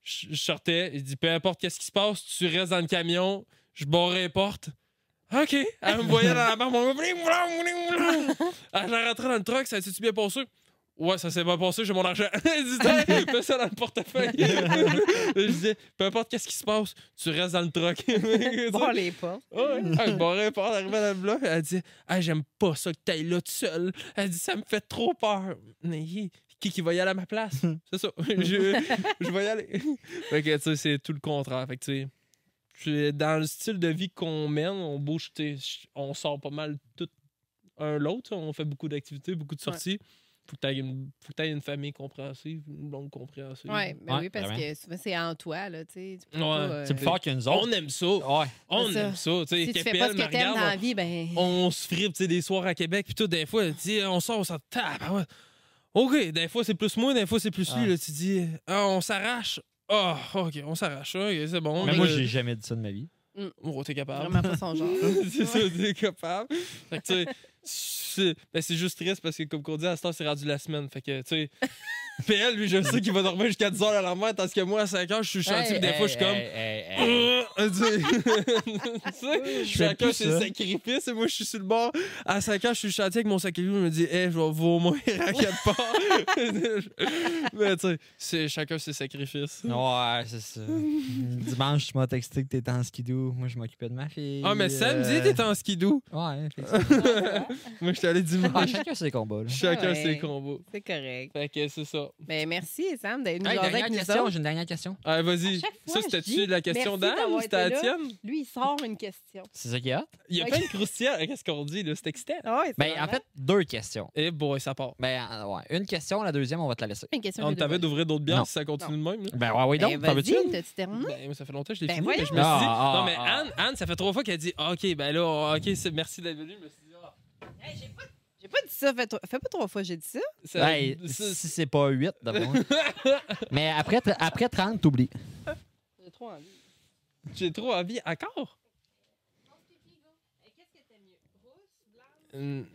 je je sortais, il dit peu importe qu'est-ce qui se passe, tu restes dans le camion, je barrais les portes. OK. Elle me voyait dans la barre, mon. Elle est rentrée dans le truck, ça s'est-tu bien passé? Ouais, ça s'est bien passé, j'ai mon argent. Elle dit, Hey, mets ça dans le portefeuille. je disais, peu importe qu'est-ce qui se passe, tu restes dans le truck. Bon, les pas. Ouais. Elle barrait pas arrivée dans le bloc. Elle dit ah, J'aime pas ça que t'ailles là tout seul. Elle dit Ça me fait trop peur. Mais qui qui va y aller à ma place? C'est ça. je, je vais y aller. fait que, tu sais, c'est tout le contraire. Fait que, tu sais, dans le style de vie qu'on mène, on bouge, tu sais, on sort pas mal tout un l'autre. On fait beaucoup d'activités, beaucoup de sorties. Faut que t'aies une, faut que t'aies une famille compréhensive, une blonde compréhensive. Oui, mais Ouais, oui, parce vraiment. que souvent, c'est en toi, là, tu sais. tu Ouais. pas, euh, C'est plus fort que nous autres. On aime ça. Ouais. On C'est ça. aime ça. Tu Si tu fais pas ce que t'aimes dans la vie, ben. on se fripe tu sais, des soirs à Québec, puis tout, des fois, tu sais, on sort, on ouais. OK, des fois, c'est plus moi, des fois, c'est plus lui. Ah. Là, tu dis, ah, on s'arrache. Ah, OK, on s'arrache. OK, c'est bon. Mais moi, j'ai jamais dit ça de ma vie. Oh, t'es capable. Vraiment pas son genre. c'est ça, t'es capable. Fait que, tu sais, c'est ben, c'est juste triste parce que, comme on dit, à cette heure, c'est rendu la semaine. Fait que, tu sais, PL, lui, je sais qu'il va dormir jusqu'à 10 h la lendemain, tandis que moi, à 5 h, je suis chantier, puis des fois, je suis comme. Euh, tu sais, chacun plus ses sacrifices et moi je suis sur le bord à 5 ans je suis chantier avec mon sac à dos je me dis hey, je vais vomir à quatre parts mais tu sais c'est chacun ses sacrifices Ouais, c'est ça. Dimanche, tu m'as texté que t'étais en skidoo. Moi, je m'occupais de ma fille. ah mais samedi euh, t'étais en skidoo Ouais, moi je suis allé Ah, dimanche chacun ses combats. Là. chacun Ouais. ses combos C'est correct. fait que c'est ça Mais merci, Sam, d'être venu Hey, jaser avec question, j'ai une dernière question. ah vas-y ça c'était-tu la question d'Anne ou c'était la été là. tienne Lui, il sort une question. C'est ça qu'il y a? il y a Ok. pas une croustillante qu'est-ce qu'on dit là? C'est excitant Ah ouais, c'est Ben, en fait, deux questions. et boy ça part Ben, euh, ouais. Une question, la deuxième, on va te la laisser. une question. on de t'avait d'ouvrir d'autres bières Non. si ça continue de même là? Ben, ouais, oui, Ben, donc, t'en veux-tu? vas-y, t'as-tu terminé? Ben, ça fait longtemps que je l'ai Ben, fini. mais je me suis dit. Ah, non, mais ah, Anne, Anne, ça fait trois fois qu'elle dit ah, OK, ben là, OK, c'est- merci d'être venu. Je me suis dit, ah, J'ai pas dit ça. Fais, fais pas trois fois, j'ai dit ça. ça- Ben, ça- si c'est pas 8, d'abord. Mais après, tr- après 30, t'oublies. J'ai trop envie. J'ai trop envie. Encore? Hum,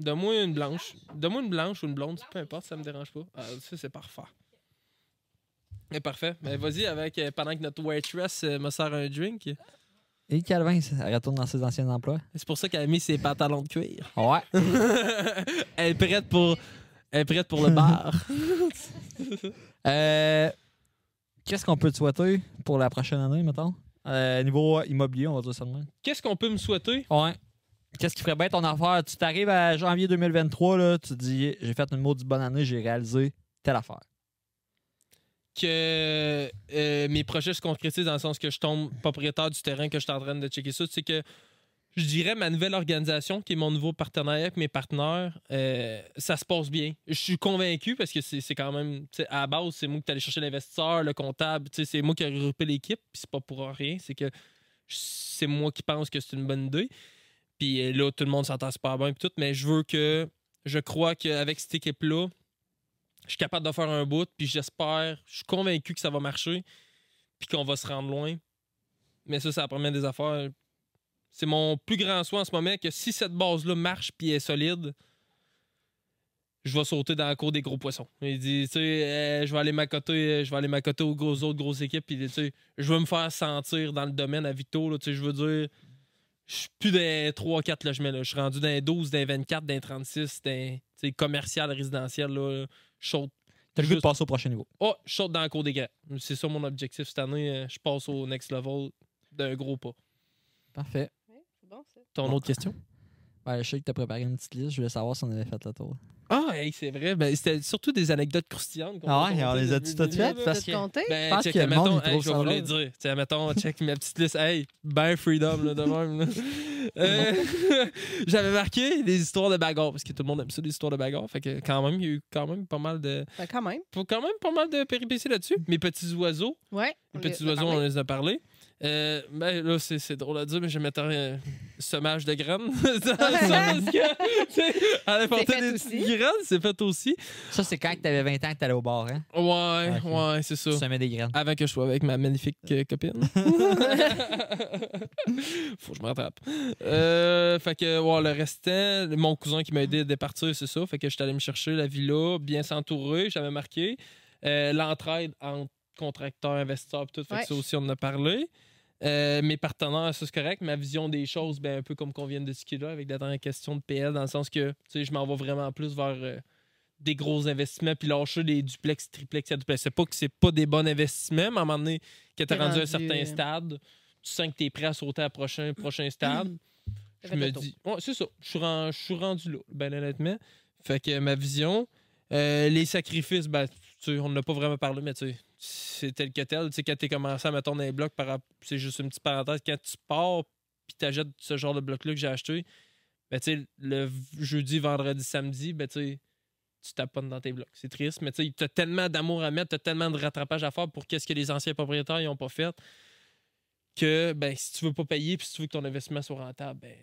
Donne-moi une blanche. Donne-moi une blanche ou une blonde, peu importe, ça me dérange pas. Ah, ça, c'est parfait. C'est parfait. Mais vas-y, avec euh, pendant que notre waitress euh, me sert un drink. Et Calvin, elle retourne dans ses anciens emplois. C'est pour ça qu'elle a mis ses pantalons de cuir. Ouais. elle est prête pour. Elle est prête pour le bar. Euh, Qu'est-ce qu'on peut te souhaiter pour la prochaine année, mettons? Euh, niveau immobilier, on va dire ça. Qu'est-ce qu'on peut me souhaiter? Ouais. Qu'est-ce qui ferait bien ton affaire? Tu t'arrives à janvier 2023, là, tu te dis j'ai fait une maudite bonne année, j'ai réalisé telle affaire. Que euh, mes projets se concrétisent dans le sens que je tombe propriétaire du terrain que je suis en train de checker ça, c'est que je dirais ma nouvelle organisation, qui est mon nouveau partenariat avec mes partenaires, euh, ça se passe bien. Je suis convaincu parce que c'est quand même, à la base, c'est moi qui allé chercher l'investisseur, le comptable, c'est moi qui ai regroupé l'équipe, puis c'est pas pour rien, c'est que c'est moi qui pense que c'est une bonne idée. Puis euh, là, tout le monde s'entend super bien, puis tout, mais je veux que, je crois qu'avec cette équipe-là, je suis capable de faire un bout, puis j'espère, je suis convaincu que ça va marcher, puis qu'on va se rendre loin. Mais ça, la première des affaires. C'est mon plus grand souhait en ce moment que si cette base-là marche puis est solide, je vais sauter dans la cour des gros poissons. Il dit, tu sais, euh, je vais aller m'accoter, euh, je vais aller m'accoter aux gros, autres grosses équipes, puis tu sais, je veux me faire sentir dans le domaine à Vito, là, tu sais, je veux dire, je suis plus dans les 3-4 logements, je suis rendu dans les 12, dans les 24, dans les 36, dans commercial, résidentiel, là, je saute T'as le goût de passer au prochain niveau. Oh, je saute dans la cour des grands. C'est ça mon objectif cette année. euh, Je passe au next level d'un gros pas. Parfait. Ouais, c'est bon, ça. Ton Bon. autre question? Ouais, je sais que t'as préparé une petite liste. Je voulais savoir si on avait fait le tour. Ah, hey, c'est vrai. Ben, c'était surtout des anecdotes croustillantes. qu'on Ah a ouais, on les a toutes faites? Parce que-? Ben, pense check, que le mettons, monde, hey, je vais vous le drôle. dire. T'sais, mettons, check ma petite liste. Hey, ben freedom, là, de même. là. Euh, J'avais marqué des histoires de bagarres, parce que tout le monde aime ça, des histoires de bagarres. Fait que quand même, il y a eu quand même pas mal de, Ben, quand même. quand même pas mal de péripéties là-dessus. Mes petits oiseaux, Ouais. les petits les oiseaux, on les a parlé. Euh, ben là, c'est c'est drôle à dire, mais je mettais un semage de graines. Porté fait des aussi. petites graines, c'est fait aussi. Ça, c'est quand t'avais 20 ans que t'allais au bar, hein? Ouais, Ok. ouais, c'est ça. Tu semais des graines. Avant que je sois avec ma magnifique euh, copine. Faut que je me rattrape. Euh, fait que, ouais, le restant, mon cousin qui m'a aidé à départir, c'est ça. Fait que j'étais allé me chercher la villa, bien s'entourer, j'avais marqué. Euh, L'entraide entre contracteurs, investisseurs, tout. Fait Ouais. que ça aussi, on en a parlé. Euh, mes partenaires, ça c'est correct. Ma vision des choses, ben, un peu comme qu'on vient de discuter là, avec la dernière question de PL, dans le sens que je m'en vais vraiment plus vers euh, des gros investissements, puis lâcher des duplex, triplex, quadruplex. C'est pas que c'est pas des bons investissements, mais à un moment donné, que tu T'es rendu à un rendu, certain euh, stade, tu sens que tu es prêt à sauter à prochain, prochain stade. Je me dis, ouais, c'est ça. Je suis rendu là, ben honnêtement. Fait que ma vision, euh, les sacrifices, ben, on n'a pas vraiment parlé, mais tu sais, c'est tel que tel. Tu sais, quand tu commencé à mettre dans les blocs, par c'est juste une petite parenthèse, quand tu pars puis tu achètes ce genre de bloc-là que j'ai acheté, ben, tu sais, le jeudi, vendredi, samedi, ben, tu sais, tu taponnes dans tes blocs. C'est triste, mais tu sais, t'as tellement d'amour à mettre, t'as tellement de rattrapage à faire pour qu'est-ce que les anciens propriétaires n'ont pas fait que, ben, si tu veux pas payer puis si tu veux que ton investissement soit rentable, ben,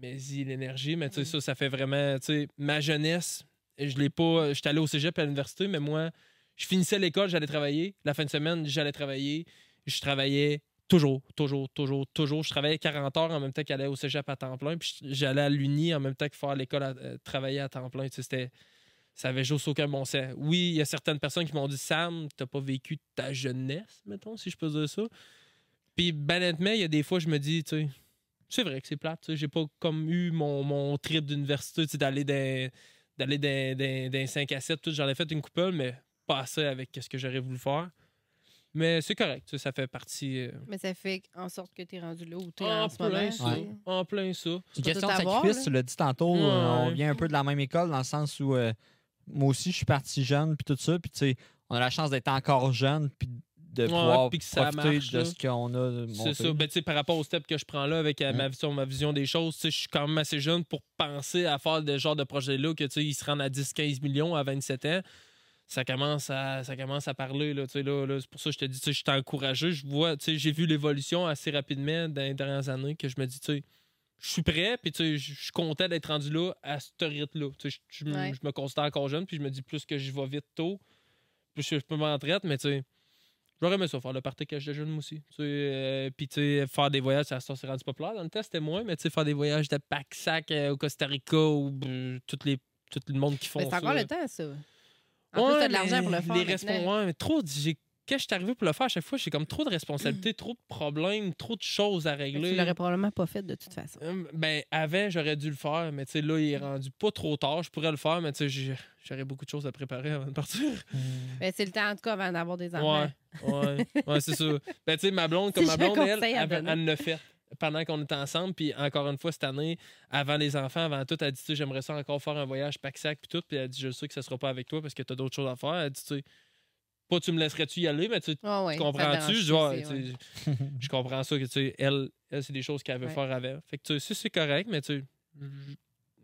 mets-y l'énergie. Mais tu sais, Mm. ça, ça fait vraiment, tu sais, ma jeunesse, je l'ai pas, j'étais allé au cégep à l'université, mais moi, je finissais l'école, j'allais travailler. La fin de semaine, j'allais travailler. Je travaillais toujours, toujours, toujours, toujours. Je travaillais 40 heures en même temps qu'aller au cégep à temps plein. Puis j'allais à l'uni en même temps que faire l'école, à, euh, travailler à temps plein. Tu sais, c'était. Ça avait juste aucun bon sens. Oui, il y a certaines personnes qui m'ont dit Sam, t'as pas vécu ta jeunesse, mettons, si je peux dire ça. Puis, ben honnêtement, il y a des fois, je me dis, tu sais, c'est vrai que c'est plate. tu sais, J'ai pas comme eu mon, mon trip d'université, tu sais, d'aller dans, d'aller dans 5 à 7. Tout. J'en ai fait une couple, mais pas assez avec ce que j'aurais voulu faire. Mais c'est correct, tu sais, ça fait partie. euh, Mais ça fait en sorte que t'es rendu là où t'es en en ce plein moment. ça. Ouais. En plein ça. C'est une Faut question tout de avoir, sacrifice, là. tu l'as dit tantôt. Ouais. euh, on vient un peu de la même école dans le sens où euh, moi aussi, je suis parti jeune, puis tout ça. Puis, tu sais, on a la chance d'être encore jeune, puis de pouvoir puis que ça profiter marche, de là. ce qu'on a. de C'est ça. Ben, tu sais, par rapport au step que je prends là avec euh, ma, vision, ma vision des choses, tu sais, je suis quand même assez jeune pour penser à faire de genre de projet-là que tu sais, ils se rendent à 10-15 millions à 27 ans. Ça commence à, ça commence à parler. Là, tu sais, là, là, c'est pour ça que je te dis, tu sais, je suis encouragé. Je vois, tu sais, j'ai vu l'évolution assez rapidement dans les dernières années que je me dis, tu sais, je suis prêt, puis je suis content d'être rendu là à ce rythme-là. Tu sais, je, me- Ouais. je me considère encore jeune, puis je me dis plus que je vais vite tôt, plus que je peux m'en traiter, mais tu sais, J'aurais aimé ça, faire le partage de jeunes moi aussi. Tu sais, euh, Puis, faire des voyages, ça, ça s'est rendu populaire. Dans le test, c'était moins, mais tu faire des voyages de pack-sac euh, au Costa Rica ou euh, tout, les, tout le monde qui font Mais c'est ça. encore le temps, ça. En Ouais, plus, t'as de l'argent pour le faire. Les ouais, mais trop, j'ai- quand je suis arrivé pour le faire, à chaque fois, j'ai comme trop de responsabilités, trop de problèmes, trop de choses à régler. Tu l'aurais probablement pas fait de toute façon. Hum, Ben, avant, j'aurais dû le faire, mais tu sais, là, il est rendu pas trop tard. Je pourrais le faire, mais tu sais, j'aurais beaucoup de choses à préparer avant de partir. Ben, c'est le temps, en tout cas, avant d'avoir des enfants. Ouais, ouais, ouais c'est ça. Ben, tu sais, ma blonde, comme Si ma blonde, elle, elle, elle l'a fait pendant qu'on était ensemble. Puis encore une fois, cette année, avant les enfants, avant tout, elle dit, tu sais, j'aimerais ça encore faire un voyage pack-sac, puis tout. Puis elle dit, je sais que ça sera pas avec toi parce que tu as d'autres choses à faire. Elle dit, tu sais, pas tu me laisserais-tu y aller, mais tu Ah ouais, tu ça comprends-tu? Je Ouais, je comprends ça que, tu sais, elle, elle c'est des choses qu'elle veut Ouais. faire avant. Fait que, tu sais, c'est correct, mais tu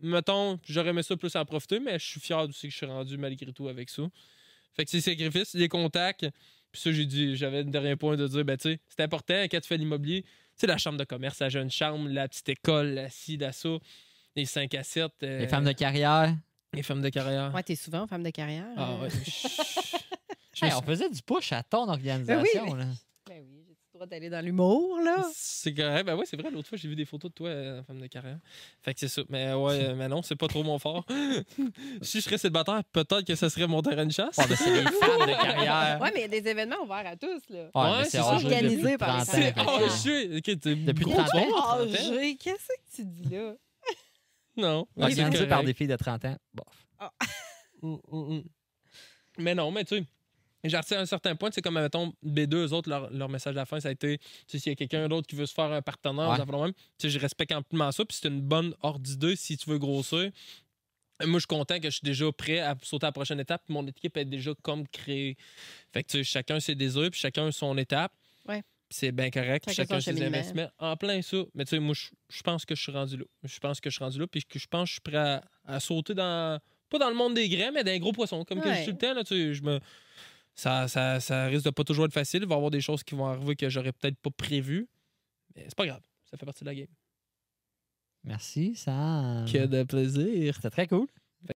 mettons, j'aurais aimé ça plus en profiter, mais je suis fier aussi que je suis rendu malgré tout avec ça. Fait que c'est sacrifices, les contacts. Puis ça, j'ai dit, j'avais le dernier point de dire, ben, tu sais, c'est important quand tu fais l'immobilier. Tu sais, la chambre de commerce, la jeune chambre, la petite école, la ci, ça, les 5 à 7. euh, Les femmes de carrière. Les femmes de carrière. Ouais, t'es souvent femme de carrière. Ah, ouais. Je me Hey, suis- on faisait du push à ton organisation. là. Ben oui, droit d'aller dans l'humour, là. C'est correct. Ben ouais, c'est vrai. L'autre fois, j'ai vu des photos de toi euh, femme de carrière. Fait que c'est ça. Mais ouais, euh, mais non, c'est pas trop mon fort. si je serais célibataire, peut-être que ça serait mon terrain de chasse. Ouais, mais c'est les femmes de carrière. Ouais, mais il y a des événements ouverts à tous, là. Ouais, c'est Organisé par 30 ans, les c'est âgé. Ok, t'es Depuis gros 30 ans. soir, 30 ans. Âgé, qu'est-ce que tu dis là? Non. C'est Organisé par des filles de 30 ans. Bon. Mm, mm, mm. Mais non, mais tu sais, j'ai retiré à un certain point, c'est comme, mettons, B2, eux autres, leur, leur message à la fin, ça a été, tu sais, s'il y a quelqu'un d'autre qui veut se faire un partenaire, Ouais. même, je respecte amplement ça, puis c'est une bonne hors d'idée si tu veux grossir. Moi, je suis content que je suis déjà prêt à sauter à la prochaine étape, puis mon équipe est déjà comme créée. Fait que, tu sais, chacun ses désirs, puis chacun son étape. Ouais. Puis c'est bien correct, Chacun ses investissements. En plein ça. Mais tu sais, moi, je, je pense que je suis rendu là. Je pense que je suis rendu là, puis que je pense que je suis prêt à, à sauter dans. Pas dans le monde des grains, mais dans les gros poissons. Comme que je tout le temps, là, tu sais, je me. Ça, ça, ça risque de pas toujours être facile. Il va y avoir des choses qui vont arriver que j'aurais peut-être pas prévues. Mais c'est pas grave. Ça fait partie de la game. Merci, ça. Que de plaisir. C'était très cool.